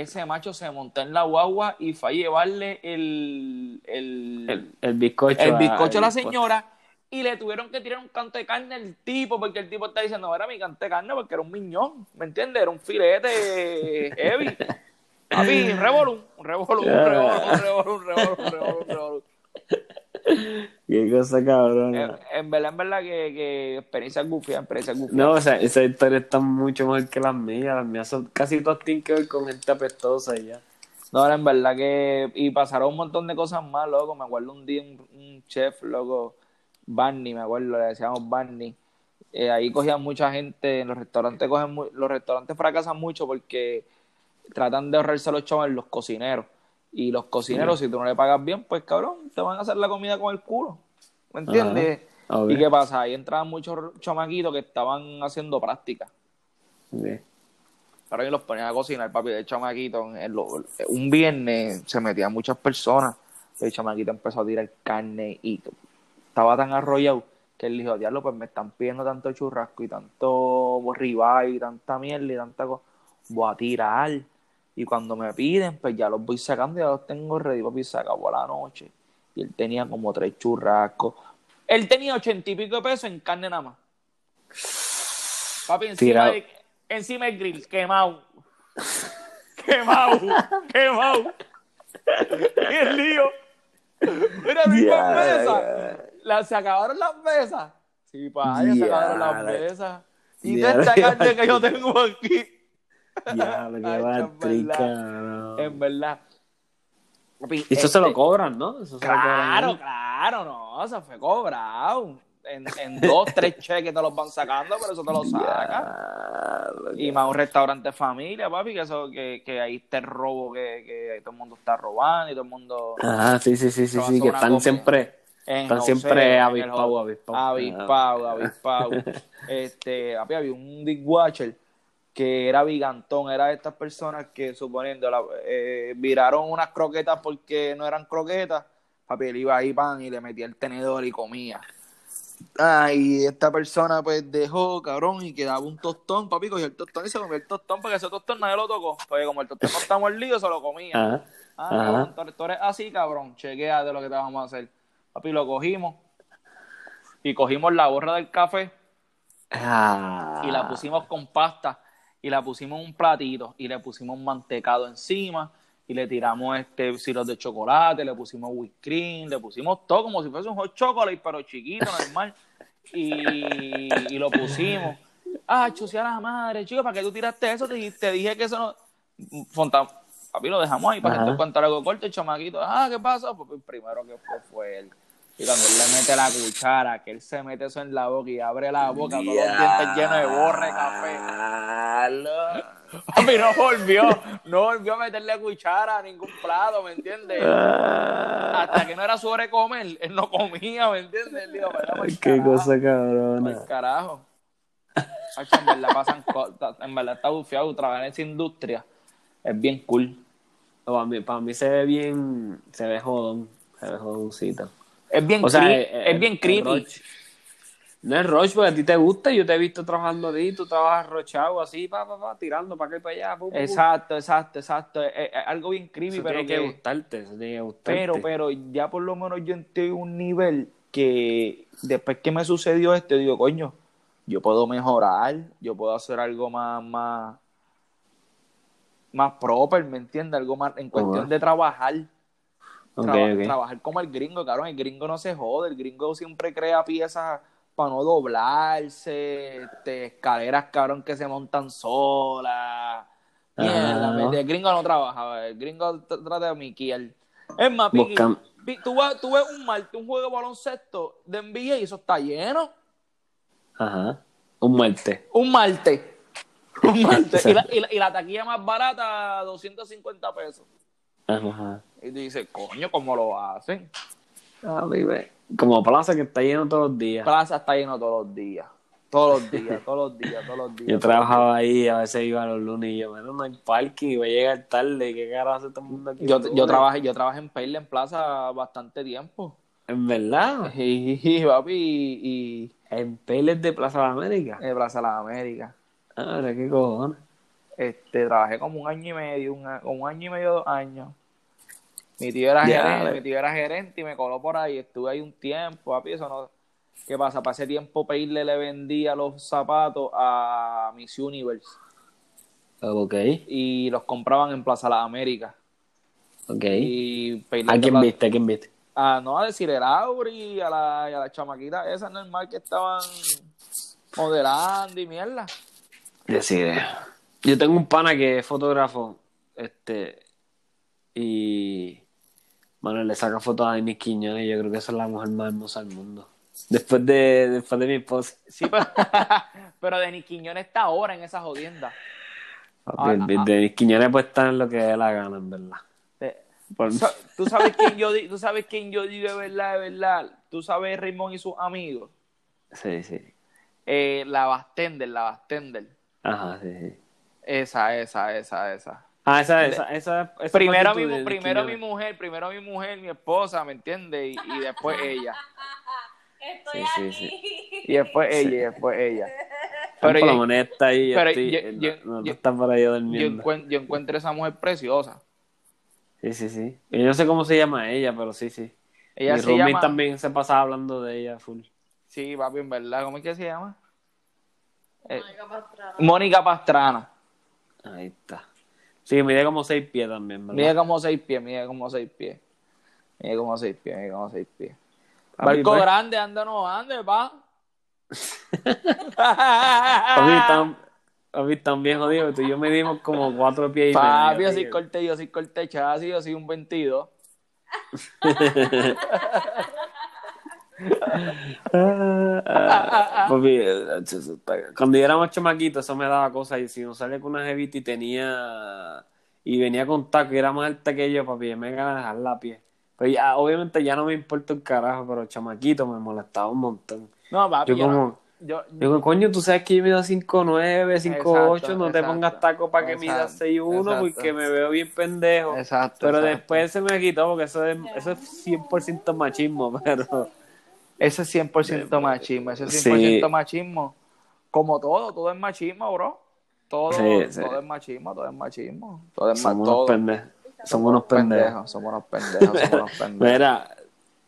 Ese macho se montó en la guagua y fue a llevarle el, el, El, el bizcocho. el bizcocho a la señora y le tuvieron que tirar un canto de carne al tipo porque el tipo está diciendo, era mi canto de carne porque era un miñón, ¿me entiendes? Era un filete heavy. Un revolú, un revolú, un revolú, un revolú, un revolú, un revolú, un revolú. Qué cosa En, cabrona. en verdad, en verdad que, que experiencia gufia, experiencia gufia. No, o sea, esa historia está mucho mejor que las mías. Las mías son casi todas tienen que ver con gente apestosa y ya. No, en verdad que. Y pasaron un montón de cosas más, loco. Me acuerdo un día un, un chef, loco, Barney, me acuerdo, le decíamos Barney. Eh, ahí cogían mucha gente, en los restaurantes cogen los restaurantes fracasan mucho porque tratan de ahorrarse los chavos en los cocineros. Y los cocineros, si tú no le pagas bien, pues cabrón, te van a hacer la comida con el culo. ¿Me entiendes? Ajá. ¿Y qué pasa? Ahí entraban muchos chamaquitos que estaban haciendo práctica. Ok. Pero ellos los ponían a cocinar, papi, de chamaquito. en lo- un viernes se metían muchas personas. El chamaquito empezó a tirar carne y estaba tan arrollado que él dijo, diablo, pues me están pidiendo tanto churrasco y tanto ribeye y tanta mierda y tanta cosa. Voy a tirar. Y cuando me piden, pues ya los voy sacando, ya los tengo ready, papi, se acabó la noche. Y él tenía como tres churrascos. Él tenía ochenta y pico de pesos en carne nada más. Papi, encima, de- encima el grill, quemado. quemado, quemado. Y el lío. Mira, mesas. La- se acabaron las mesas. Sí, pa, ya se acabaron las la- mesas. Y toda esta carne que yo tengo aquí. Ya, en verdad. Y eso se este- lo cobran, ¿no? Eso se lo cobran Claro, claro, no, eso fue cobrado. En, en dos, tres cheques te los van sacando, pero eso te lo sacan. Y más un restaurante familia, papi, que eso, que, que ahí está el robo, que, que todo el mundo está robando y todo el mundo Ah, sí, sí, sí, sí, sí, que están siempre, están siempre. Avispado, avispado. Este, papi, había un Dick Watcher que era bigantón, era de estas personas que suponiendo la- eh, viraron unas croquetas porque no eran croquetas, papi, él iba ahí pan y le metía el tenedor y comía. Ah, y esta persona pues dejó, cabrón, y quedaba un tostón, papi, cogió el tostón y se comió el tostón porque ese tostón nadie lo tocó, porque como el tostón no está mordido, se lo comía. Ajá. Ah, Ajá. cabrón, tú eres- tú eres así, cabrón. Chequea de lo que te vamos a hacer. Papi, lo cogimos. Y cogimos la borra del café Ah. y la pusimos con pasta. Y la pusimos en un platito. Y le pusimos mantecado encima. Y le tiramos este sirope de chocolate. Le pusimos whipped cream. Le pusimos todo como si fuese un hot chocolate, pero chiquito, normal. Y, y lo pusimos. Ah, chusia la madre, chico, ¿para qué tú tiraste eso? Te, te dije que eso no. Fonta, papi, lo dejamos ahí para que te cuente algo corto. El chamaquito, ah, ¿qué pasó? Pues, primero que fue, fue él. Y cuando él le mete la cuchara, que él se mete eso en la boca y abre la boca, todos los dientes llenos de borre café. Papi, no volvió, no volvió a meterle cuchara a ningún plato, ¿me entiendes? Ah, Hasta que no era su hora de comer, él no comía, ¿me entiendes? Él dijo, "Vaya pa'l Qué carajo". cosa cabrona. Carajo. En verdad pasan cosas, en verdad está bufiado, trabajar en esa industria es bien cool. Para mí, para mí se ve bien, se ve jodón, se ve jodoncito. Es bien, O sea, cre- eh, es bien creepy. No es Roach, porque a ti te gusta, yo te he visto trabajando ahí, tú trabajas rochado así, pa, pa, pa, tirando para acá y para allá. pu, pu, pu. Exacto, exacto, exacto. Es, es algo bien creepy, Eso pero tiene que, que, gustarte, eso tiene que gustarte. pero, pero ya por lo menos yo estoy en un nivel que después que me sucedió esto, digo, coño, yo puedo mejorar, yo puedo hacer algo más, más, más proper, ¿me entiendes? Algo más en cuestión de trabajar. Traba-. Trabajar como el gringo, cabrón. El gringo no se jode. El gringo siempre crea piezas para no doblarse, este, escaleras, cabrón, que se montan solas. Mierda, Ah. mente, el gringo no trabaja. El gringo trata de miquiar. Es más, Piqui, tú, ves, tú ves un martes, un juego de baloncesto de NBA y eso está lleno. Ajá. Un martes. Un martes. Un martes. y, la, y, la, y la taquilla más barata, 250 pesos. Ajá. Y tú dices, coño, ¿cómo lo hacen? Ah, vive. Como plaza que está lleno todos los días. Plaza está lleno todos los días. Todos los días, todos los días, todos los días. Yo trabajaba ahí, a veces iba los lunes y yo, bueno, no hay parking y voy a llegar tarde. ¿Qué carajo hace todo el mundo aquí? Yo, yo, trabajé, yo trabajé en Pearl en Plaza bastante tiempo. ¿En verdad? Y, y, papi, y, En Peles de Plaza de América. y en Plaza de las Américas. Ah, mira, qué cojones. Este, trabajé como un año y medio, un, un año y medio, dos años. Mi tío era Ya, gerente, mi tío era gerente y me coló por ahí. Estuve ahí un tiempo, papi, eso no... ¿Qué pasa? Para ese tiempo Peirle le vendía los zapatos a Miss Universe Ok, y los compraban en Plaza Las Américas. ok. Y Peirle ¿A quién viste? ¿A quién viste? Ah, no, a decir el Auri, a la, y a la chamaquita esa normal que estaban modelando y mierda. Decide. Yo tengo un pana que es fotógrafo, este, y Manuel le saca fotos a Denis Quiñones y yo creo que esa es la mujer más hermosa del mundo. Después de, después de mi esposa. Sí, pero, pero Denis Quiñones está ahora en esa jodienda. Papi, Ah, el- ah. Denis Quiñones puede estar en lo que dé la gana, en verdad. Por- ¿Tú sabes quién yo tú sabes quién yo digo de verdad, de verdad? ¿Tú sabes Raymond y sus amigos? Sí, sí. Eh, la Bastender, la Bastender. Ajá, sí, sí. Esa, esa, esa, esa. Ah, esa, esa, esa, esa Primero, mi, de mi mujer, primero mi mujer, mi esposa, ¿me entiendes? Y, y después ella. Estoy Sí, sí, Y sí. después ella, y después ella. Pero Pero por la yo, moneda está ahí, yo pero estoy, yo- eh, no- yo- no, yo- está por ahí yo, durmiendo. encuent- yo encuentro esa mujer preciosa. Sí, sí, sí. Yo no sé cómo se llama ella, pero sí, sí. Ella Mi se llama... también se pasaba hablando de ella full. Sí, papi, en verdad. ¿Cómo es que se llama? Eh, Mónica Pastrana. Mónica Pastrana. Ahí está. Sí, mide como seis pies también, ¿verdad? Mide como seis pies, mide como seis pies. Mide como seis pies, mide como seis pies. Papi, Barco grande, anda no ande, pa. Papi, papi, están bien jodidos. Tú y yo medimos como cuatro pies y Papi, medio, yo soy tío. corte, yo soy corte chasis, yo soy un 22. Ah, papi, eh, cuando yo era más chamaquito, eso me daba cosas. Y si no salía con una jevita y tenía. Y venía con taco y era más alta que yo, papi, me iba a dejar la pie. Pero ya, obviamente ya no me importa el carajo, pero chamaquito me molestaba un montón. No, papi, Yo como, yo- digo, coño, tú sabes que yo mido 5'9, 5'8, no te exacto, pongas taco para que exacto, 6'1 exacto. porque me veo bien pendejo. Exacto. Pero exacto. después se me quitó porque eso es, eso es 100% machismo, pero... Ese es 100% machismo, ese es Sí. 100% machismo. Como todo, todo es machismo, bro. Todo, Sí, sí. todo es machismo, todo es machismo. Todo es Somos todo. unos pendejos. Somos unos pendejos. Somos unos pendejos, somos unos pendejos. Mira,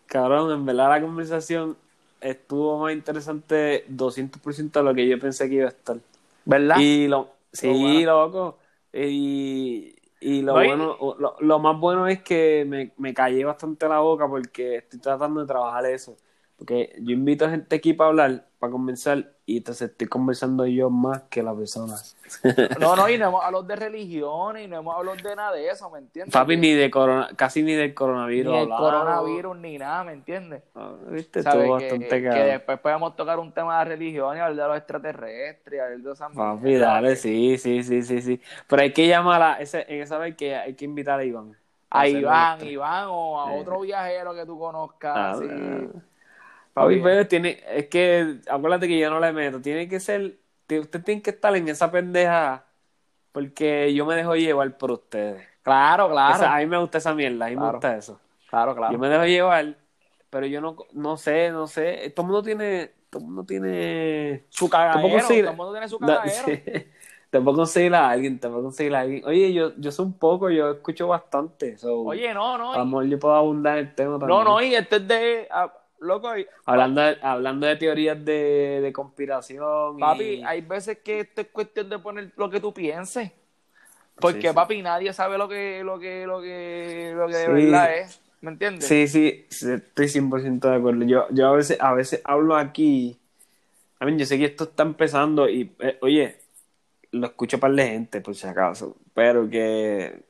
cabrón, en verdad la conversación estuvo más interesante 200% de lo que yo pensé que iba a estar. ¿Verdad? Y lo, sí, bueno. loco. Y, y lo bueno, lo, lo más bueno es que me, me callé bastante la boca porque estoy tratando de trabajar eso. Porque yo invito a gente aquí para hablar, para conversar, y entonces estoy conversando yo más que la persona. No, no, y no hemos hablado de religión y no hemos hablado de nada de eso, ¿me entiendes? Papi, ni de corona, casi ni del coronavirus. Ni el hablamos. coronavirus ni nada, ¿me entiendes? Ah, Viste, Que, bastante que cabrón. después podemos tocar un tema de religión y hablar de los extraterrestres hablar de esas Papi, dale, sí, sí, sí, sí, sí. Pero hay que llamar a ese, en esa vez que hay que invitar a Iván. A Iván. Iván o a Sí. otro viajero que tú conozcas. Ah, así. Papi, pero tiene, es que, acuérdate que yo no le meto, tiene que ser, usted tiene que estar en esa pendeja, porque yo me dejo llevar por ustedes. Claro, claro. Esa- a mí me gusta esa mierda, a mí me gusta eso. Claro, claro. Yo me dejo llevar, pero yo no, no sé, no sé, todo el mundo tiene, todo el mundo tiene... Su cagadero. Todo el mundo tiene su cagadero. sí. Te puedo conseguir a alguien, te puedo conseguir a alguien. Oye, yo, yo soy un poco, yo escucho bastante. so, Oye, no, no. a lo mejor yo puedo abundar el tema también. no, no, y este es de. Loco, y- Hablando de, hablando de teorías de, de conspiración. y- papi, hay veces que esto es cuestión de poner lo que tú pienses. Porque, Sí, sí. papi, nadie sabe lo que, lo que, lo que, lo que de Sí. verdad es. ¿Me entiendes? Sí, sí, estoy 100% de acuerdo. Yo, yo a veces, a veces hablo aquí. A mí, yo sé que esto está empezando y, eh, oye, lo escucho para de gente, por si acaso, pero que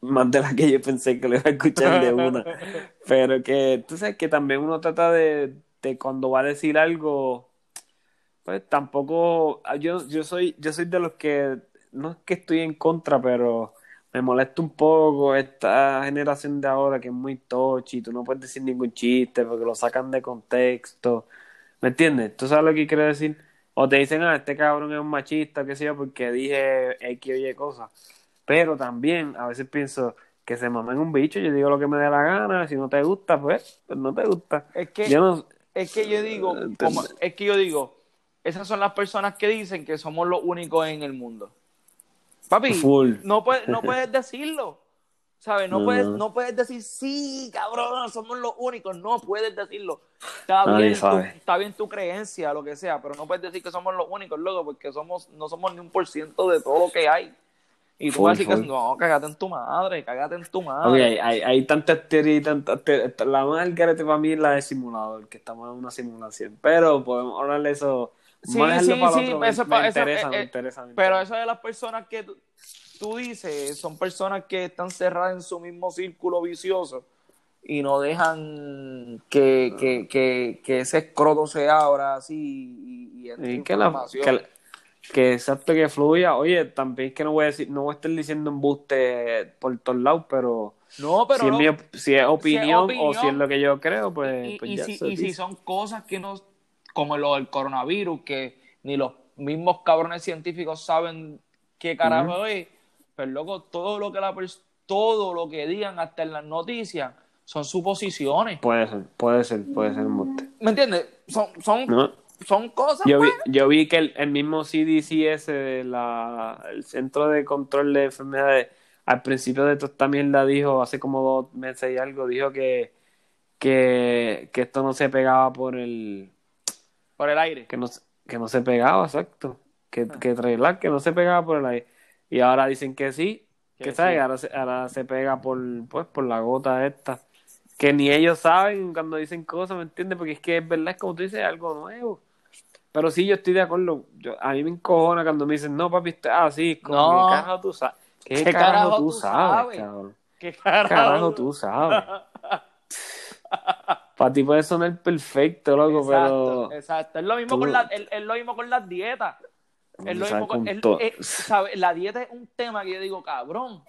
más de la que yo pensé que lo iba a escuchar de una. Pero que tú sabes que también uno trata de, de cuando va a decir algo, pues tampoco, yo, yo soy, yo soy de los que, no es que estoy en contra, pero me molesta un poco esta generación de ahora que es muy tochi, tú no puedes decir ningún chiste porque lo sacan de contexto, ¿me entiendes? ¿Tú sabes lo que quiero decir? O te dicen, ah, este cabrón es un machista, qué sé yo, porque dije X o Y cosas. Pero también a veces pienso que se mamen un bicho, yo digo lo que me dé la gana, si no te gusta, pues, pues no te gusta. Es que, Yo no, es que yo digo, como- es que yo digo, esas son las personas que dicen que somos los únicos en el mundo. Papi, Full. no puedes, no puedes decirlo. ¿Sabes? No, No, puedes, no. puedes decir, sí, cabrón, somos los únicos. No puedes decirlo. Está bien, tu, está bien tu creencia, lo que sea, pero no puedes decir que somos los únicos, loco, porque somos, no somos ni un por ciento de todo lo que hay. Y tú Full, vas a decir que no, cágate en tu madre, cágate en tu madre. Ok, hay, hay, hay tantas teorías y tantas teorías. La más algarete para mí es la de simulador, que estamos en una simulación. Pero podemos hablar de eso. Sí, sí, para sí. Me- eso me, eso, interesa, eh, me eh, interesa, me Pero interesa. eso de las personas que tú, tú dices son personas que están cerradas en su mismo círculo vicioso y no dejan que, que, que, que ese escroto se abra así y, y Y que, la, información. que, la- que exacto que fluya. Oye, también es que no voy a decir, no voy a estar diciendo embuste por todos lados, pero, No, pero si, es no- mi op- si es opinión, opinión, o si es lo que yo creo, pues, y, pues y ya si, y si son cosas que no, como lo del coronavirus, que ni los mismos cabrones científicos saben qué carajo es, pero loco, todo lo que la todo lo que digan hasta en las noticias son suposiciones. Puede ser, puede ser, puede ser embuste. ¿Me entiendes? Son, son, ¿No? Son cosas. Yo vi, yo vi que el, el mismo CDC ese, de la, el Centro de Control de Enfermedades, al principio de toda esta mierda dijo, hace como dos meses y algo, dijo que, que, que esto no se pegaba por el... Por el aire. que no, se- que no se pegaba, exacto. Que, Ah. que traerla, que no se pegaba por el aire. Y ahora dicen que sí, que, Que sabe, sí. ahora, se, ahora se pega por, pues, por la gota esta. Que ni ellos saben cuando dicen cosas, ¿me entiendes? Porque es que es verdad, es como tú dices, algo nuevo. Pero sí, yo estoy de acuerdo. Yo, a mí me encojona cuando me dicen, no, papi, esto es así. Como, No. ¿Qué carajo tú sabes? ¿Qué, ¿Qué carajo, carajo tú sabes, cabrón? ¿Qué Carajo, carajo? tú sabes. Para ti puede sonar perfecto, loco, Exacto, pero. exacto. Es lo mismo tú- con la, es, es lo mismo con las dietas. Es lo mismo con, es- todo. es- ¿sabe? La dieta es un tema que yo digo, cabrón.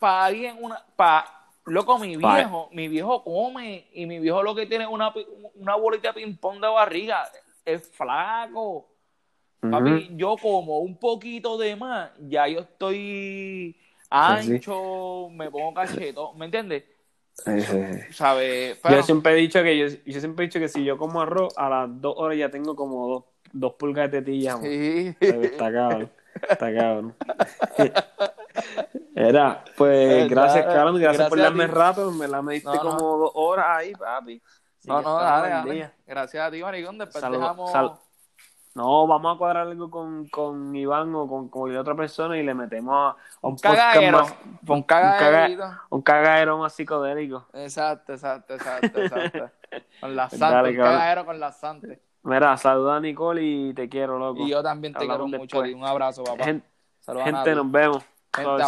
Para alguien, una, para, loco, mi viejo, mi viejo come y mi viejo lo que tiene es una, una bolita de ping-pong de barriga. Es flaco. Papi, yo como un poquito de más, ya yo estoy Sí, ancho, me pongo cachetón, ¿me entiendes? Ujú. Sí, sí. ¿Sabes? Pero- Yo siempre he dicho que yo, yo siempre he dicho que si yo como arroz a las dos horas ya tengo como dos, dos pulgas de tetilla. Sí. Está cabrón. Está cabrón. Era, pues gracias, cabrón. Gracias, por gracias a darme rato. Me la me diste No, no. como dos horas ahí, papi. Así No, no, dale, dale. Gracias a ti, maricón. Después Salud- dejamos... sal- No, vamos a cuadrar algo con, con Iván o con, con otra persona y le metemos a, un cagadero. más, Un caga- cagadero. un cagadero más psicodélico. Exacto, exacto, exacto, exacto. Con la santa, un cagadero con la santa. Mira, saluda a Nicole y te quiero, loco. Y yo también te quiero mucho. Un abrazo, papá. Gente, Nati. nos vemos. Gente.